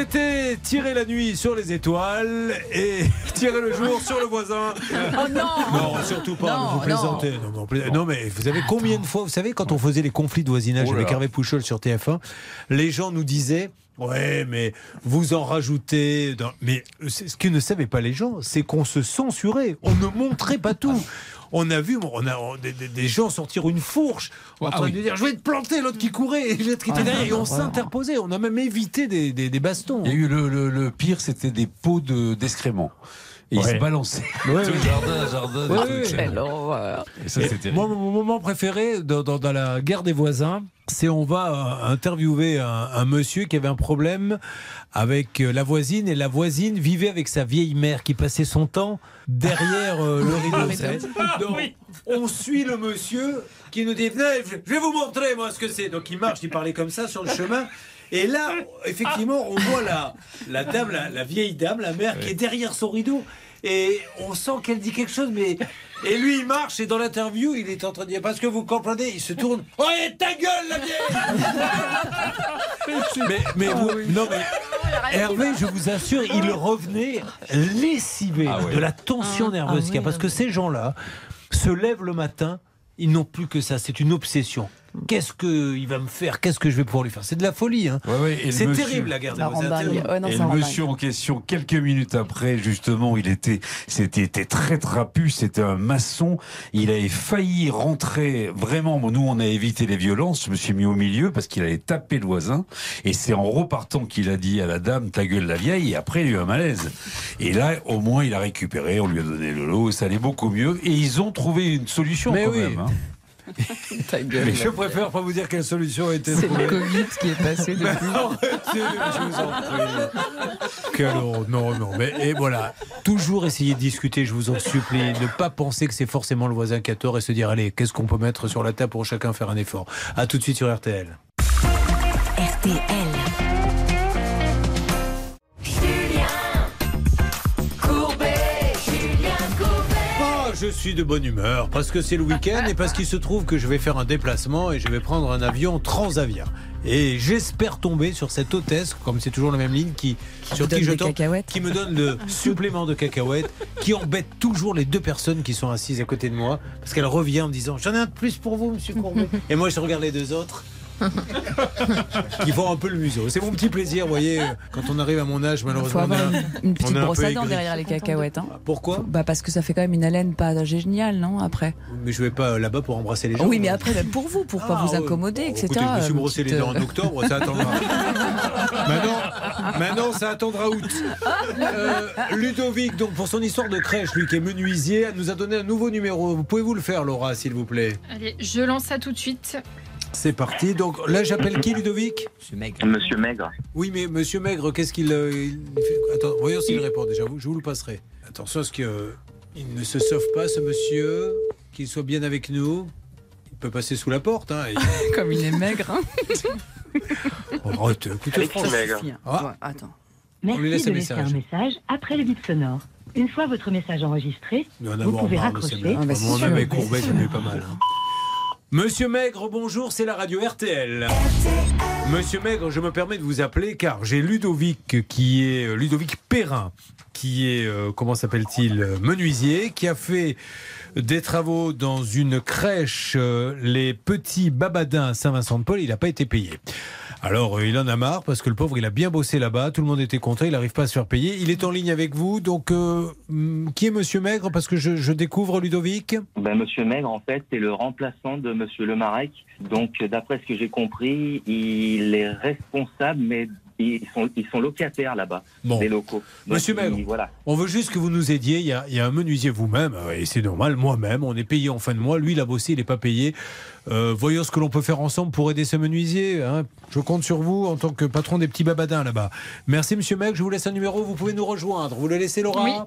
C'était tirer la nuit sur les étoiles et tirer le jour sur le voisin. Oh non Non, surtout pas, Non, vous plaisantez. Non, non, pla- non, mais vous savez combien de fois, vous savez, quand on faisait les conflits de voisinage Oh avec. Hervé Pouchol sur TF1, les gens nous disaient. Ouais, mais vous en rajoutez. dans- Mais ce que ne savaient pas les gens, c'est qu'on se censurait. On ne montrait pas tout. On a vu, on a on- des, des- gens sortir une fourche en Ah train oui. de dire Je vais te planter, l'autre qui courait, et l'autre qui était Ah, derrière. Et on s'interposait. On a même évité des, des- des bastons. Il y a eu le, le- le pire, c'était des pots de- il se balançait Ouais, jardin jardin. Ouais, des ouais. trucs. Quelle horreur. Et ça, Et c'était moi, mon moment préféré dans, dans- dans la guerre des voisins, c'est on va euh, interviewer un, un monsieur qui avait un problème avec euh, la voisine et la voisine vivait avec sa vieille mère qui passait son temps derrière euh, le rideau. Donc, on suit le monsieur qui nous dit je vais vous montrer moi ce que c'est. Donc il marche, il parlait comme ça sur le chemin. Et là, effectivement, on voit la, la dame, la, la vieille dame, la mère, qui est derrière son rideau. Et on sent qu'elle dit quelque chose, mais. Et lui, il marche, et dans l'interview, il est en train de dire Parce que vous comprenez, il se tourne. Oh, et ta gueule, la vieille Mais, mais vous- non, mais. Hervé, je vous assure, il revenait lessivé Ah de la tension nerveuse qu'il y a. Parce que ces gens-là se lèvent le matin, ils n'ont plus que ça. C'est une obsession. Qu'est-ce qu'il va me faire? Qu'est-ce que je vais pouvoir lui faire? C'est de la folie. Hein. Ouais, ouais, et le c'est monsieur- terrible la guerre des. Ouais, non, et le monsieur dingue. en question, quelques minutes après, justement, il était, c'était était très trapu, c'était un maçon. Il avait failli rentrer, vraiment, nous on a évité les violences, je me suis mis au milieu parce qu'il allait taper le voisin. Et c'est en repartant qu'il a dit à la dame, ta gueule la vieille, et après il y a eu un malaise. Et là, au moins, il a récupéré, on lui a donné le lot, ça allait beaucoup mieux. Et ils ont trouvé une solution Mais quand oui. même. hein. Ta gueule. Mais je préfère pas vous dire quelle solution a été C'est le Covid qui est passé depuis. arrêtez, je vous en prie. Quelle horreur. Non, non. Mais et voilà, toujours essayer de discuter, je vous en supplie. Ne pas penser que c'est forcément le voisin qui a tort et se dire allez, qu'est-ce qu'on peut mettre sur la table pour chacun faire un effort. À tout de suite sur RTL. RTL. Je suis de bonne humeur parce que c'est le week-end et parce qu'il se trouve que je vais faire un déplacement et je vais prendre un avion transavia. Et j'espère tomber sur cette hôtesse, comme c'est toujours la même ligne, qui, sur qui je tombe, qui me donne le supplément de cacahuètes, qui embête toujours les deux personnes qui sont assises à côté de moi, parce qu'elle revient en me disant J'en ai un de plus pour vous, monsieur Courbet. et moi, je regarde les deux autres. qui font un peu le museau. C'est mon petit plaisir, vous voyez, quand on arrive à mon âge, Il faut malheureusement. avoir on a- une, petite brosse à dents derrière les cacahuètes. Hein. Pourquoi Bah parce que ça fait quand même une haleine pas géniale, non Après. Mais je vais pas là-bas pour embrasser les gens. Oui, mais après, même pour vous, pour pas Ah, vous ouais. incommoder, etc. Écoutez, je me suis une brossé les dents en euh, octobre, ça attendra. maintenant, maintenant, ça attendra août. Euh, Ludovic, donc pour son histoire de crèche, lui qui est menuisier, nous a donné un nouveau numéro. Vous pouvez vous le faire, Laura, s'il vous plaît? Allez, je lance ça tout de suite. C'est parti. Donc là, j'appelle qui, Ludovic? Monsieur Maigre. Monsieur Maigre. Oui, mais Monsieur Maigre, qu'est-ce qu'il euh, il fait? Attends, voyons s'il répond déjà. Je vous le passerai. Attention à ce qu'il ne se sauve pas, ce monsieur. Qu'il soit bien avec nous. Il peut passer sous la porte. Hein, et- Comme il est maigre. Hein. Oh, François. Maigre. Ah. Ouais, attends. On lui laisse Merci un de laisser un message. message après le bip sonore. Une fois votre message enregistré, en vous pouvez marre de raccrocher. Ah, bah, ami Courbet, j'en ai pas mal. hein. Monsieur Maigre, bonjour, c'est la radio RTL. Monsieur Maigre, je me permets de vous appeler car j'ai Ludovic qui est euh, Ludovic Perrin, qui est euh, comment s'appelle-t-il euh, menuisier, qui a fait des travaux dans une crèche, les petits Babadins à Saint-Vincent-de-Paul. Il n'a pas été payé. Alors, euh, il en a marre parce que le pauvre, il a bien bossé là-bas. Tout le monde était content. Il n'arrive pas à se faire payer. Il est en ligne avec vous. Donc, euh, hum, qui est Monsieur Maigre? Parce que je, je découvre Ludovic. Ben, Monsieur Maigre, en fait, c'est le remplaçant de Monsieur Lemarec. Donc, d'après ce que j'ai compris, il est responsable, mais ils sont, ils sont locataires là-bas, Bon. des locaux. Donc, Monsieur Maigre. Voilà. On veut juste que vous nous aidiez. Il y a, il y a un menuisier vous-même, euh, et c'est normal, moi-même. On est payé en fin de mois. Lui, il a bossé, il n'est pas payé. Euh, voyons ce que l'on peut faire ensemble pour aider ce menuisier. hein. Je compte sur vous en tant que patron des petits babadins là-bas. Merci, monsieur Maigre. Je vous laisse un numéro. Vous pouvez nous rejoindre. Vous le laissez, Laura.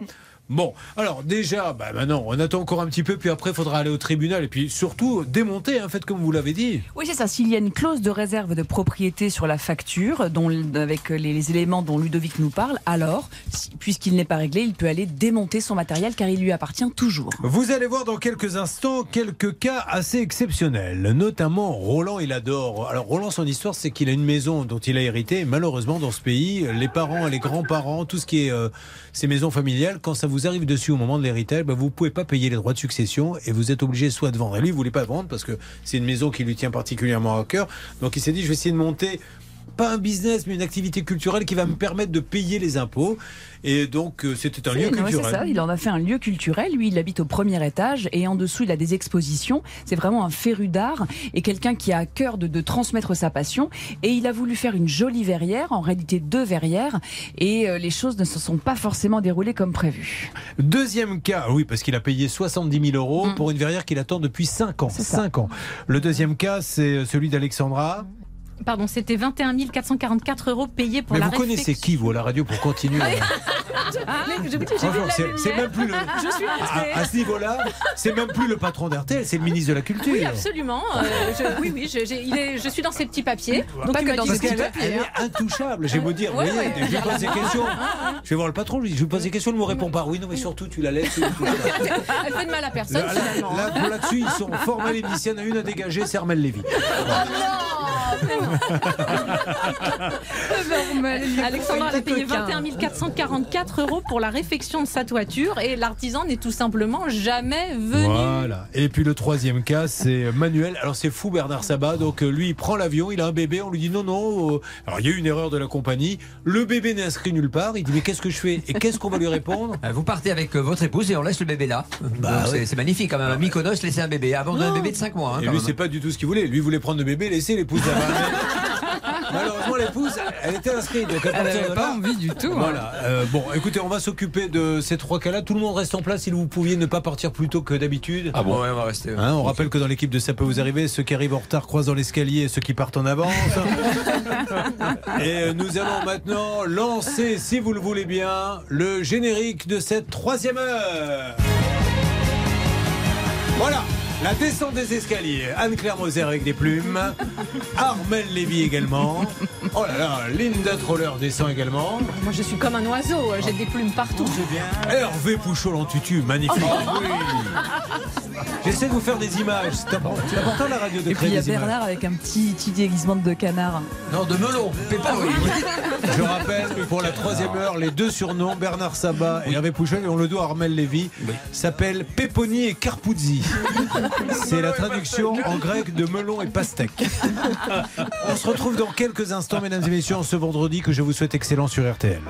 Bon, alors déjà, bah maintenant, on attend encore un petit peu, puis après, il faudra aller au tribunal et puis surtout démonter, hein, faites comme vous l'avez dit. Oui, c'est ça. S'il y a une clause de réserve de propriété sur la facture, dont, avec les, les éléments dont Ludovic nous parle, alors, puisqu'il n'est pas réglé, il peut aller démonter son matériel car il lui appartient toujours. Vous allez voir dans quelques instants quelques cas assez exceptionnels, notamment Roland, il adore. Alors Roland, son histoire, c'est qu'il a une maison dont il a hérité. Et malheureusement, dans ce pays, les parents, les grands-parents, tout ce qui est euh, ces maisons familiales, quand ça vous arrive dessus au moment de l'héritage, bah, vous pouvez pas payer les droits de succession et vous êtes obligé soit de vendre. Et lui, il voulait pas vendre parce que c'est une maison qui lui tient particulièrement à cœur. Donc il s'est dit, je vais essayer de monter pas un business, mais une activité culturelle qui va me permettre de payer les impôts. Et donc, euh, c'était un lieu non, culturel. Ça, il en a fait un lieu culturel. Lui, il habite au premier étage et en dessous, il a des expositions. C'est vraiment un féru d'art et quelqu'un qui a à cœur de, de transmettre sa passion. Et il a voulu faire une jolie verrière, en réalité deux verrières, et euh, les choses ne se sont pas forcément déroulées comme prévu. Deuxième cas, oui, parce qu'il a payé 70 000 euros Mm. pour une verrière qu'il attend depuis 5 ans. 5 ans. Le deuxième cas, c'est celui d'Alexandra. Pardon, c'était 21 444 euros payés pour Mais la vous connaissez qui, vous, à la radio, pour continuer Mais je vous dis, j'ai vu Franchement, la c'est- même plus le. Je suis à, à ce niveau-là, c'est même plus le patron d'RTL, c'est le ministre de la Culture. Oui, absolument. Euh, je, oui, oui, je, j'ai- il est- je suis dans ces petits papiers. Donc, Pas que dans elle papier, hein. est intouchable. Je vais vous dire, Ouais, vous voyez, ouais. je lui pose des questions. Je vais voir le patron, je lui dis, je lui pose des questions, il ne me répond pas. Oui, non, mais surtout, tu la laisses. Elle fait de mal à personne, Là, finalement. là, pour là-dessus, ils sont formels et il y en a une à dégager, c'est Armel Lévy. Alexandra a payé 21 444 euros pour la réfection de sa toiture et l'artisan n'est tout simplement jamais venu. Voilà. Et puis le troisième cas, c'est Manuel. Alors c'est fou Bernard Sabat. Donc lui, il prend l'avion, il a un bébé. On lui dit non, non. euh, Alors il y a eu une erreur de la compagnie. Le bébé n'est inscrit nulle part. Il dit mais qu'est-ce que je fais? Et qu'est-ce qu'on va lui répondre? Euh, Vous partez avec euh, votre épouse et on laisse le bébé là. Bah c'est- magnifique quand même. À Mykonos, laisser un bébé. Abandonner un bébé de 5 mois. hein, Et lui, c'est pas du tout ce qu'il voulait. Lui voulait prendre le bébé, laisser l'épouse là-bas. Malheureusement, l'épouse, elle était inscrite. Donc Elle partir avait de pas envie du tout, hein. Voilà. Euh, bon, écoutez, on va s'occuper de ces trois cas-là. Tout le monde reste en place. Si vous pouviez ne pas partir plus tôt que d'habitude. Ah bon, ouais, on va rester. Hein, on rappelle que dans l'équipe de Ça peut vous arriver, ceux qui arrivent en retard croisent dans l'escalier et ceux qui partent en avance. et euh, nous allons maintenant lancer, si vous le voulez bien, le générique de cette troisième heure. Voilà, la descente des escaliers. Anne-Claire Moser avec des plumes. Armel Lévy également. Oh là là, Linda Troller descend également. Moi je suis comme un oiseau, j'ai des plumes partout. Hervé Pouchol en tutu, magnifique. Oui. J'essaie de vous faire des images. C'est important, la radio de Et puis il y a images. Bernard avec un petit, petit déguisement de canard. Non, de melon. Pépin, oui. Je rappelle que pour la troisième heure, les deux surnoms, Bernard Sabat et Hervé Pouchol, et on le doit à Armel Lévy, s'appellent Peponi et Carpuzzi. C'est la traduction en grec de melon et pastèque. On se retrouve dans quelques instants, mesdames et messieurs, en ce vendredi que je vous souhaite excellent sur RTL.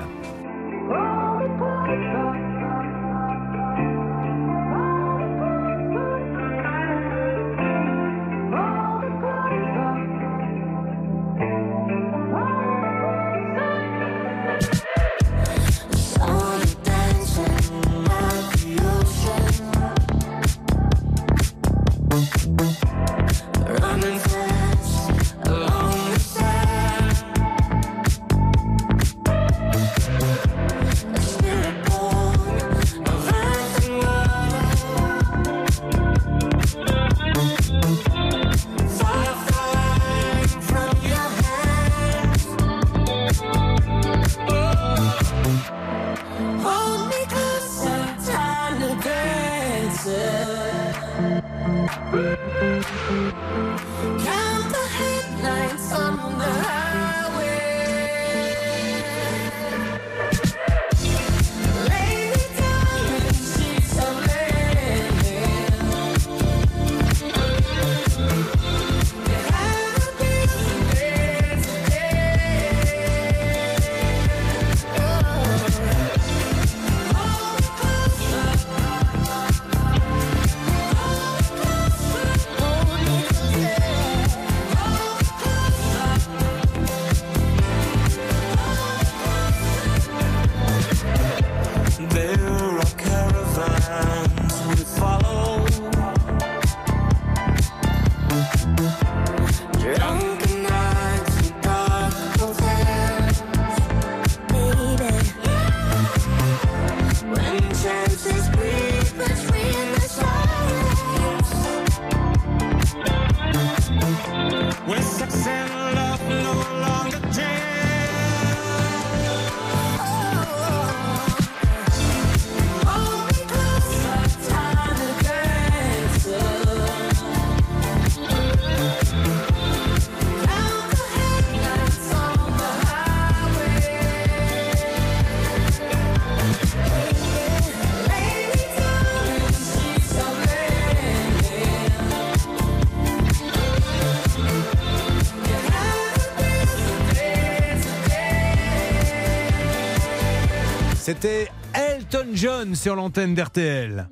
C'était Elton John sur l'antenne d'RTL.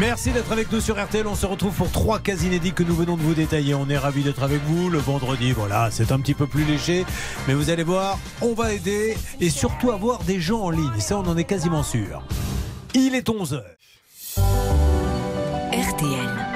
Merci d'être avec nous sur RTL. On se retrouve pour trois cas inédits que nous venons de vous détailler. On est ravis d'être avec vous. Le vendredi, voilà, c'est un petit peu plus léger. Mais vous allez voir, on va aider et surtout avoir des gens en ligne. Ça, on en est quasiment sûr. Il est 11h. RTL.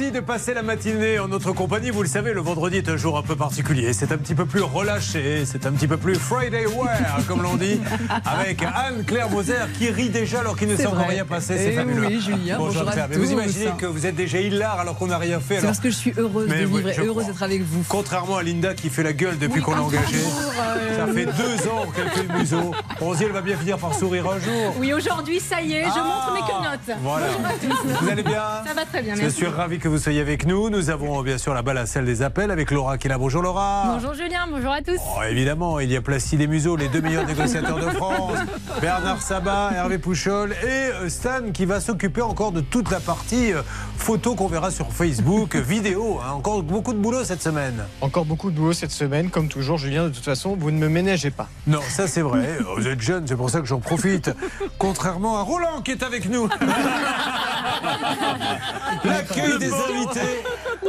Merci de passer la matinée en notre compagnie. Vous le savez, le vendredi est un jour un peu particulier. C'est un petit peu plus relâché, c'est un petit peu plus Friday wear, comme l'on dit, avec Anne-Claire Moser qui rit déjà alors qu'il ne s'est encore rien passé. Eh C'est fabuleux. oui, Julien, bonjour à Anne-Claire. Mais vous imaginez que vous êtes déjà hilar alors qu'on n'a rien fait. C'est parce que je suis heureuse Mais de vivre, je et heureuse d'être avec vous. Contrairement à Linda qui fait la gueule depuis qu'on l'a engagée. bonjour, euh, Ça fait deux ans qu'elle fait le museau. Dit, elle va bien finir par sourire un jour. Oui, aujourd'hui, ça y est, je montre mes quenottes. Voilà. Bonjour à tous. Vous allez bien Ça va très bien, Je merci. suis ravi que vous soyez avec nous. Nous avons bien sûr la balle à celle des appels avec Laura qui est là. Bonjour Laura. Bonjour Julien, bonjour à tous. Oh, évidemment, il y a Placide et Museau, les deux meilleurs négociateurs de France. Bernard Sabat, Hervé Pouchol et euh, Stan qui va s'occuper encore de toute la partie euh, photo qu'on verra sur Facebook, vidéo. hein. Encore beaucoup de boulot cette semaine. Encore beaucoup de boulot cette semaine. Comme toujours, Julien, de toute façon, vous ne me ménagez pas. Non, ça c'est vrai. Vous êtes jeune, c'est pour ça que j'en profite. Contrairement à Roland qui est avec nous. L'accueil des invités.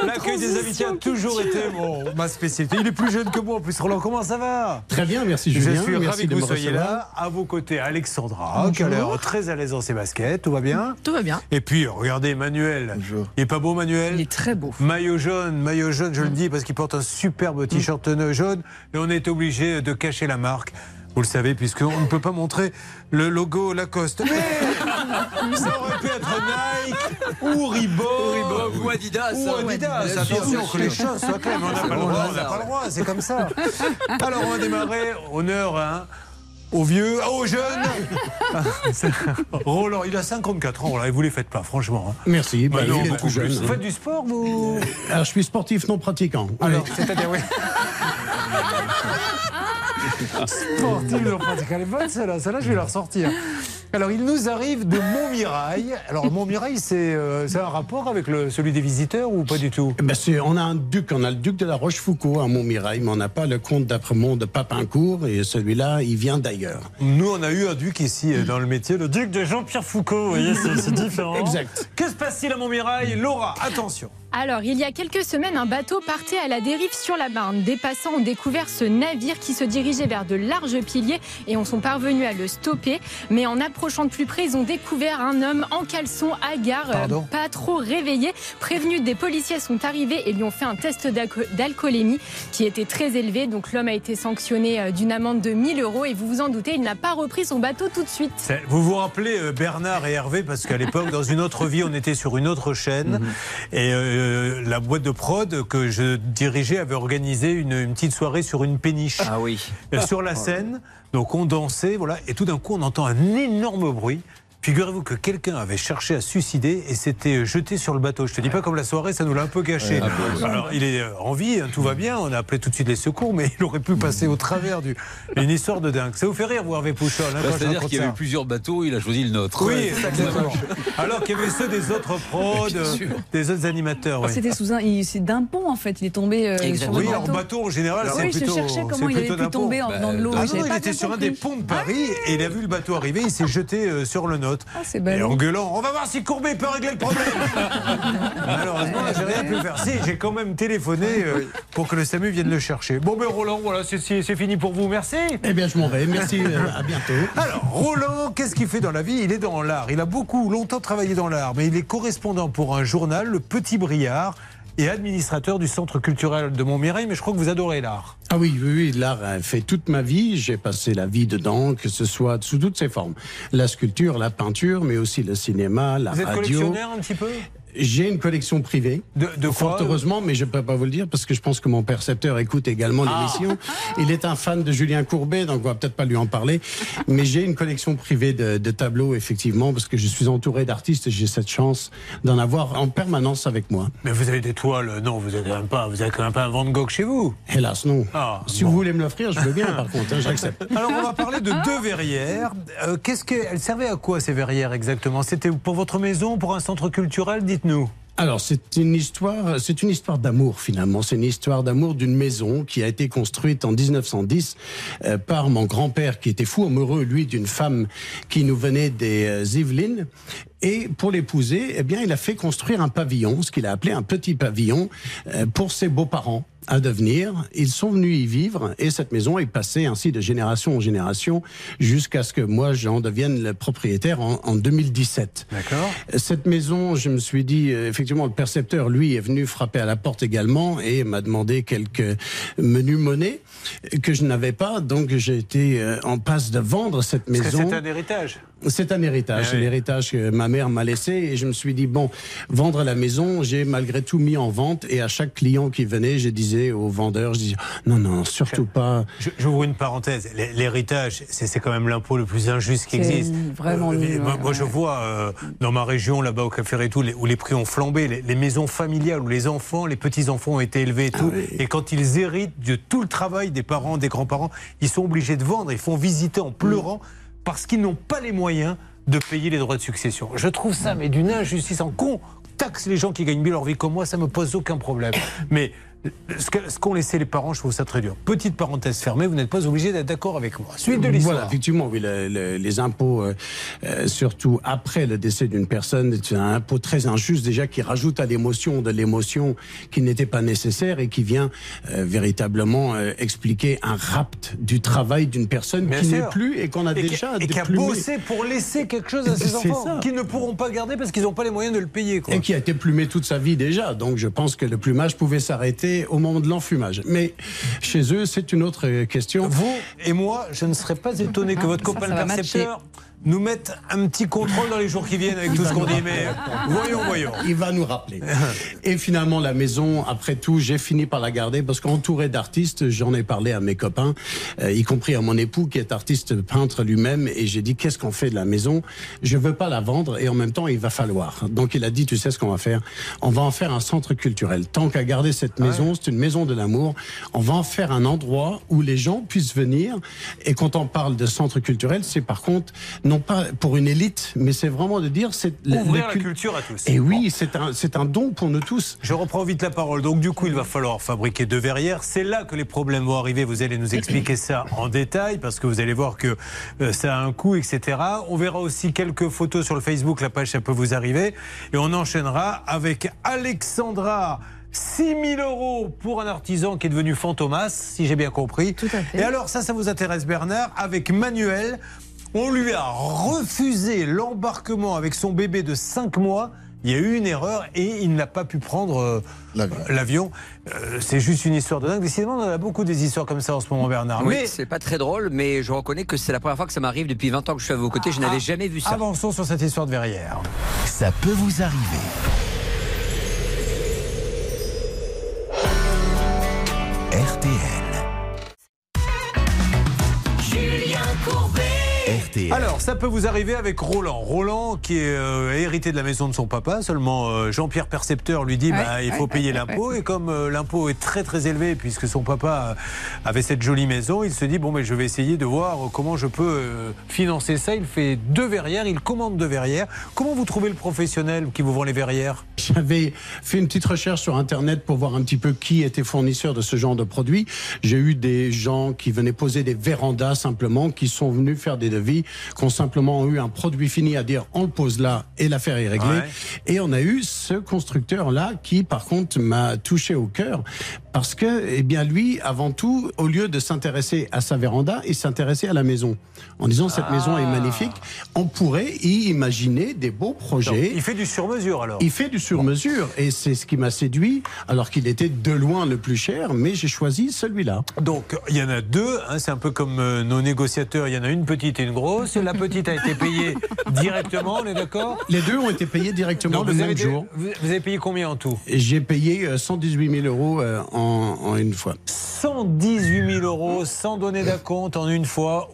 L'accueil des invités a toujours été bon, ma spécialité. Il est plus jeune que moi en plus. Roland, comment ça va? Très bien, merci Je Julien. suis merci ravi que de vous me soyez recevoir. là. À vos côtés, Alexandra, qui a Bonjour. l'air très à l'aise dans ses baskets. Tout va bien? Tout va bien. Et puis, regardez Emmanuel. Il est pas beau, Manuel? Il est très beau. Maillot jaune, maillot jaune, je le dis parce qu'il porte un superbe t-shirt jaune. Et on est obligé de cacher la marque. Vous le savez, puisqu'on ne peut pas montrer le logo Lacoste. Mais ça aurait pu être Nike ou Reebok. Ou Adidas. Ou hein. Adidas. Attention que les choses soient claires. On n'a C'est pas le bon, droit, le on n'a hasard. pas le droit, c'est comme ça. Alors on va démarrer. Honneur hein, aux vieux, aux jeunes. Roland, il a 54 ans, Roland, et vous les faites pas, franchement. hein. Merci, bah, Bah non, il est beaucoup jeune. plus. Vous faites du sport, vous? Alors, je suis sportif non pratiquant. Alors, c'est-à-dire, oui. Sportif, non pratique. Elle est bonne, celle-là. Celle-là, je vais la ressortir. Alors, il nous arrive de Montmirail. Alors, Montmirail, c'est euh, c'est un rapport avec le, celui des visiteurs ou pas du tout? Ben, c'est- on a un duc, on a le duc de la Rochefoucauld à Montmirail, mais on n'a pas le comte d'Apremont de Papincourt, et celui-là, il vient d'ailleurs. Nous, on a eu un duc ici euh, dans le métier, le duc de Jean-Pierre Foucault. Vous voyez, c'est c'est différent. Exact. Que se passe-t-il à Montmirail? Laura, attention. Alors, il y a quelques semaines, un bateau partait à la dérive sur la Marne. Des passants ont découvert ce navire qui se dirigeait vers de larges piliers et on sont parvenus à le stopper. Mais en approchant de plus près, ils ont découvert un homme en caleçon, hagard, euh, Pardon pas trop réveillé. Prévenus des policiers sont arrivés et lui ont fait un test d'alco- d'alcoolémie qui était très élevé. Donc l'homme a été sanctionné euh, d'une amende de 1000 euros et vous vous en doutez, il n'a pas repris son bateau tout de suite. Vous vous rappelez euh, Bernard et Hervé parce qu'à l'époque, dans une autre vie, on était sur une autre chaîne et euh, la boîte de prod que je dirigeais avait organisé une, une petite soirée sur une péniche. Ah oui. Euh, sur la scène. Donc on dansait, voilà, et tout d'un coup on entend un énorme bruit. Figurez-vous que quelqu'un avait cherché à se suicider et s'était jeté sur le bateau. Je te dis pas comme la soirée, ça nous l'a un peu gâché. Ouais, ouais. Alors il est euh, en vie, hein, tout va bien. On a appelé tout de suite les secours, mais il aurait pu passer au travers du. Une histoire de dingue. Ça vous fait rire, vous Hervé Pouchol hein, Bah, je C'est-à-dire qu'il y avait plusieurs bateaux, il a choisi le nôtre. Oui, exactement. Alors qu'il y avait ceux des autres prods, des autres animateurs. ouais. C'était sous un, c'est d'un pont en fait. Il est tombé euh, sur le Oui, en bateau. bateau en général, Oui, c'est je plutôt. cherchais comment il avait pu tomber en venant de l'eau. Ah J'avais non, il était sur un des ponts de Paris et il a vu le bateau arriver, il s'est jeté euh, sur le nôtre. C'est et en gueulant, on va voir si Courbet peut régler le problème. Malheureusement, j'ai rien pu faire. Si, j'ai quand même téléphoné euh, pour que le SAMU vienne le chercher. Bon, ben Roland, voilà, c'est fini pour vous. Merci. Eh bien, je m'en vais. Merci, euh, à bientôt. Alors, Roland, qu'est-ce qu'il fait dans la vie? Il est dans l'art. Il a beaucoup, longtemps travaillé dans l'art, mais il est correspondant pour un journal, Le Petit Briard, et administrateur du Centre culturel de Montmirail. Mais je crois que vous adorez l'art. Ah oui, oui, oui, l'art fait toute ma vie. J'ai passé la vie dedans, que ce soit sous toutes ses formes. La sculpture, la peinture, mais aussi le cinéma, la vous êtes radio. collectionneur un petit peu? J'ai une collection privée. De, de quoi Fort heureusement, mais je ne peux pas vous le dire parce que je pense que mon percepteur écoute également Ah. l'émission. Il est un fan de Julien Courbet, donc on va peut-être pas lui en parler. Mais j'ai une collection privée de, de tableaux, effectivement, parce que je suis entouré d'artistes et j'ai cette chance d'en avoir en permanence avec moi. Mais vous avez des toiles Non, vous avez quand même pas, vous avez quand même pas un Van Gogh chez vous. Hélas, non. Ah, si vous voulez me l'offrir, je veux bien, par contre, hein, j'accepte. Alors on va parler de deux verrières. Euh, Qu'est-ce qu'elles servaient à quoi ces verrières exactement? C'était pour votre maison, pour un centre culturel Alors, c'est une histoire, c'est une histoire d'amour finalement. C'est une histoire d'amour d'une maison qui a été construite en 1910 euh, par mon grand-père qui était fou amoureux, lui, d'une femme qui nous venait des euh, Yvelines. Et pour l'épouser, eh bien, il a fait construire un pavillon, ce qu'il a appelé un petit pavillon, euh, pour ses beaux-parents à devenir. Ils sont venus y vivre et cette maison est passée ainsi de génération en génération jusqu'à ce que moi j'en devienne le propriétaire en, en 2017. D'accord. Cette maison, je me suis dit, euh, effectivement, le percepteur, lui, est venu frapper à la porte également et m'a demandé quelques menus monnaies que je n'avais pas. Donc j'ai été euh, en passe de vendre cette Parce maison. c'est un héritage. C'est un héritage, Ah oui. l'héritage que ma mère m'a laissé et je me suis dit bon, vendre la maison, j'ai malgré tout mis en vente et à chaque client qui venait, je disais au vendeur, je disais non non, surtout pas. J'ouvre une parenthèse. L'hé- L'héritage, c'est quand même l'impôt le plus injuste qui existe. vraiment Euh, nul, moi, ouais, moi, je vois euh, dans ma région, là-bas au Café et tout, les- où les prix ont flambé, les, les maisons familiales où les enfants, les petits-enfants ont été élevés et Ah tout. Et quand ils héritent de tout le travail des parents, des grands-parents, ils sont obligés de vendre. Ils font visiter en pleurant parce qu'ils n'ont pas les moyens de payer les droits de succession. Je trouve ça, mais d'une injustice en con. Taxe les gens qui gagnent bien leur vie comme moi, ça me pose aucun problème. Mais ce qu'ont laissé les parents, je trouve ça très dur. Petite parenthèse fermée, vous n'êtes pas obligé d'être d'accord avec moi. Suite de l'histoire. Voilà, effectivement, oui, le- le- les impôts, euh, euh, surtout après le décès d'une personne, c'est un impôt très injuste déjà qui rajoute à l'émotion de l'émotion qui n'était pas nécessaire et qui vient euh, véritablement euh, expliquer un rapt du travail d'une personne Bien qui n'est plus et qu'on a Et déjà et qui a bossé pour laisser quelque chose à ses enfants qui ne pourront pas garder parce qu'ils n'ont pas les moyens de le payer. Quoi. Et qui a été plumé toute sa vie déjà. Donc je pense que le plumage pouvait s'arrêter au moment de l'enfumage. Mais chez eux, c'est une autre question. Vous et moi, je ne serais pas étonné que votre Ça, copain ça le va percepteur nous mette un petit contrôle dans les jours qui viennent avec tout ce qu'on dit. Mais voyons, voyons. Il va nous rappeler. Et finalement, la maison, après tout, j'ai fini par la garder parce qu'entouré d'artistes, j'en ai parlé à mes copains, euh, y compris à mon époux qui est artiste peintre lui-même, et j'ai dit qu'est-ce qu'on fait de la maison? Je veux pas la vendre et en même temps, il va falloir. Donc il a dit, tu sais ce qu'on va faire? On va en faire un centre culturel. Tant qu'à garder cette maison, c'est une maison de l'amour. On va en faire un endroit où les gens puissent venir. Et quand on parle de centre culturel, c'est par contre non pas pour une élite, mais c'est vraiment de dire c'est Ouvrir la cul- culture à tous. Et oui, c'est un, c'est un don pour nous tous. Je reprends vite la parole. Donc, du coup, il va falloir fabriquer deux verrières. C'est là que les problèmes vont arriver. Vous allez nous expliquer ça en détail parce que vous allez voir que euh, ça a un coût, etc. On verra aussi quelques photos sur le Facebook. La page, ça peut vous arriver. Et on enchaînera avec Alexandra. 6 000 euros pour un artisan qui est devenu fantomas, si j'ai bien compris. Tout à fait. Et alors, ça, ça vous intéresse, Bernard Avec Manuel, on lui a refusé l'embarquement avec son bébé de 5 mois. Il y a eu une erreur et il n'a pas pu prendre euh, l'avion. Euh, c'est juste une histoire de dingue. Décidément, on en a beaucoup des histoires comme ça en ce moment, Bernard. Oui, Mais c'est pas très drôle, mais je reconnais que c'est la première fois que ça m'arrive depuis 20 ans que je suis à vos côtés. Je n'avais Ah, jamais vu ça. Avançons sur cette histoire de verrière. Ça peut vous arriver. RTL. Alors, ça peut vous arriver avec Roland. Roland, qui est euh, hérité de la maison de son papa, seulement euh, Jean-Pierre Percepteur lui dit Ouais, bah, il faut ouais, payer ouais, l'impôt. ouais. Et comme euh, l'impôt est très très élevé, puisque son papa avait cette jolie maison, il se dit bon, mais je vais essayer de voir comment je peux euh, financer ça. Il fait deux verrières, il commande deux verrières. Comment vous trouvez le professionnel qui vous vend les verrières? J'avais fait une petite recherche sur Internet pour voir un petit peu qui était fournisseur de ce genre de produit. J'ai eu des gens qui venaient poser des vérandas simplement, qui sont venus faire des devis, qui ont simplement eu un produit fini à dire on le pose là et l'affaire est réglée. Ouais. Et on a eu ce constructeur-là qui, par contre, m'a touché au cœur parce que, eh bien, lui, avant tout, au lieu de s'intéresser à sa véranda, il s'intéressait à la maison. En disant cette maison est magnifique, on pourrait y imaginer des beaux projets. Donc, il fait du sur-mesure alors Il fait du sur-mesure et c'est ce qui m'a séduit, alors qu'il était de loin le plus cher, mais j'ai choisi celui-là. Donc, il y en a deux. hein, c'est un peu comme euh, nos négociateurs. Il y en a une petite une grosse. La petite a été payée directement, on est d'accord? Les deux ont été payés directement Donc, le vous, même jour. vous avez payé combien en tout? J'ai payé euh, 118 000 euros euh, en, en une fois. 118 000 euros sans donner d'acompte en une fois.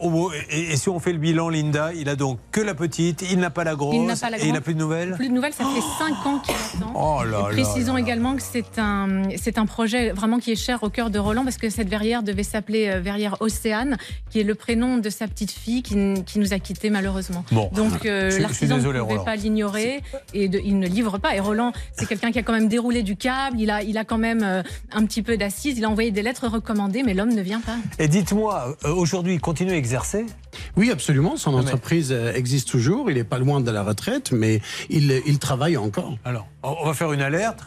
Et, et si on fait le bilan, Linda, il a donc que la petite, il n'a pas la grosse, Il n'a pas la et il n'a plus de nouvelles? Plus de nouvelles, ça fait 5 ans qu'il attend. Oh là Et là Précisons là là. également que c'est un, c'est un projet vraiment qui est cher au cœur de Roland parce que cette verrière devait s'appeler euh, verrière Océane, qui est le prénom de sa petite fille qui, qui nous a quittés malheureusement. Bon. Donc euh, l'artisan ne pouvait Roland. pas l'ignorer et de- il ne livre pas. Et Roland, c'est quelqu'un qui a quand même déroulé du câble, il a, il a quand même euh, un petit peu d'assises, il a envoyé des lettres recommandées, mais l'homme ne vient pas. Et dites-moi, euh, aujourd'hui, il continue à exercer? Oui, absolument. Son mais- entreprise euh, existe toujours. Il est pas loin de la retraite, mais il, il travaille encore. Alors, on va faire une alerte.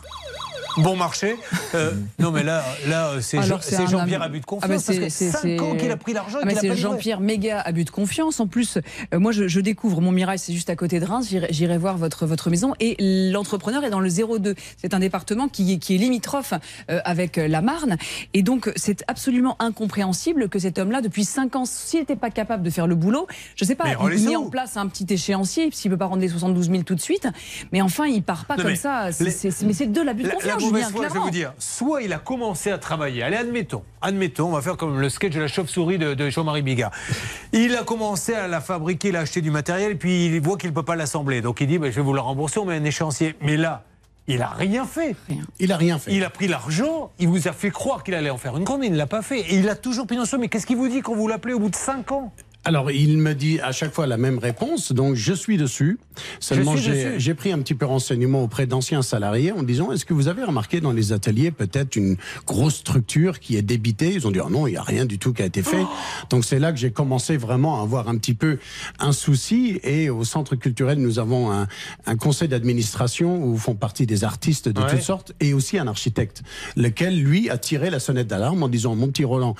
Bon marché. Euh, non, mais là, là euh, c'est Jean-Pierre ami- abus de Ah bah, confiance. c'est- parce que c'est- 5 c'est- ans qu'il a pris l'argent Ah bah, c'est. Jean-Pierre méga abus de confiance. En plus, euh, moi je, je découvre mon Mirail, c'est juste à côté de Reims. J'irai- voir votre votre maison et l'entrepreneur est dans le 02. C'est un département qui, est- qui est limitrophe euh, avec la Marne et donc c'est absolument incompréhensible que cet homme-là, depuis 5 ans, s'il n'était pas capable de faire le boulot, je sais pas, Mais il met en place un petit échéancier s'il peut pas rendre les 72 000 tout de suite. Mais enfin, il part pas Non, comme mais ça. Mais c'est de l'abus de confiance. Mauvaise Julien, foi, je vais vous dire, soit il a commencé à travailler, allez, admettons, admettons, on va faire comme le sketch de la chauve-souris de, de Jean-Marie Bigard. Il a commencé à la fabriquer, il a acheté du matériel, puis il voit qu'il ne peut pas l'assembler. Donc il dit, bah, je vais vous la rembourser, on met un échéancier. Mais là, il a rien fait. Il a rien fait. Il a pris l'argent, il vous a fait croire qu'il allait en faire une grande, mais il ne l'a pas fait. Et il a toujours pris dans ce Mais qu'est-ce qu'il vous dit quand vous l'appelez au bout de 5 ans? Alors, il me dit à chaque fois la même réponse, donc je suis dessus. Seulement, j'ai pris un petit peu renseignement auprès d'anciens salariés en disant est-ce que vous avez remarqué dans les ateliers peut-être une grosse structure qui est débitée? Ils ont dit Ah non, il n'y a rien du tout qui a été fait. Donc, c'est là que j'ai commencé vraiment à avoir un petit peu un souci. Et au centre culturel, nous avons un, un conseil d'administration où font partie des artistes de Ouais. toutes sortes et aussi un architecte, lequel, lui, a tiré la sonnette d'alarme en disant Mon petit Roland,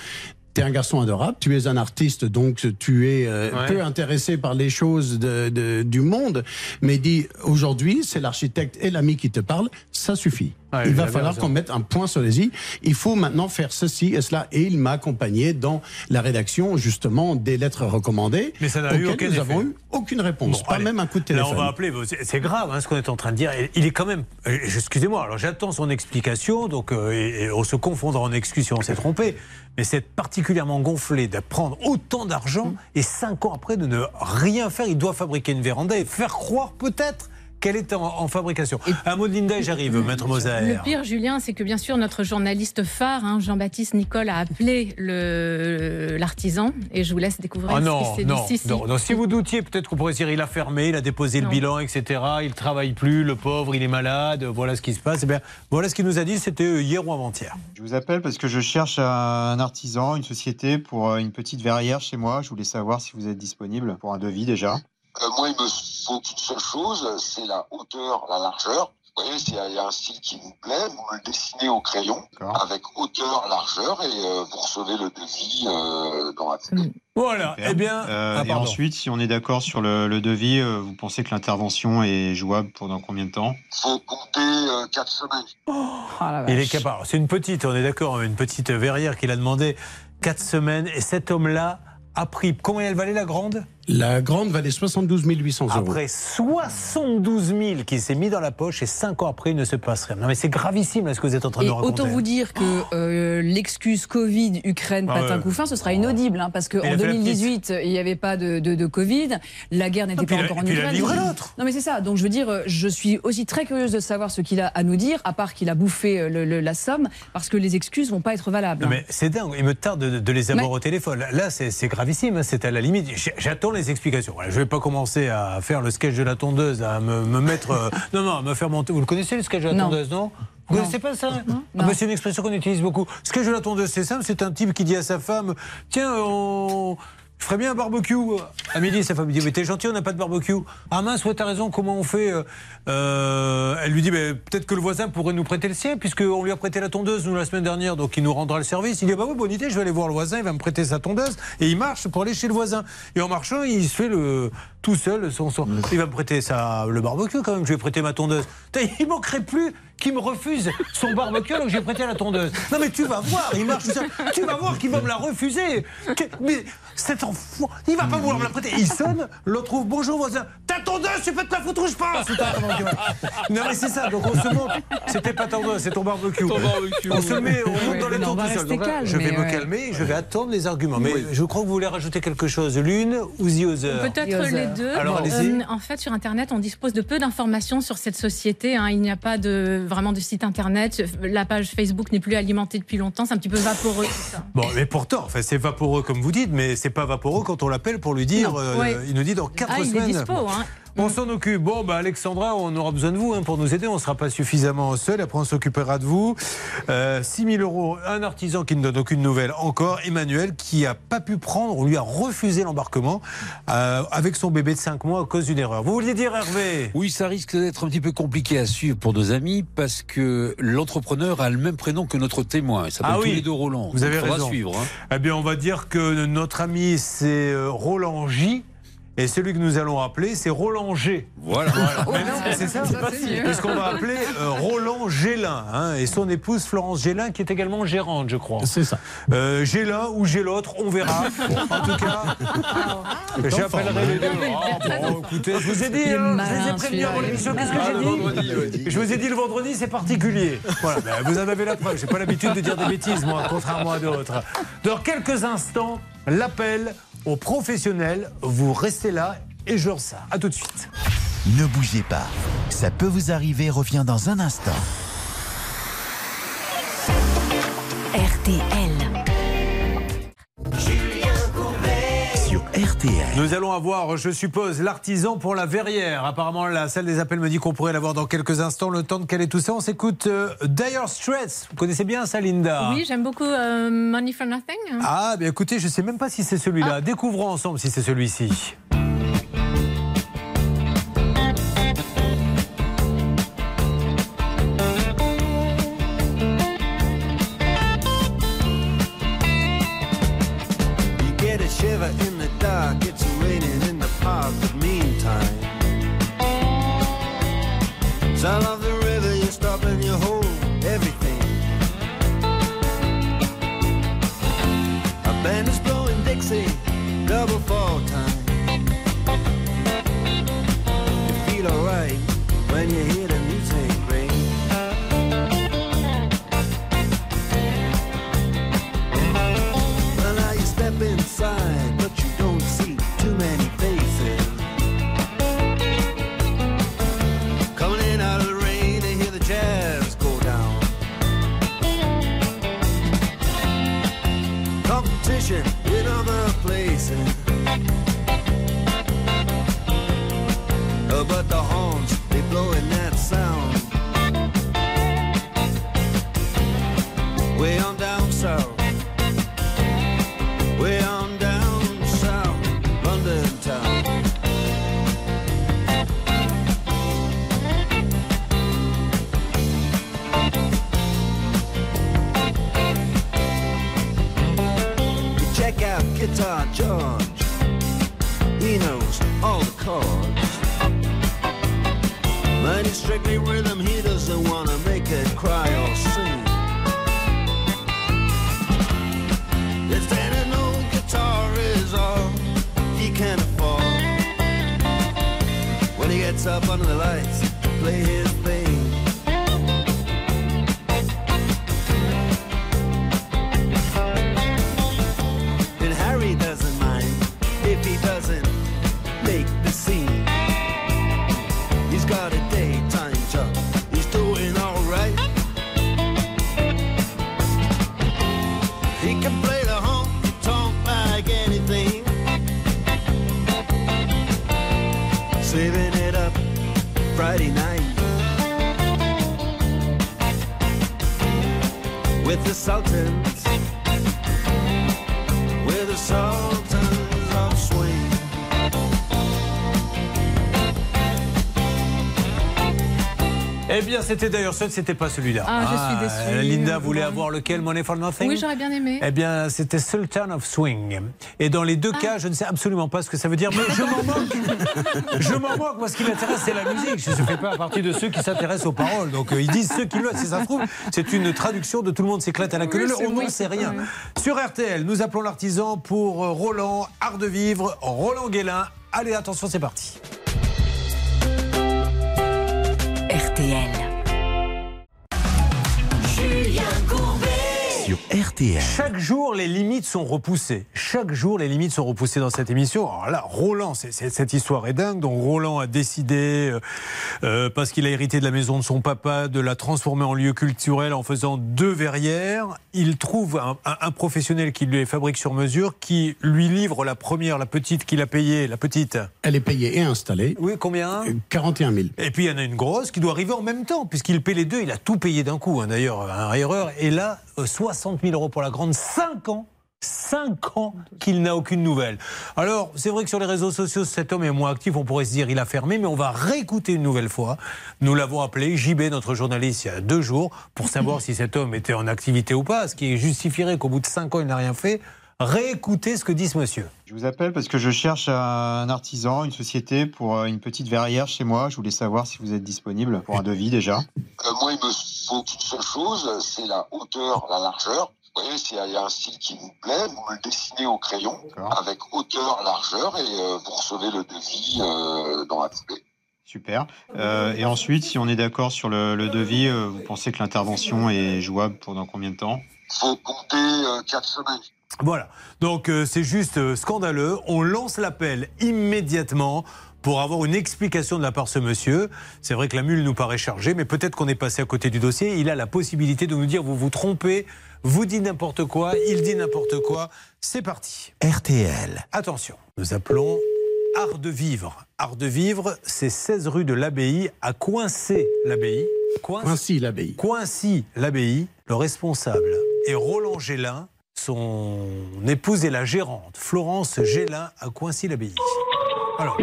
T'es un garçon adorable, tu es un artiste, donc tu es euh, Ouais. peu intéressé par les choses de, de- du monde, mais dit aujourd'hui, c'est l'architecte et l'ami qui te parle, ça suffit. Il va falloir qu'on mette un point sur les i. Il faut maintenant faire ceci et cela. Et il m'a accompagné dans la rédaction, justement, des lettres recommandées. Mais ça n'a eu aucun nous effet. avons eu aucune réponse. Bon, pas allez. même un coup de Là, téléphone. on va appeler. C'est grave hein, ce qu'on est en train de dire. Il est quand même. euh, Excusez-moi. Alors, j'attends son explication. Donc, euh, et, et on se confondra en excuses si on s'est trompé. Mais c'est particulièrement gonflé de prendre autant d'argent et cinq ans après de ne rien faire. Il doit fabriquer une véranda et faire croire peut-être qu'elle est en, en fabrication. Un mot de Linda et j'arrive, Maître Moser. Le pire, Julien, c'est que bien sûr, notre journaliste phare, hein, Jean-Baptiste Nicole, a appelé le- l'artisan. Et je vous laisse découvrir Ah ce non, qui s'est non, Si, si. non, non. Si vous doutiez, peut-être qu'on pourrait dire il a fermé, il a déposé Non. le bilan, etc. Il travaille plus, le pauvre, il est malade. Voilà ce qui se passe. Eh bien, voilà ce qu'il nous a dit. C'était euh, hier ou avant-hier. Je vous appelle parce que je cherche un artisan, une société pour euh, une petite verrière chez moi. Je voulais savoir si vous êtes disponible pour un devis déjà. Euh, moi, il me faut qu'une seule chose, c'est la hauteur, la largeur. Vous voyez, s'il y, a- il y a un style qui vous plaît, vous le dessinez au crayon avec hauteur, largeur et euh, vous recevez le devis euh, dans la foulée. Voilà. Super. Eh bien, Euh, ah, et ensuite, si on est d'accord sur le, le devis, euh, vous pensez que l'intervention est jouable pendant combien de temps? Faut compter euh, quatre semaines. Il est capable. C'est une petite, on est d'accord, hein, une petite verrière qu'il a demandé 4 semaines. Et cet homme-là a pris. Combien elle valait la grande? La grande valait 72 800 euros. Après 72 000 qui s'est mis dans la poche et 5 ans après, il ne se passe rien. Non, mais c'est gravissime là, ce que vous êtes en train de Et raconter. autant vous dire que euh, l'excuse Covid, Ukraine, Ah patin ouais. coup fin, ce sera inaudible, hein, parce qu'en fait la 2018, il n'y avait pas de, de- de Covid, la guerre n'était puis pas encore en puis il a Ukraine. Non mais c'est ça, donc je veux dire, euh, je suis aussi très curieuse de savoir ce qu'il a à nous dire, à part qu'il a bouffé euh, le- le- la somme, parce que les excuses vont pas être valables. Non, mais c'est dingue, il me tarde de, de les avoir Mais- au téléphone. Là, c'est gravissime, hein, c'est à la limite. J'attends les explications. Voilà, je ne vais pas commencer à faire le sketch de la tondeuse, à me, me mettre. euh, non, non, à me faire monter. Vous le connaissez, le sketch de la Non. tondeuse, non vous Non. connaissez pas ça Ah bah, C'est une expression qu'on utilise beaucoup. Sketch de la tondeuse, c'est simple, c'est un type qui dit à sa femme Tiens, on. Je ferais bien un barbecue. À midi, sa femme lui dit Mais t'es gentil, on n'a pas de barbecue. Ah mince, ouais, t'as raison, comment on fait euh, euh, Elle lui dit Mais Peut-être que le voisin pourrait nous prêter le sien, puisqu'on lui a prêté la tondeuse, nous, la semaine dernière, donc il nous rendra le service. Il dit Bah oui, bonne idée, je vais aller voir le voisin, il va me prêter sa tondeuse. Et il marche pour aller chez le voisin. Et en marchant, il se fait le, tout seul son, son- Il va me prêter ça, le barbecue quand même, je vais prêter ma tondeuse. Il manquerait plus qu'il me refuse son barbecue alors que j'ai prêté la tondeuse. Non mais tu vas voir, il marche tout seul. Tu vas voir qu'il va me la refuser. Mais cet enfant, il va pas vouloir me la prêter. Il sonne, l'autre trouve bonjour voisin. La tondeuse, tu fais de la foutre ou je passe. Non mais c'est ça, donc on se monte. C'était pas tondeuse, c'est ton barbecue. Ton barbecue. On se met, on monte dans les tours tout seul. Donc là, je vais me ouais. calmer, je vais attendre les arguments. Mais je crois que vous voulez rajouter quelque chose. L'une ou the other Peut-être les deux. Alors allez-y. Euh, en fait, sur Internet, on dispose de peu d'informations sur cette société. hein. Il n'y a pas de, vraiment de site Internet. La page Facebook n'est plus alimentée depuis longtemps. C'est un petit peu vaporeux tout ça. Bon, mais pourtant, enfin, c'est vaporeux comme vous dites, mais c'est pas vaporeux quand on l'appelle pour lui dire. Euh, Ouais. Il nous dit dans 4 Ah, il est semaines. dispo, hein. On s'en occupe. Bon, bah, Alexandra, on aura besoin de vous hein, pour nous aider. On ne sera pas suffisamment seul. Après, on s'occupera de vous. Euh, 6 000 euros, un artisan qui ne donne aucune nouvelle encore. Emmanuel, qui a pas pu prendre, on lui a refusé l'embarquement euh, avec son bébé de 5 mois à cause d'une erreur. Vous vouliez dire, Hervé? Oui, ça risque d'être un petit peu compliqué à suivre pour nos amis parce que l'entrepreneur a le même prénom que notre témoin. S'appelle Ah tous oui. les deux Roland. Vous avez Donc, raison. suivre. hein. Eh bien, on va dire que notre ami, c'est euh, Roland J. Et celui que nous allons appeler, c'est Roland G. Voilà. Mais c'est ça, C'est ce qu'on va appeler euh, Roland Gélin. hein, et son épouse Florence Gélin, qui est également gérante, je crois. C'est ça. Euh, j'ai l'un ou j'ai l'autre, on verra. En tout cas, j'appellerai les deux. Ah, bon, écoutez, je vous ai dit, hein, je vous ai prévenu avant l'émission. Qu'est-ce que Ah, j'ai dit. Je vous ai dit le vendredi, c'est particulier. Voilà, ben, vous en avez la preuve. J'ai pas l'habitude de dire des bêtises, moi, contrairement à d'autres. Dans quelques instants, l'appel aux professionnels. Vous restez là et je ressors. À tout de suite. Ne bougez pas. Ça peut vous arriver, revient dans un instant. RTL. RTL. Nous allons avoir, je suppose, l'artisan pour la verrière. Apparemment, la salle des appels me dit qu'on pourrait l'avoir dans quelques instants. Le temps de caler tout ça, on s'écoute euh, Dire Straits. Vous connaissez bien ça, Linda? Oui, j'aime beaucoup euh, Money for Nothing. Ah, bien écoutez, je sais même pas si c'est celui-là. Découvrons ensemble si c'est celui-ci. Bien, c'était d'ailleurs ça, c'était pas celui-là. Ah, je suis déçue. euh, Linda voulait avoir lequel Money for Nothing Oui, j'aurais bien aimé. Eh bien, c'était Sultan of Swing. Et dans les deux cas, je ne sais absolument pas ce que ça veut dire, mais je m'en moque. Je m'en moque. Moi, ce qui m'intéresse, c'est la musique. Je ne fais pas partie de ceux qui s'intéressent aux paroles. Donc, euh, ils disent ceux qui le. Si ça se trouve, c'est une traduction de tout le monde s'éclate à la queue. Oui, On n'en sait rien. Oui. Sur RTL, nous appelons l'artisan pour euh, Roland, Art de Vivre, Roland Guélin. Allez, attention, c'est parti. RTL. RTL. Chaque jour, les limites sont repoussées. Chaque jour, les limites sont repoussées dans cette émission. Alors là, Roland, cette histoire est dingue. Donc Roland a décidé, euh, euh, parce qu'il a hérité de la maison de son papa, de la transformer en lieu culturel en faisant deux verrières. Il trouve un, un- un professionnel qui lui les fabrique sur mesure, qui lui livre la première, la petite qu'il a payée, la petite. Elle est payée et installée. Oui, combien? 41 000. Et puis il y en a une grosse qui doit arriver en même temps, puisqu'il paie les deux. Il a tout payé d'un coup, hein, d'ailleurs, un erreur. Et là, euh, 60 000 euros pour la grande, 5 ans. 5 ans qu'il n'a aucune nouvelle. Alors, c'est vrai que sur les réseaux sociaux, cet homme est moins actif. On pourrait se dire il a fermé, mais on va réécouter une nouvelle fois. Nous l'avons appelé JB, notre journaliste, il y a deux jours, pour savoir si cet homme était en activité ou pas, ce qui justifierait qu'au bout de 5 ans, il n'a rien fait. Réécoutez ce que dit ce monsieur. Je vous appelle parce que je cherche un artisan, une société pour euh, une petite verrière chez moi. Je voulais savoir si vous êtes disponible pour un devis déjà. Euh, moi, il me faut qu'une seule chose, c'est la hauteur, la largeur. Vous voyez, s'il y a- il y a un style qui vous plaît, vous me le dessinez au crayon avec hauteur, largeur et euh, vous recevez le devis euh, dans la foulée. Super. Euh, et ensuite, si on est d'accord sur le, le devis, euh, vous pensez que l'intervention est jouable pendant combien de temps? Faut compter euh, 4 semaines. Voilà. Donc euh, c'est juste euh, scandaleux. On lance l'appel immédiatement pour avoir une explication de la part de ce monsieur. C'est vrai que la mule nous paraît chargée, mais peut-être qu'on est passé à côté du dossier. Il a la possibilité de nous dire vous vous trompez, vous dites n'importe quoi, il dit n'importe quoi. C'est parti. RTL. Attention, nous appelons Art de Vivre. Art de Vivre, c'est 16 rue de l'Abbaye, à Coincé l'Abbaye. Coincy l'Abbaye. Coincy l'Abbaye. Le responsable est Roland Gélin. Son épouse est la gérante, Florence Gélin, à Coincy l'Abbaye. Alors,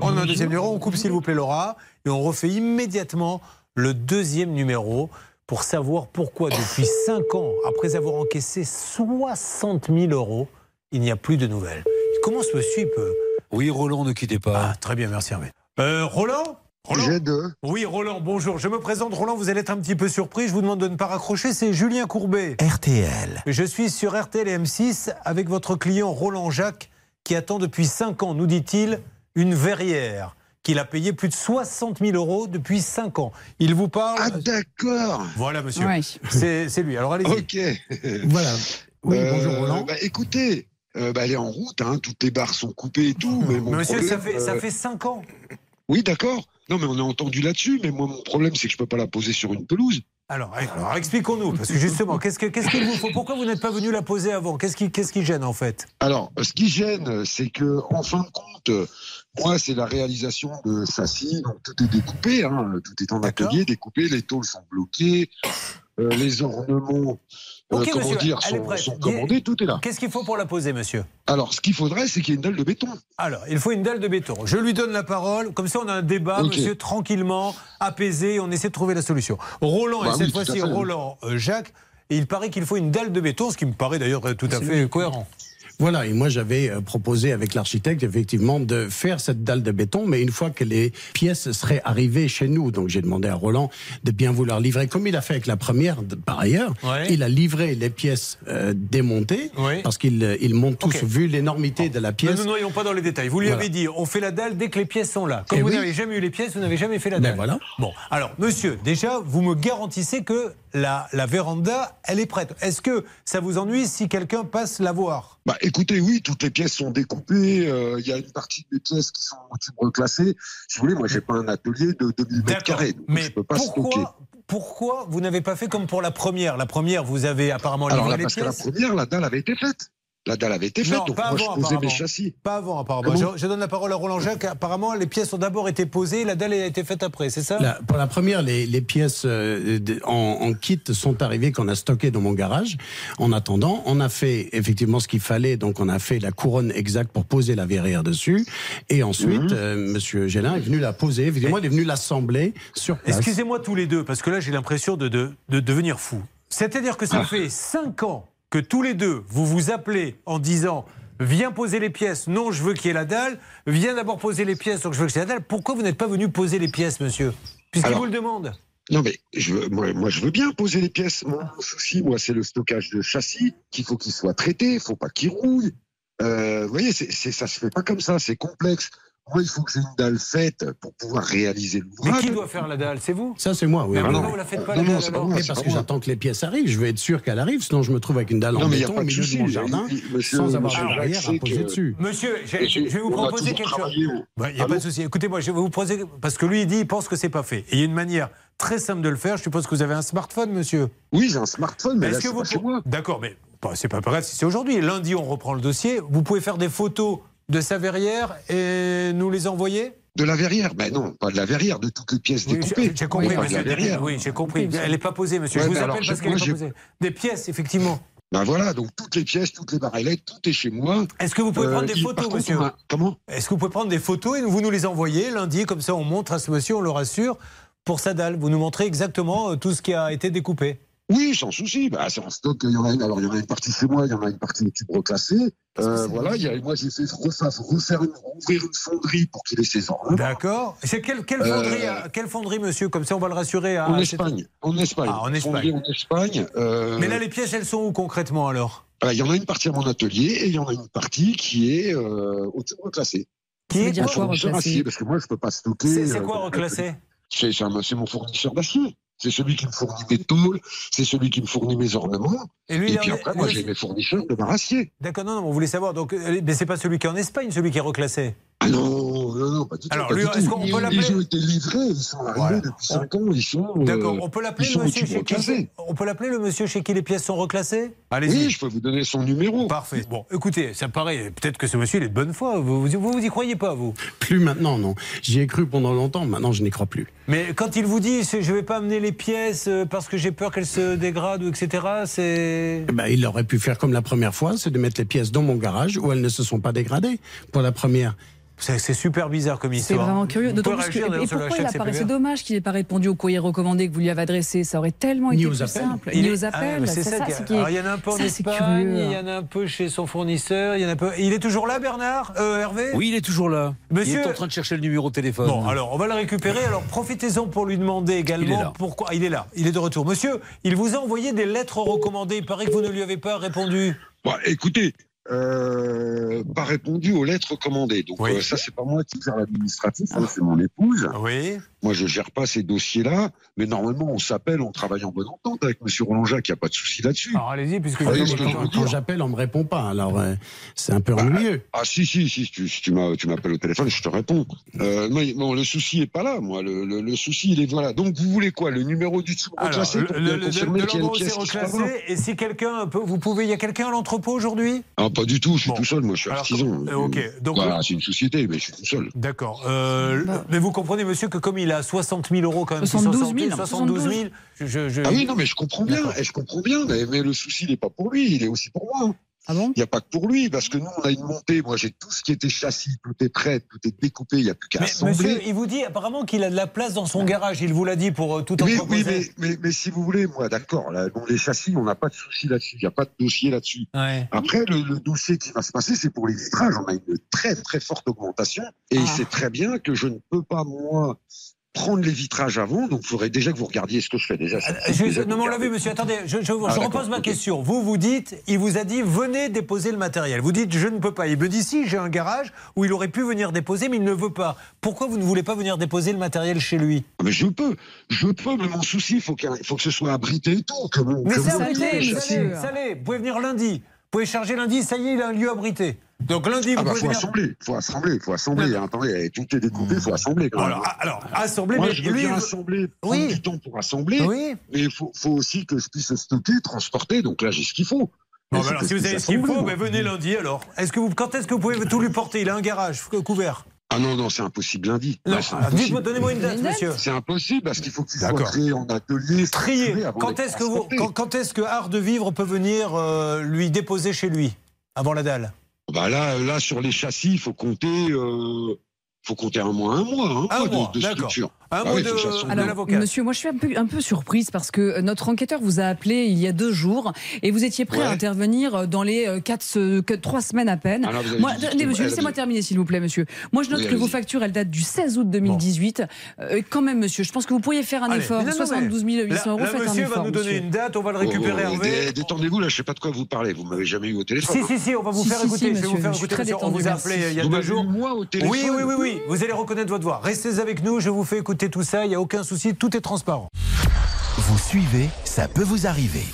on a un deuxième numéro, on coupe s'il vous plaît Laura, et on refait immédiatement le deuxième numéro pour savoir pourquoi depuis 5 ans, après avoir encaissé 60 000 euros, il n'y a plus de nouvelles. Comment ce monsieur peut Oui, Roland, ne quittez pas. Ah, très bien, merci Hervé. Euh, Roland? Roland Oui, Roland, bonjour. Je me présente, Roland, vous allez être un petit peu surpris. Je vous demande de ne pas raccrocher, c'est Julien Courbet. RTL. Je suis sur RTL et M6 avec votre client Roland Jacques qui attend depuis 5 ans, nous dit-il, une verrière qu'il a payé plus de 60 000 euros depuis 5 ans. Il vous parle Ah d'accord Voilà, monsieur. Oui. C'est c'est lui. Alors allez-y. Ok. Voilà. Oui, Euh, bonjour Roland. bah, écoutez, euh, bah, elle est en route, hein, toutes les barres sont coupées et tout. Mais mon Monsieur, ça fait, ça euh, fait 5 ans. Oui, d'accord. Non, mais on a entendu là-dessus. Mais moi, mon problème, c'est que je peux pas la poser sur une pelouse. Alors, alors expliquons-nous, parce que justement, qu'est-ce que- qu'est-ce qu'il vous faut? Pourquoi vous n'êtes pas venu la poser avant? Qu'est-ce qui, qui gêne en fait? Alors, ce qui gêne, c'est que, en fin de compte, euh, moi, c'est la réalisation de châssis. Donc, tout est découpé. Hein, tout est en atelier, découpé. Les tôles sont bloquées. euh, les ornements, euh, Ok, comment monsieur, dire, elle est sont, prête. sont commandés. Tout est là. Qu'est-ce qu'il faut pour la poser, monsieur? Alors, ce qu'il faudrait, c'est qu'il y ait une dalle de béton. Alors, il faut une dalle de béton. Je lui donne la parole. Comme ça, on a un débat, Ok. monsieur, tranquillement, apaisé. On essaie de trouver la solution. Roland, Bah et oui, cette fois-ci. Roland, euh, Jacques. Et il paraît qu'il faut une dalle de béton, ce qui me paraît d'ailleurs tout à fait cohérent. Voilà, et moi j'avais euh, proposé avec l'architecte effectivement de faire cette dalle de béton, mais une fois que les pièces seraient arrivées chez nous, donc j'ai demandé à Roland de bien vouloir livrer, comme il a fait avec la première par ailleurs, Ouais. il a livré les pièces euh, démontées, Ouais. parce qu'il euh, il monte tous, vu l'énormité de la Ne pièce. nous noyons pas dans les détails. Vous lui Voilà. avez dit, on fait la dalle dès que les pièces sont là. Comme Eh vous oui. n'avez jamais eu les pièces, vous n'avez jamais fait la Ben dalle. voilà. Bon, alors, monsieur, déjà, vous me garantissez que la, la véranda, elle est prête. Est-ce que ça vous ennuie si quelqu'un passe la voir? Bah, écoutez, oui, toutes les pièces sont découpées. euh, Il y a une partie des pièces qui sont reclassées. Si vous voulez, moi, j'ai pas un atelier de 2000 mètres carrés. donc Mais je peux pas stocker. pourquoi, pourquoi vous n'avez pas fait comme pour la première? La première, vous avez apparemment Alors livré là, les parce que la première, la dalle avait été faite. La dalle avait été faite. Non, donc pas moi, avant, je posais mes apparemment. châssis. Pas avant, apparemment. Comment Je, je donne la parole à Roland Jacques. Apparemment, les pièces ont d'abord été posées, la dalle a été faite après, c'est ça? La- pour la première, les, les pièces euh, en, en kit sont arrivées qu'on a stockées dans mon garage. En attendant, on a fait effectivement ce qu'il fallait. Donc, on a fait la couronne exacte pour poser la verrière dessus. Et ensuite, Mhm. euh, Monsieur Gélin est venu la poser. Évidemment, il est venu l'assembler sur place. Excusez-moi tous les deux, parce que là j'ai l'impression de, de, de devenir fou. C'est-à-dire que ça fait 5 ans que tous les deux, vous vous appelez en disant Viens poser les pièces, non, je veux qu'il y ait la dalle. Viens d'abord poser les pièces, donc je veux que c'est la dalle. Pourquoi vous n'êtes pas venu poser les pièces, monsieur? Puisqu'il vous le demande. Non, mais je veux, moi, moi, je veux bien poser les pièces. Mon souci, moi, c'est le stockage de châssis, qu'il faut qu'il soit traité, il faut pas qu'il rouille. Euh, vous voyez, c'est, c'est- ça se fait pas comme ça, c'est complexe. Moi, il faut que j'ai une dalle faite pour pouvoir réaliser Mais l'ouvrage. qui doit faire la dalle? C'est vous? Ça, c'est moi, oui. Mais Ah pourquoi non. vous la faites pas Non, la non, dalle, c'est pas Mais parce pas que j'attends que les pièces arrivent. Je veux être sûr qu'elle arrive, sinon je me trouve avec une dalle en Non, mais il n'y a béton pas au de milieu souci. de mon jardin, Monsieur- sans avoir de barrière à poser que- dessus. Monsieur, je, vais vous proposer quelque chose. Il n'y a Allô pas de souci. Écoutez, moi, je vais vous proposer. Parce que lui, il dit, il pense que c'est pas fait. Et il y a une manière très simple de le faire. Je suppose que vous avez un smartphone, monsieur. Oui, j'ai un smartphone, mais Est-ce là, que c'est vous pas chez moi. D'accord, mais bah, c'est pas grave si c'est aujourd'hui. Lundi, on reprend le dossier. Vous pouvez faire des photos de sa verrière et nous les envoyer? De la verrière Ben non, pas de la verrière, de toutes les pièces Oui, découpées. j'ai compris, de monsieur. la verrière. Oui, j'ai compris. Elle n'est pas posée, monsieur. Ouais, je vous mais appelle alors, parce qu'elle n'est pas posée. Des pièces, effectivement. Ben voilà, donc toutes les pièces, toutes les barrelettes, tout est chez moi. Est-ce que vous pouvez Euh, prendre des il- photos, contre, monsieur a- Comment? Est-ce que vous pouvez prendre des photos et vous nous les envoyer lundi Comme ça, on montre à ce monsieur, on le rassure, pour sa dalle. Vous nous montrez exactement euh, tout ce qui a été découpé. Oui, sans souci. Bah, c'est en stock. Il y en a une. Alors, il y en a une partie chez moi, il y en a une partie au tube reclassé. Euh, voilà. Il y a, moi, j'ai fait refaire, refaire une, ouvrir une fonderie pour qu'il ait ses ordres. D'accord. C'est quelle, quelle, Euh, fonderie, euh, quelle fonderie, monsieur? Comme ça, on va le rassurer. À, En Espagne. En Espagne. Ah, en Espagne. Fonderie en Espagne. euh, Mais là, les pièces, elles sont où concrètement alors? Il y en a une partie à mon atelier et il y en a une partie qui est euh, au tube reclassé. Qui est quoi, fournisseur reclassé acier, parce que moi, je peux pas stocker. C'est c'est euh, quoi reclassé c'est mon fournisseur d'acier. C'est celui qui me fournit mes tôles, c'est celui qui me fournit mes ornements. Et lui, Et il puis après, moi, j'ai mes fournisseurs de. D'accord, non, non, on voulait savoir. Donc, euh, mais c'est pas celui qui est en Espagne, celui qui est reclassé. Ah non, non, non, pas du tout. Alors, pas lui, du est-ce tout. qu'on peut Ils- l'appeler Ils ont été livrés, ils sont arrivés Voilà. depuis 5 ans, ils sont. euh, D'accord, on peut l'appeler le monsieur chez qui. On peut l'appeler le monsieur chez qui les pièces sont reclassées Allez-y. Oui, je peux vous donner son numéro. Parfait. Bon, écoutez, ça me paraît. Peut-être que ce monsieur, il est de bonne foi. Vous vous, vous, vous y croyez pas, vous Plus maintenant, non. J'y ai cru pendant longtemps, maintenant je n'y crois plus. Mais quand il vous dit, je vais pas amener les pièces euh, parce que j'ai peur qu'elles se dégradent ou etc., c'est. Eh ben, il aurait pu faire comme la première fois, c'est de mettre les pièces dans mon garage où elles ne se sont pas dégradées pour la première. C'est c'est super bizarre comme C'est histoire. vraiment curieux. D'autant plus que. Et pourquoi il apparaît C'est dommage qu'il n'ait pas répondu au courrier recommandé que vous lui avez adressé? Ça aurait tellement Ni été plus appels. simple. Il Ni est- aux appels. c'est c'est ça ça, qui est- c'est qui est- Alors, il y en a un peu en ça, c'est Espagne, il y en a un peu chez son fournisseur, il y en a un peu. Il est toujours là, Bernard Euh, Hervé? Oui, il est toujours là. Monsieur- Il est en train de chercher le numéro de téléphone. Bon, alors on va le récupérer. Alors profitez-en pour lui demander également pourquoi. Il est là, il est de retour. Monsieur, il vous a envoyé des lettres recommandées. Il paraît que vous ne lui avez pas répondu. Bon, écoutez, euh, pas répondu aux lettres commandées. Donc Oui. euh, ça, c'est pas moi qui gère l'administratif, hein, c'est mon épouse. Oui. Moi, je gère pas ces dossiers-là, mais normalement, on s'appelle, on travaille en bonne entente avec Monsieur Roland Jacques, il n'y a pas de souci là-dessus. Alors allez-y, puisque je- je Quand, j'appelle, on me répond pas. Alors, euh, c'est un peu ennuyeux. Ah si si si, si tu, si tu m'appelles au téléphone, je te réponds. Euh, mais bon, le souci est pas là, moi. Le, le, le souci, il est voilà. Donc vous voulez quoi Le numéro du Alors, reclassé le, pour le- bien le- confirmer de qu'il y a une l'endroit où c'est pièce qui se passe pas du tout, je suis Bon. tout seul, moi je suis Alors, artisan. euh, ok, donc- voilà, c'est une société, mais je suis tout seul. D'accord. Euh, Mais vous comprenez, monsieur, que comme il a 60 000 euros quand même, 72 000, 72 000, je, je- je- Ah oui, non, mais je comprends bien, et je comprends bien, mais, mais le souci n'est pas pour lui, il est aussi pour moi. Ah bon? Il n'y a pas que pour lui, parce que nous, on a une montée. Moi, j'ai tout ce qui était châssis, tout est prêt, tout est découpé, il n'y a plus qu'à Mais assembler. monsieur, il vous dit apparemment qu'il a de la place dans son garage. Il vous l'a dit pour euh, tout Oui, entreposer. oui, mais, mais, mais si vous voulez, moi, d'accord, là, bon, les châssis, on n'a pas de souci là-dessus, il n'y a pas de dossier là-dessus. Ouais. Après, le, le dossier qui va se passer, c'est pour les vitrages. On a une très, très forte augmentation. Et Ah. c'est très bien que je ne peux pas, moi, prendre les vitrages avant. Donc, il faudrait déjà que vous regardiez ce que je fais. Déjà, ça me fait Je- non, mais on l'a vu, monsieur. Attendez, je, je- je Ah, repose ma question. Vous, vous dites, il vous a dit, venez déposer le matériel. Vous dites, je ne peux pas. Il me dit, si, j'ai un garage où il aurait pu venir déposer, mais il ne veut pas. Pourquoi vous ne voulez pas venir déposer le matériel chez lui? Ah, Mais je peux, je peux, mais mon souci, il faut, il faut que ce soit abrité et tout. Que Mais c'est abrité. Vous pouvez venir lundi. Vous pouvez charger lundi, ça y est, il a un lieu abrité. Donc lundi, Ah vous bah, pouvez faut venir. assembler, faut assembler, faut assembler. hein. Attendez, tout est découpé, faut assembler. Quand Bon, même. alors, ah, alors, assembler, Moi, mais je veux lui. bien assembler, prendre Oui. du temps pour assembler, Oui. mais il faut, faut aussi que je puisse stocker, transporter. Donc là, j'ai ce qu'il faut. Bah faut alors, si vous avez ce qu'il assembler, faut, ben, venez lundi alors. Est-ce que vous, quand est-ce que vous pouvez tout lui porter? Il a un garage cou- couvert. Ah non, non, c'est impossible lundi. Non, alors, dites-moi, donnez-moi une date, monsieur. C'est impossible parce qu'il faut qu'il soit créé en atelier. Avant Quand est-ce que vous, quand, quand est-ce que Art de Vivre peut venir euh, lui déposer chez lui avant la dalle? Bah là, là, sur les châssis, il faut compter, euh, faut compter un mois, un mois, hein, Un quoi, de- mois, de, structure. Un mot de, de Alors, l'avocat. monsieur, moi je suis un peu, un peu surprise parce que euh, notre enquêteur vous a appelé il y a deux jours et vous étiez prêt à intervenir euh, dans les euh, quatre, trois semaines à peine. Ah non, moi, dit monsieur, laissez-moi terminer s'il vous plaît, monsieur. Moi je note Oui, que vos factures elles datent du 16 août 2018. Euh, quand même, monsieur, je pense que vous pourriez faire un Allez, effort. non, non, mais 72 800 euros, là, faites un monsieur effort. va nous donner monsieur. une date, on va le Oh, récupérer, oh, Hervé. dé- Détendez-vous, là, je sais pas de quoi vous parlez. Vous m'avez jamais eu au téléphone. Si, si, si, on va vous Si, faire si, écouter. si, je vais vous monsieur, faire écouter. très monsieur. On vous a appelé il y a Vous deux jours. eu, moi, au téléphone Oui, oui, oui, oui. Vous allez reconnaître votre voix. Restez avec nous, je vous fais écouter tout ça. Il n'y a aucun souci, tout est transparent. Vous suivez, ça peut vous arriver.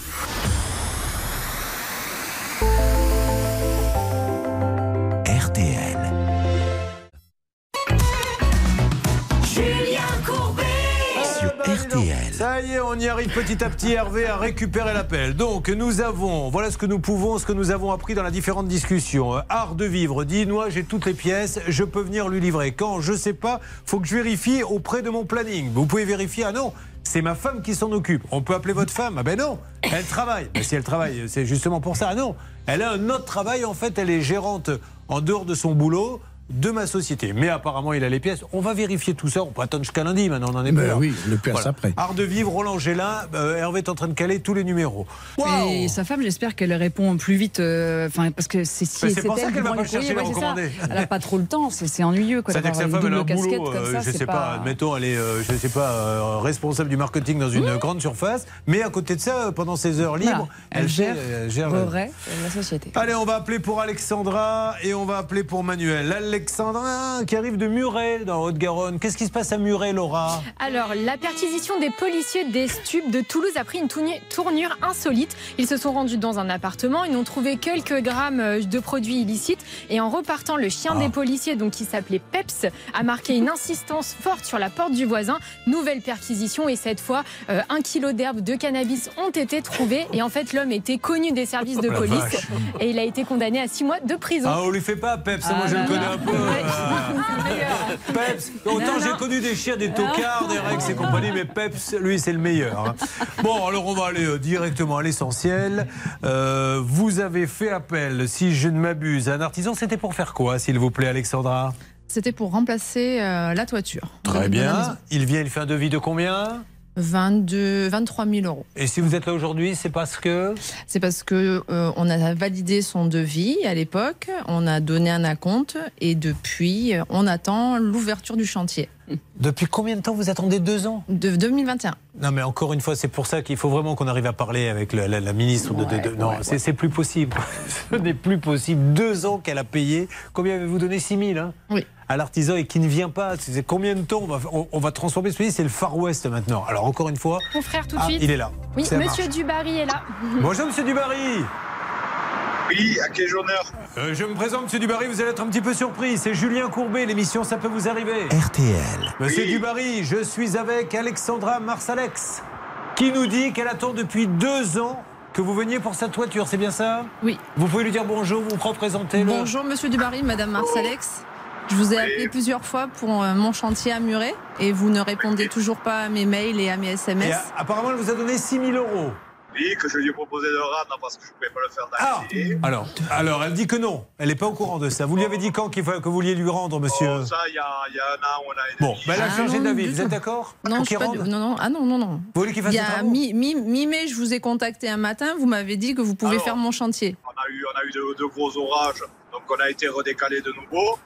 On y arrive petit à petit, Hervé, à récupérer l'appel. Donc, nous avons, voilà ce que nous pouvons, ce que nous avons appris dans la différentes discussions. Euh, Art de vivre, dit, moi j'ai toutes les pièces, je peux venir lui livrer. Quand je sais pas, faut que je vérifie auprès de mon planning. Vous pouvez vérifier, ah non, c'est ma femme qui s'en occupe. On peut appeler votre femme? Ah ben non, elle travaille. Ben si elle travaille, c'est justement pour ça. Ah non, elle a un autre travail, en fait, elle est gérante en dehors de son boulot de ma société. Mais apparemment, il a les pièces. On va vérifier tout ça. On peut attendre jusqu'à lundi, maintenant, on en est Ben oui, le pièce Voilà. après. Art de vivre, Roland Gélin. Euh, Hervé est en train de caler tous les numéros. Et sa femme, j'espère qu'elle répond plus vite. euh, Enfin, parce que c'est si c'est pour ça elle qu'elle va pas chercher les recommandés. Elle n'a pas trop le temps, c'est ennuyeux. quoi, C'est-à-dire que sa femme, elle a un boulot, euh, ça, je sais pas, admettons, elle est, euh, je sais pas, euh, responsable du marketing dans une grande surface, mais à côté de ça, euh, pendant ses heures libres, Voilà. elle, gère, la société. Allez, on va appeler pour Alexandra et on va appeler pour Manuel. Alexandra qui arrive de Muret dans Haute-Garonne. Qu'est-ce qui se passe à Muret, Laura? Alors, la perquisition des policiers des stupes de Toulouse a pris une tournure insolite. Ils se sont rendus dans un appartement, ils n'ont trouvé quelques grammes euh, de produits illicites et en repartant, le chien Ah. des policiers, donc qui s'appelait Peps, a marqué une insistance forte sur la porte du voisin. Nouvelle perquisition et cette fois, euh, un kilo d'herbe de cannabis ont été trouvés et en fait, l'homme était connu des services de police et il a été condamné à six mois de prison. Ah, on lui fait pas Peps, moi Ah, je le connais là. un peu. Peps, autant j'ai connu des chiens, des tocards, des Rex et compagnie, mais Peps, lui, c'est le meilleur. hein. Bon, alors on va aller euh, directement à l'essentiel. Euh, vous avez fait appel, si je ne m'abuse, à un artisan. C'était pour faire quoi, s'il vous plaît, Alexandra? C'était pour remplacer euh, la toiture. Très bien. Il vient, il fait un devis de combien? 22, 23 000 euros. Et si vous êtes là aujourd'hui, c'est parce que C'est parce que euh, on a validé son devis à l'époque, on a donné un acompte et depuis, euh, on attend l'ouverture du chantier. Depuis combien de temps vous attendez deux ans De 2021. Non, mais encore une fois, c'est pour ça qu'il faut vraiment qu'on arrive à parler avec le- la, la ministre de. de- de- non, c'est c'est plus possible. Ce n'est plus possible. Deux ans qu'elle a payé. Combien avez-vous donné? 6 000 hein? Oui. À l'artisan et qui ne vient pas. C'est combien de temps on va, on, on va transformer? Ce pays C'est le Far West maintenant. Alors, encore une fois. Mon frère, tout de Ah, suite. il est là. Oui, monsieur. Dubarry est là. Bonjour, monsieur Dubarry. Oui, à quel honneur Euh, je me présente, monsieur Dubarry. Vous allez être un petit peu surpris. C'est Julien Courbet. L'émission, ça peut vous arriver. RTL. Monsieur Dubarry, je suis avec Alexandra Marsalex, qui nous dit qu'elle attend depuis deux ans que vous veniez pour sa toiture, c'est bien ça? Oui. Vous pouvez lui dire bonjour, vous représentez le... Bonjour Monsieur Dubarry, Madame Marsalex. Je vous ai appelé plusieurs fois pour euh, mon chantier à Muret et vous ne répondez toujours pas à mes mails et à mes SMS. a- apparemment, elle vous a donné 6 000 euros. Oui, que je lui ai proposé de rendre parce que je ne pouvais pas le faire dans Ah alors, alors, elle dit que non. Elle n'est pas au courant de ça. Vous lui avez dit quand qu'il faut, que vous vouliez lui rendre, monsieur? Oh, Ça, il y, a, il y a un an, on a Bon, ben elle a Ah changé d'avis. Vous êtes d'accord? Non, pas non, non, ah non, non, non. Vous voulez qu'il fasse Il y a travaux? Mi- mi- mi-mai, je vous ai contacté un matin, vous m'avez dit que vous pouvez Alors. faire mon chantier. On a eu, on a eu de, de gros orages, donc on a été redécalé de nouveau.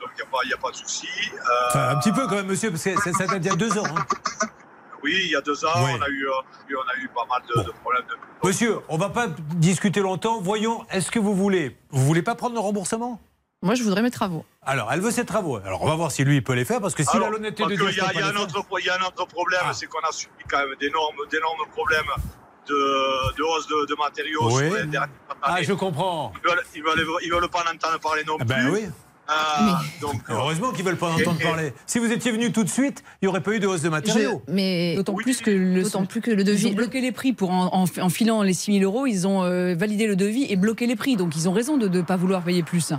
Donc il n'y a, pas- il y a pas de souci. Euh, Enfin, un petit peu quand même, monsieur, parce que ça, ça date d'il y a deux ans. hein. Oui, il y a deux ans, Oui. on, a eu, euh, on a eu pas mal de, de problèmes. De... Monsieur, on va pas discuter longtemps. Voyons, est-ce que vous voulez Vous voulez pas prendre le remboursement? Moi, je voudrais mes travaux. Alors, elle veut ses travaux. Alors, on va voir si lui, il peut les faire, parce que s'il a l'honnêteté de dire il y, a- y un autre, il y a un autre problème, c'est qu'on a subi quand même d'énormes, d'énormes problèmes de, de hausse de, de matériaux Oui. sur les dernières Ah, je comprends. Ils veulent, ils veulent, ils veulent pas en entendre parler non Ah plus. ben donc, Heureusement qu'ils veulent pas en entendre parler. Si vous étiez venu tout de suite, il n'y aurait pas eu de hausse de matériaux. mais D'autant plus que le, D'autant plus que le Ils devis. ont bloqué les prix pour en, en- en filant les 6 000 euros. Ils ont euh, validé le devis et bloqué les prix. Donc ils ont raison de ne pas vouloir payer plus.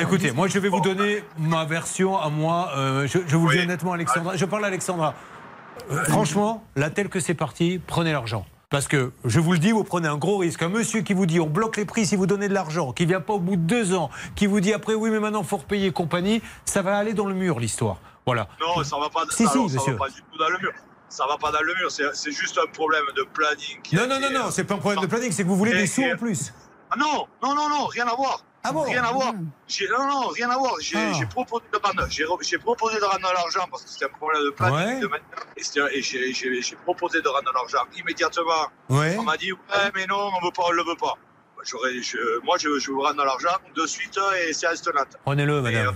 Écoutez, moi je vais vous donner ma version à moi. Euh, je, je vous le dis honnêtement, Alexandra. Je parle à Alexandra. Euh, franchement, là, tel que c'est parti, prenez l'argent. Parce que, je vous le dis, vous prenez un gros risque. Un monsieur qui vous dit on bloque les prix si vous donnez de l'argent, qui vient pas au bout de deux ans, qui vous dit après oui, mais maintenant faut repayer compagnie, ça va aller dans le mur l'histoire. Voilà. Non, ça va pas, Si, ça, si, alors, ça va pas du tout dans le mur. Ça va pas dans le mur, c'est juste un problème de planning. qui a Non, non, non, non, c'est pas un problème de planning, c'est que vous voulez Et- des sous et- en plus. Ah non, non, non, non, rien à voir. Ah bon Rien à voir. J'ai- Non, non, rien à voir. J'ai Ah. proposé de rendre, j'ai re- j'ai proposé de rendre l'argent parce que c'était un problème de planning. Ouais. de maintenance. et et j'ai- proposé de rendre l'argent immédiatement. Ouais. On m'a dit, ouais, mais non, on veut pas, on le veut pas. J'aurais- je- moi, je, je veux rendre l'argent de suite et c'est instant. Prenez-le, madame.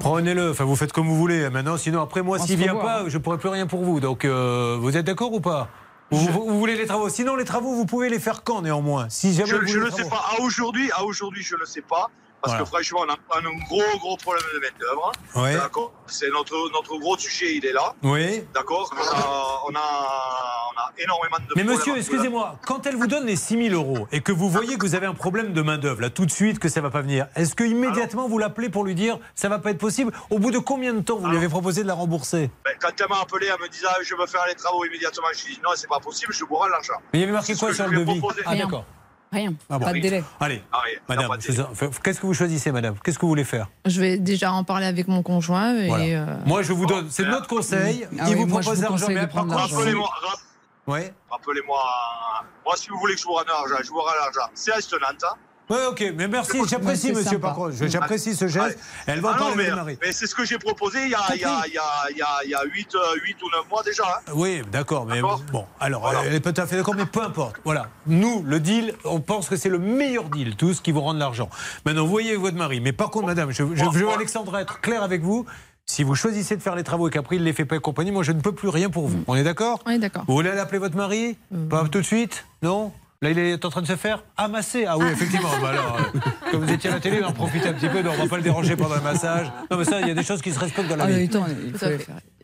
Prenez-le, enfin vous faites comme vous voulez hein, maintenant, sinon après moi s'il vient pas, je pourrai plus rien pour vous. Donc euh, vous êtes d'accord ou pas? Vous, voulez les travaux Sinon les travaux vous pouvez les faire quand néanmoins? Si jamais Je, voulez le sais pas. À aujourd'hui, à aujourd'hui, je le sais pas. Parce Voilà. que franchement, on a, un gros, gros problème de main-d'œuvre. Ouais. D'accord C'est notre, notre gros sujet, il est là. Oui. D'accord on a, on, a, on a énormément de Mais monsieur, excusez-moi, quand elle vous donne les 6 000 euros et que vous voyez que vous avez un problème de main-d'œuvre, là tout de suite que ça va pas venir, est-ce que immédiatement vous l'appelez pour lui dire ça va pas être possible? Au bout de combien de temps vous lui avez proposé de la rembourser? Ben, quand elle m'a appelé, elle me disait ah, je veux faire les travaux immédiatement. Je lui ai dit non, c'est pas possible, je vous rends l'argent. Mais il y avait marqué quoi sur le devis? proposé. Ah d'accord. Rien. Ah bon. Pas de délai. Allez, Ah, madame, qu'est-ce que vous choisissez, madame? Qu'est-ce que vous voulez faire? Je vais déjà en parler avec mon conjoint. Et, Voilà. euh, Moi, je vous donne, c'est notre conseil. Ah il oui, vous propose l'argent, mais Rappelez-moi, rappelez-moi. Moi, si vous voulez que je vous rende l'argent, je vous rends l'argent. C'est instant. Ouais, ok, mais merci, j'apprécie, monsieur, contre. J'apprécie ce geste. Elle va en Ah non, parler mais, avec Marie. mais c'est ce que j'ai proposé il y a, il y a, il y a, il y a, il y a 8, ou 9 mois déjà. hein. Oui, d'accord, mais bon, alors elle est peut-être fait d'accord, mais peu importe. Voilà, nous, le deal, on pense que c'est le meilleur deal, tous qui vous rendent l'argent. Maintenant, vous voyez votre mari, mais par contre, madame, je, je, je veux, Alexandre, être clair avec vous. Si vous choisissez de faire les travaux et qu'après il ne les fait pas et compagnie, moi je ne peux plus rien pour vous. On est d'accord On est d'accord. Vous voulez aller appeler votre mari Pas tout de suite Non Là, il est en train de se faire amasser. Ah oui, effectivement. Bah alors, euh, comme vous étiez à la télé, on en profite un petit peu. donc On va pas le déranger pendant le massage. Non, mais ça, il y a des choses qui se respectent dans la Ah, vie.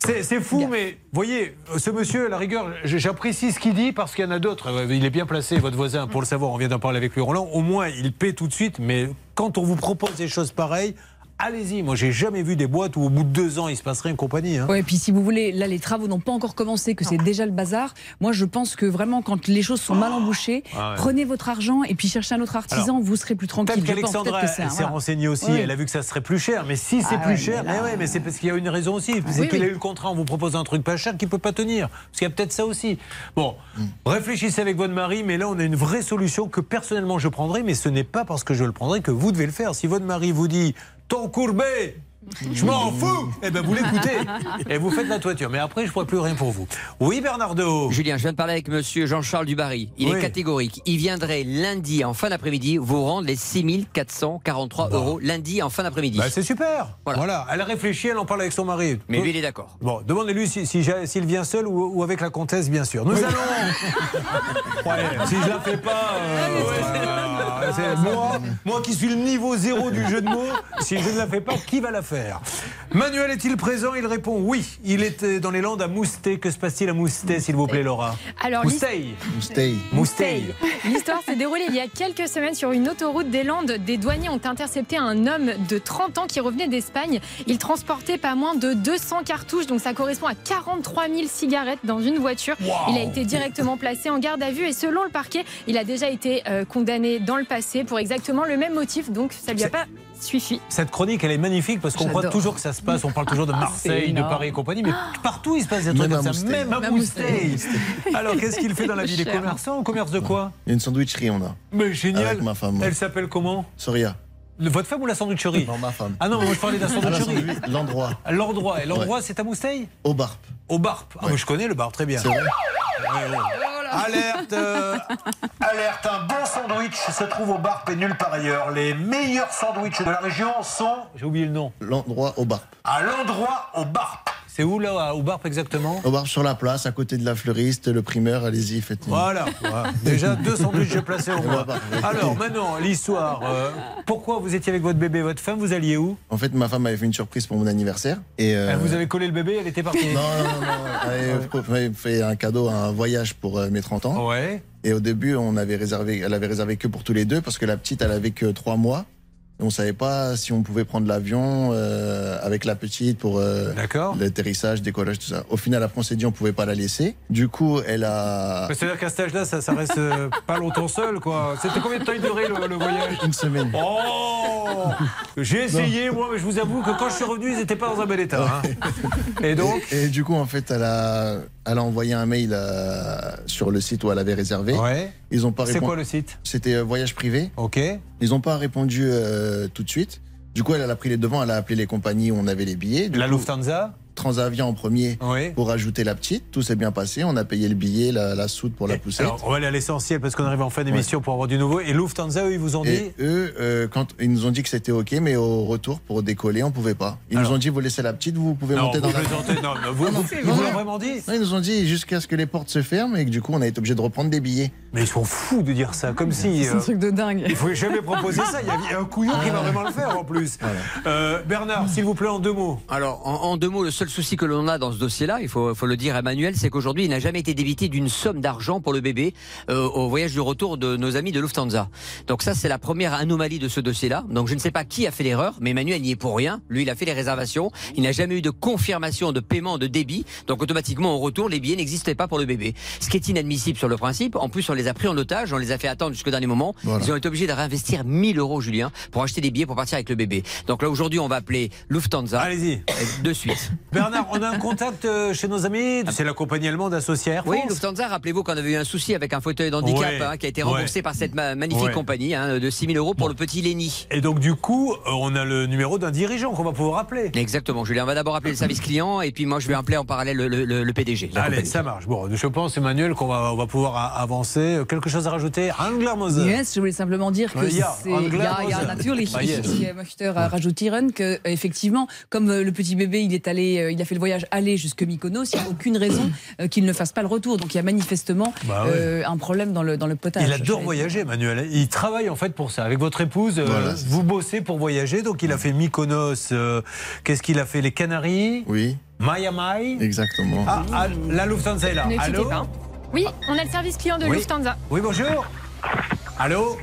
C'est c'est fou, mais voyez, ce monsieur, à la rigueur, j'apprécie ce qu'il dit parce qu'il y en a d'autres. Euh, Il est bien placé, votre voisin, pour le savoir. On vient d'en parler avec lui, Roland. Au moins, il paie tout de suite. Mais quand on vous propose des choses pareilles, allez-y. Moi, j'ai jamais vu des boîtes où au bout de deux ans, il se passerait une compagnie. hein. Ouais, et puis si vous voulez, là les travaux n'ont pas encore commencé, que c'est déjà le bazar. Moi je pense que vraiment quand les choses sont mal embouchées, Ah ouais. prenez votre argent et puis cherchez un autre artisan, Alors, vous serez plus tranquille. Peut-être qu'Alexandra, c'est s'est voilà. renseignée aussi, Ouais. elle a vu que ça serait plus cher. Mais si c'est Ah plus ouais, cher, mais là- mais, ouais, mais c'est parce qu'il y a une raison aussi. C'est oui, qu'il oui. a eu le contrat, on vous propose un truc pas cher qu'il peut pas tenir. Parce qu'il y a peut-être ça aussi. Bon, Mm. réfléchissez avec votre mari, mais là on a une vraie solution que personnellement je prendrai, mais ce n'est pas parce que je le prendrai que vous devez le faire. Si votre mari vous dit ton courbet, je m'en fous, eh ben vous l'écoutez et vous faites la toiture. Mais après je ne pourrai plus rien pour vous. Oui, Bernardo. Julien, je viens de parler avec monsieur Jean-Charles Dubarry. Il Oui. est catégorique. Il viendrait lundi en fin d'après-midi vous rendre les 6443 euros lundi en fin d'après-midi. Bah, c'est super. Voilà. Elle a réfléchi, elle en parle avec son mari. Mais lui, il est d'accord. Bon, demandez-lui si- si s'il vient seul ou, ou avec la comtesse, bien sûr. Nous allons. Ouais, si je la fais pas, euh, moi, moi qui suis le niveau zéro du jeu de mots, si je ne la fais pas, qui va la faire? Manuel est-il présent? Il répond oui. Il était dans les Landes à Moustet. Que se passe-t-il à Moustet, s'il vous plaît, Laura? Alors, Moustey. Moustey. Moustey. L'histoire s'est déroulée il y a quelques semaines sur une autoroute des Landes. Des douaniers ont intercepté un homme de 30 ans qui revenait d'Espagne. Il transportait pas moins de 200 cartouches, donc ça correspond à 43 000 cigarettes dans une voiture. Il a été directement placé en garde à vue et selon le parquet, il a déjà été euh, condamné dans le passé pour exactement le même motif, donc ça lui a pas Cette chronique, elle est magnifique parce qu'on croit toujours que ça se passe. On parle toujours de Marseille, de. Paris et compagnie, mais partout il se passe des trucs Même à comme ça, Moustey. même à Moustey. Alors qu'est-ce qu'il fait dans la vie des commerçants? Commerce de quoi? Il y a une sandwicherie, on a. Mais génial. Avec ma femme. Elle s'appelle comment? Soria. Le- Votre femme ou la sandwicherie? Non, ma femme. Ah non, moi je parlais de la Ah, sandwicherie. sandwich- L'endroit. L'endroit. Et l'endroit, Ouais. c'est à Moustey Au Barp. Au Barp. Ah, moi, je connais le Barp très bien. C'est vrai? Ouais, ouais. Alerte euh, Alerte, un bon sandwich se trouve au Barp et nulle part ailleurs. Les meilleurs sandwichs de la région sont. J'ai oublié le nom. L'endroit au Barp. À l'endroit au Barp. C'est où là, au Barp exactement? Au Barp sur la place, à côté de la fleuriste, le primeur, allez-y, faites Voilà, voilà. déjà deux sandwichs placés au moins. Alors maintenant, l'histoire. euh, pourquoi vous étiez avec votre bébé, votre femme, vous alliez où? En fait, ma femme avait fait une surprise pour mon anniversaire. Et euh, vous avez collé le bébé, elle était partie. Non, non, non, non. Elle avait- avait fait un cadeau, un voyage pour euh, mes 30 ans. Ouais. Et au début, on avait réservé, elle avait réservé que pour tous les deux parce que la petite, elle avait que 3 mois. On savait pas si on pouvait prendre l'avion euh, avec la petite pour euh, l'atterrissage, décollage, tout ça. Au final, après, on s'est dit on pouvait pas la laisser. Du coup, elle a. Mais C'est-à-dire qu'à cet âge-là, ça, ça reste euh, pas longtemps seul, quoi. C'était combien de temps il durait le, le voyage? Une semaine. Oh J'ai essayé, moi, mais je vous avoue que quand je suis revenu, ils n'étaient pas dans un bel état. hein. Et donc? Et, et du coup, en fait, elle a, elle a envoyé un mail euh, sur le site où elle avait réservé. Ouais. Ils ont pas C'est répondu. quoi le site? C'était euh, Voyage Privé. Ok. Ils n'ont pas répondu euh, tout de suite. Du coup, elle, elle a pris les devants, elle a appelé les compagnies où on avait les billets. Du La coup, Lufthansa? Transavia en premier pour ajouter la petite. Tout s'est bien passé. On a payé le billet, la, la soude pour la poussette. Alors, on va aller à l'essentiel parce qu'on arrive en fin d'émission pour avoir du nouveau. Et Lufthansa, eux, ils vous ont dit Et eux, euh, quand ils nous ont dit que c'était ok, mais au retour pour décoller, on pouvait pas. Ils Alors- nous ont dit vous laissez la petite, vous pouvez Non, monter vous dans la. Non, vous- Ah non, vous- vous vrai. l'ont vraiment dit Non, Ils nous ont dit jusqu'à ce que les portes se ferment et que du coup on a été obligé de reprendre des billets. Mais ils sont fous de dire ça, comme si. C'est un euh, truc de dingue. Il faut jamais proposer ça. Il y a- un couillon qui va vraiment le faire en plus. Euh, Bernard, s'il vous plaît, en deux mots. Alors, en, en deux mots, le seul souci que l'on a dans ce dossier-là, il faut, faut le dire à Emmanuel, c'est qu'aujourd'hui, il n'a jamais été débité d'une somme d'argent pour le bébé euh, au voyage du retour de nos amis de Lufthansa. Donc ça, c'est la première anomalie de ce dossier-là. Donc je ne sais pas qui a fait l'erreur, mais Emmanuel n'y est pour rien. Lui, il a fait les réservations. Il n'a jamais eu de confirmation de paiement de débit. Donc automatiquement, au retour, les billets n'existaient pas pour le bébé. Ce qui est inadmissible sur le principe. En plus, on les a pris en otage, on les a fait attendre jusqu'au dernier moment. Voilà. Ils ont été obligés de réinvestir 1000 euros, Julien, pour acheter des billets pour partir avec le bébé. Donc là, aujourd'hui, on va appeler Lufthansa. Allez-y. De suite. Bernard, on a un contact euh, chez nos amis. C'est la compagnie allemande associée Air Oui, France. Lufthansa, rappelez-vous qu'on avait eu un souci avec un fauteuil d'handicap Ouais, hein, qui a été remboursé ouais. par cette ma- magnifique Ouais. compagnie hein, de 6 000 euros pour le petit Lenny. Et donc, du coup, euh, on a le numéro d'un dirigeant qu'on va pouvoir appeler. Exactement, Julien. On va d'abord appeler le service client et puis moi je vais appeler en parallèle le, le- le- le PDG. Allez, compagnie. ça marche. Bon, je pense, Emmanuel, qu'on va, on va pouvoir a- avancer. Euh, Quelque chose à rajouter? Angela Moser. Yes, je voulais simplement dire que c'est. Ja, natürlich. Ah. Ich möchte rajouter que, effectivement, comme le petit bébé, il est allé, euh, il a fait le voyage aller jusque Mykonos, il n'y a aucune raison euh, qu'il ne fasse pas le retour. Donc il y a manifestement Bah ouais. euh, un problème dans le, dans le potage. Il adore voyager, Emmanuel. Il travaille en fait pour ça. Avec votre épouse, euh, Voilà, vous bossez pour voyager. Donc il a fait Mykonos. euh, Qu'est-ce qu'il a fait? Les Canaries? Oui, Miami exactement. Ah, ah, la Lufthansa est là. Ne Allô? pas. Oui, on a le service client de Oui. Lufthansa. Oui, bonjour. Allô?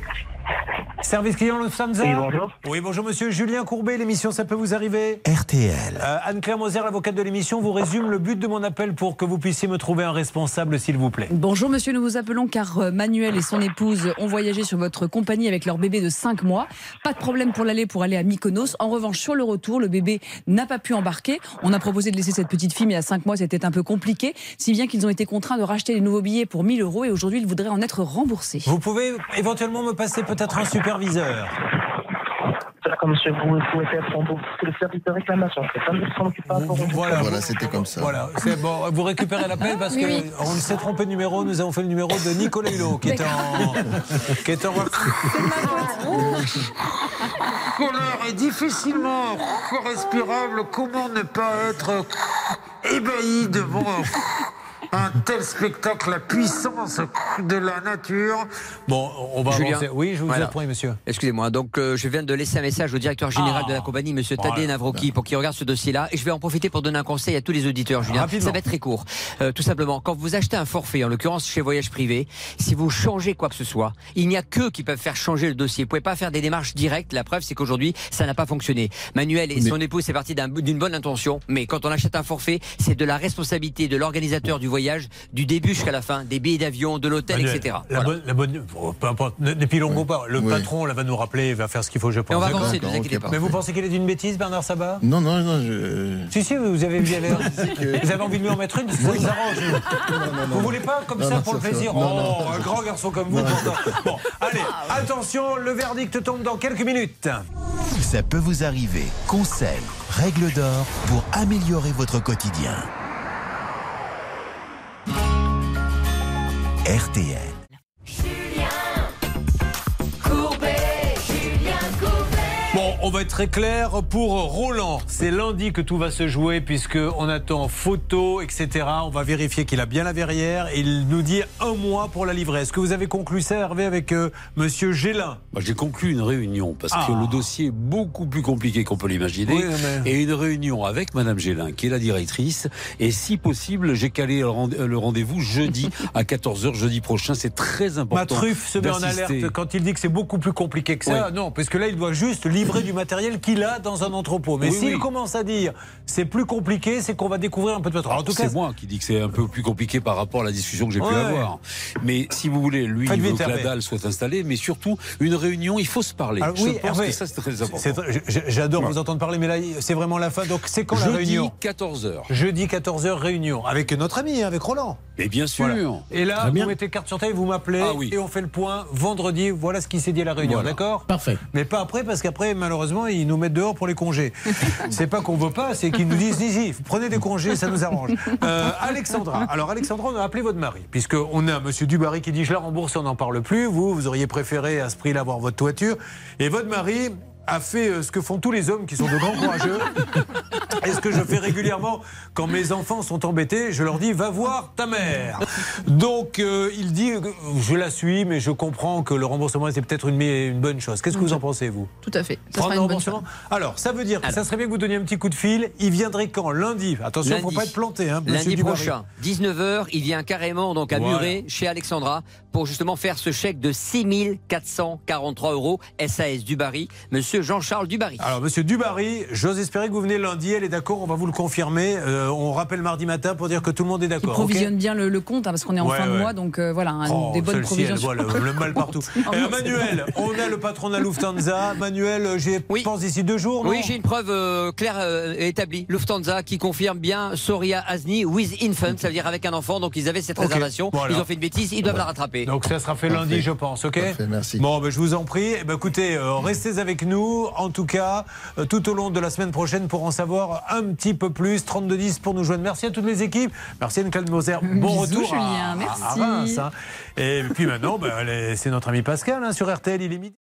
Service client Oui, bonjour. Oui, bonjour monsieur. Julien Courbet, l'émission Ça peut vous arriver RTL. Euh, Anne-Claire Moser, l'avocate de l'émission, vous résume le but de mon appel pour que vous puissiez me trouver un responsable, s'il vous plaît. Bonjour monsieur, nous vous appelons car euh, Manuel et son épouse ont voyagé sur votre compagnie avec leur bébé de 5 mois. Pas de problème pour l'aller pour aller à Mykonos. En revanche, sur le retour, le bébé n'a pas pu embarquer. On a proposé de laisser cette petite fille, mais à 5 mois, c'était un peu compliqué. Si bien qu'ils ont été contraints de racheter les nouveaux billets pour 1000 euros et aujourd'hui, ils voudraient en être remboursés. Vous pouvez éventuellement me passer peut-être un superviseur monsieur, vous pouvez faire son c'est le service de réclamation. C'est pas nous qui s'en occupe pas pour vous. Voilà, Voilà, c'était comme ça. Voilà, c'est bon. Vous récupérez l'appel parce Oui, que oui. on s'est trompé de numéro. Nous avons fait le numéro de Nicolas Hulot qui est en, qui est en colère est difficilement respirable. Comment ne pas être ébahi devant un tel spectacle, la puissance de la nature Bon, on va Julien. avancer. Oui, je vous Voilà. prie, monsieur. Excusez-moi, donc euh, je viens de laisser un message au directeur général Ah. de la compagnie, monsieur Voilà. Tadé Navroki, pour qu'il regarde ce dossier-là. Et je vais en profiter pour donner un conseil à tous les auditeurs, Julien. Rapidement. Ça va être très court. Euh, tout simplement, quand vous achetez un forfait, en l'occurrence chez Voyage Privé, si vous changez quoi que ce soit, il n'y a qu'eux qui peuvent faire changer le dossier. Vous pouvez pas faire des démarches directes. La preuve, c'est qu'aujourd'hui, ça n'a pas fonctionné. Manuel et Mais- son épouse, c'est parti d'un- d'une bonne intention. Mais quand on achète un forfait, c'est de la responsabilité de l'organisateur du voyage, du début jusqu'à la fin, des billets d'avion, de l'hôtel, Manuel, etc. La Voilà. bonne, la bonne, oh, peu importe, ne- n'épilongons pas. Le Oui. patron, là, va nous rappeler, il va faire ce qu'il faut, je pense. Et on va avancer, ne vous inquiétez pas. Mais vous pensez qu'il est d'une bêtise, Bernard Sabat? Non, non, non, je. Si, si, vous avez vu l'air. que- Vous avez envie de lui en mettre une parce que ça vous arrange. vous voulez pas comme Non, ça non, pour le plaisir non, non. Oh, un grand garçon comme vous. Bon, allez, attention, le verdict tombe dans quelques minutes. Ça peut vous arriver. Conseils, règles d'or pour améliorer votre quotidien. RTL. On va être très clair pour Roland. C'est lundi que tout va se jouer puisque on attend photo, etc. On va vérifier qu'il a bien la verrière. Et il nous dit un mois pour la livrer. Est-ce que vous avez conclu ça, Hervé, avec euh, Monsieur Gélin? Moi, J'ai conclu une réunion parce Ah. que le dossier est beaucoup plus compliqué qu'on peut l'imaginer. Oui, mais- Et une réunion avec Madame Gélin, qui est la directrice. Et si possible, j'ai calé le rend- le rendez-vous jeudi à 14h, jeudi prochain. C'est très important. Ma truffe se met en alerte quand il dit que c'est beaucoup plus compliqué que ça. Oui. Non, parce que là, il doit juste livrer du matériel qu'il a dans un entrepôt. Mais Oui, s'il oui. commence à dire c'est plus compliqué, c'est qu'on va découvrir un peu de pétrole. En tout cas, c'est moi qui dis que c'est un peu plus compliqué par rapport à la discussion que j'ai pu avoir. Mais si vous voulez, lui, Faites il veut vite, que la dalle soit installée, mais surtout, une réunion, il faut se parler. Alors, Je oui, pense Hervé, que ça, c'est très important. J'adore vous entendre parler, mais là, c'est vraiment la fin. Donc, c'est quand la Jeudi, réunion 14h. Jeudi 14h, réunion. Avec notre ami, avec Roland. Et bien sûr. Voilà. Et là, vous mettez carte sur table, vous m'appelez Ah oui. et on fait le point vendredi. Voilà ce qui s'est dit à la réunion, Voilà. d'accord? Parfait. Mais pas après, parce qu'après, malheureusement, ils nous mettent dehors pour les congés. c'est pas qu'on veut pas, c'est qu'ils nous disent si, prenez des congés, ça nous arrange. Euh, Alexandra. Alors, Alexandra, on a appelé votre mari, puisqu'on a monsieur Dubarry qui dit je la rembourse, on n'en parle plus. Vous, vous auriez préféré à ce prix-là avoir votre toiture. Et votre mari a fait euh, ce que font tous les hommes qui sont de grands courageux. Et ce que je fais régulièrement quand mes enfants sont embêtés, je leur dis va voir ta mère. Donc euh, il dit euh, je la suis, mais je comprends que le remboursement c'est peut-être une, une bonne chose. Qu'est-ce que vous en pensez vous? Tout à fait. Ça Prendre le remboursement. Alors, ça veut dire que ça serait bien que vous donniez un petit coup de fil. Il viendrait quand? Lundi. Attention, il ne faut pas être planté. Hein, Lundi Dubarry. prochain, 19h, il vient carrément donc à Voilà. Muret chez Alexandra pour justement faire ce chèque de 6 443 euros SAS Dubarry, monsieur Jean-Charles Dubarry. Alors, monsieur Dubarry, j'ose espérer que vous venez lundi. Elle est d'accord, on va vous le confirmer. Euh, on rappelle mardi matin pour dire que tout le monde est d'accord. provisionne bien le, le compte, hein, parce qu'on est en Ouais, fin de mois, donc euh, voilà, un- Oh, des bonnes provisions. elle voit le, le mal partout. Non, Manuel, on a le patron de la Lufthansa. Manuel, euh, j'y pense d'ici deux jours, non Oui, j'ai une preuve euh, claire euh, et établie. Lufthansa qui confirme bien Soria Azni with infant, ça veut dire avec un enfant. Donc ils avaient cette réservation. voilà. Ils ont fait une bêtise, ils doivent la rattraper. Donc ça sera fait lundi, Parfait. je pense, ok Parfait, merci. Bon, ben, je vous en prie. Eh ben, écoutez, euh, restez avec nous, en tout cas, euh, tout au long de la semaine prochaine pour en savoir un petit peu plus. 3210 pour nous joindre. Merci à toutes les équipes. Merci Anne-Claude Moser. Bon Bisous, retour à- Julien. à, Merci. à Reims, hein. Et puis maintenant, ben, allez, c'est notre ami Pascal hein, sur RTL. Il est midi.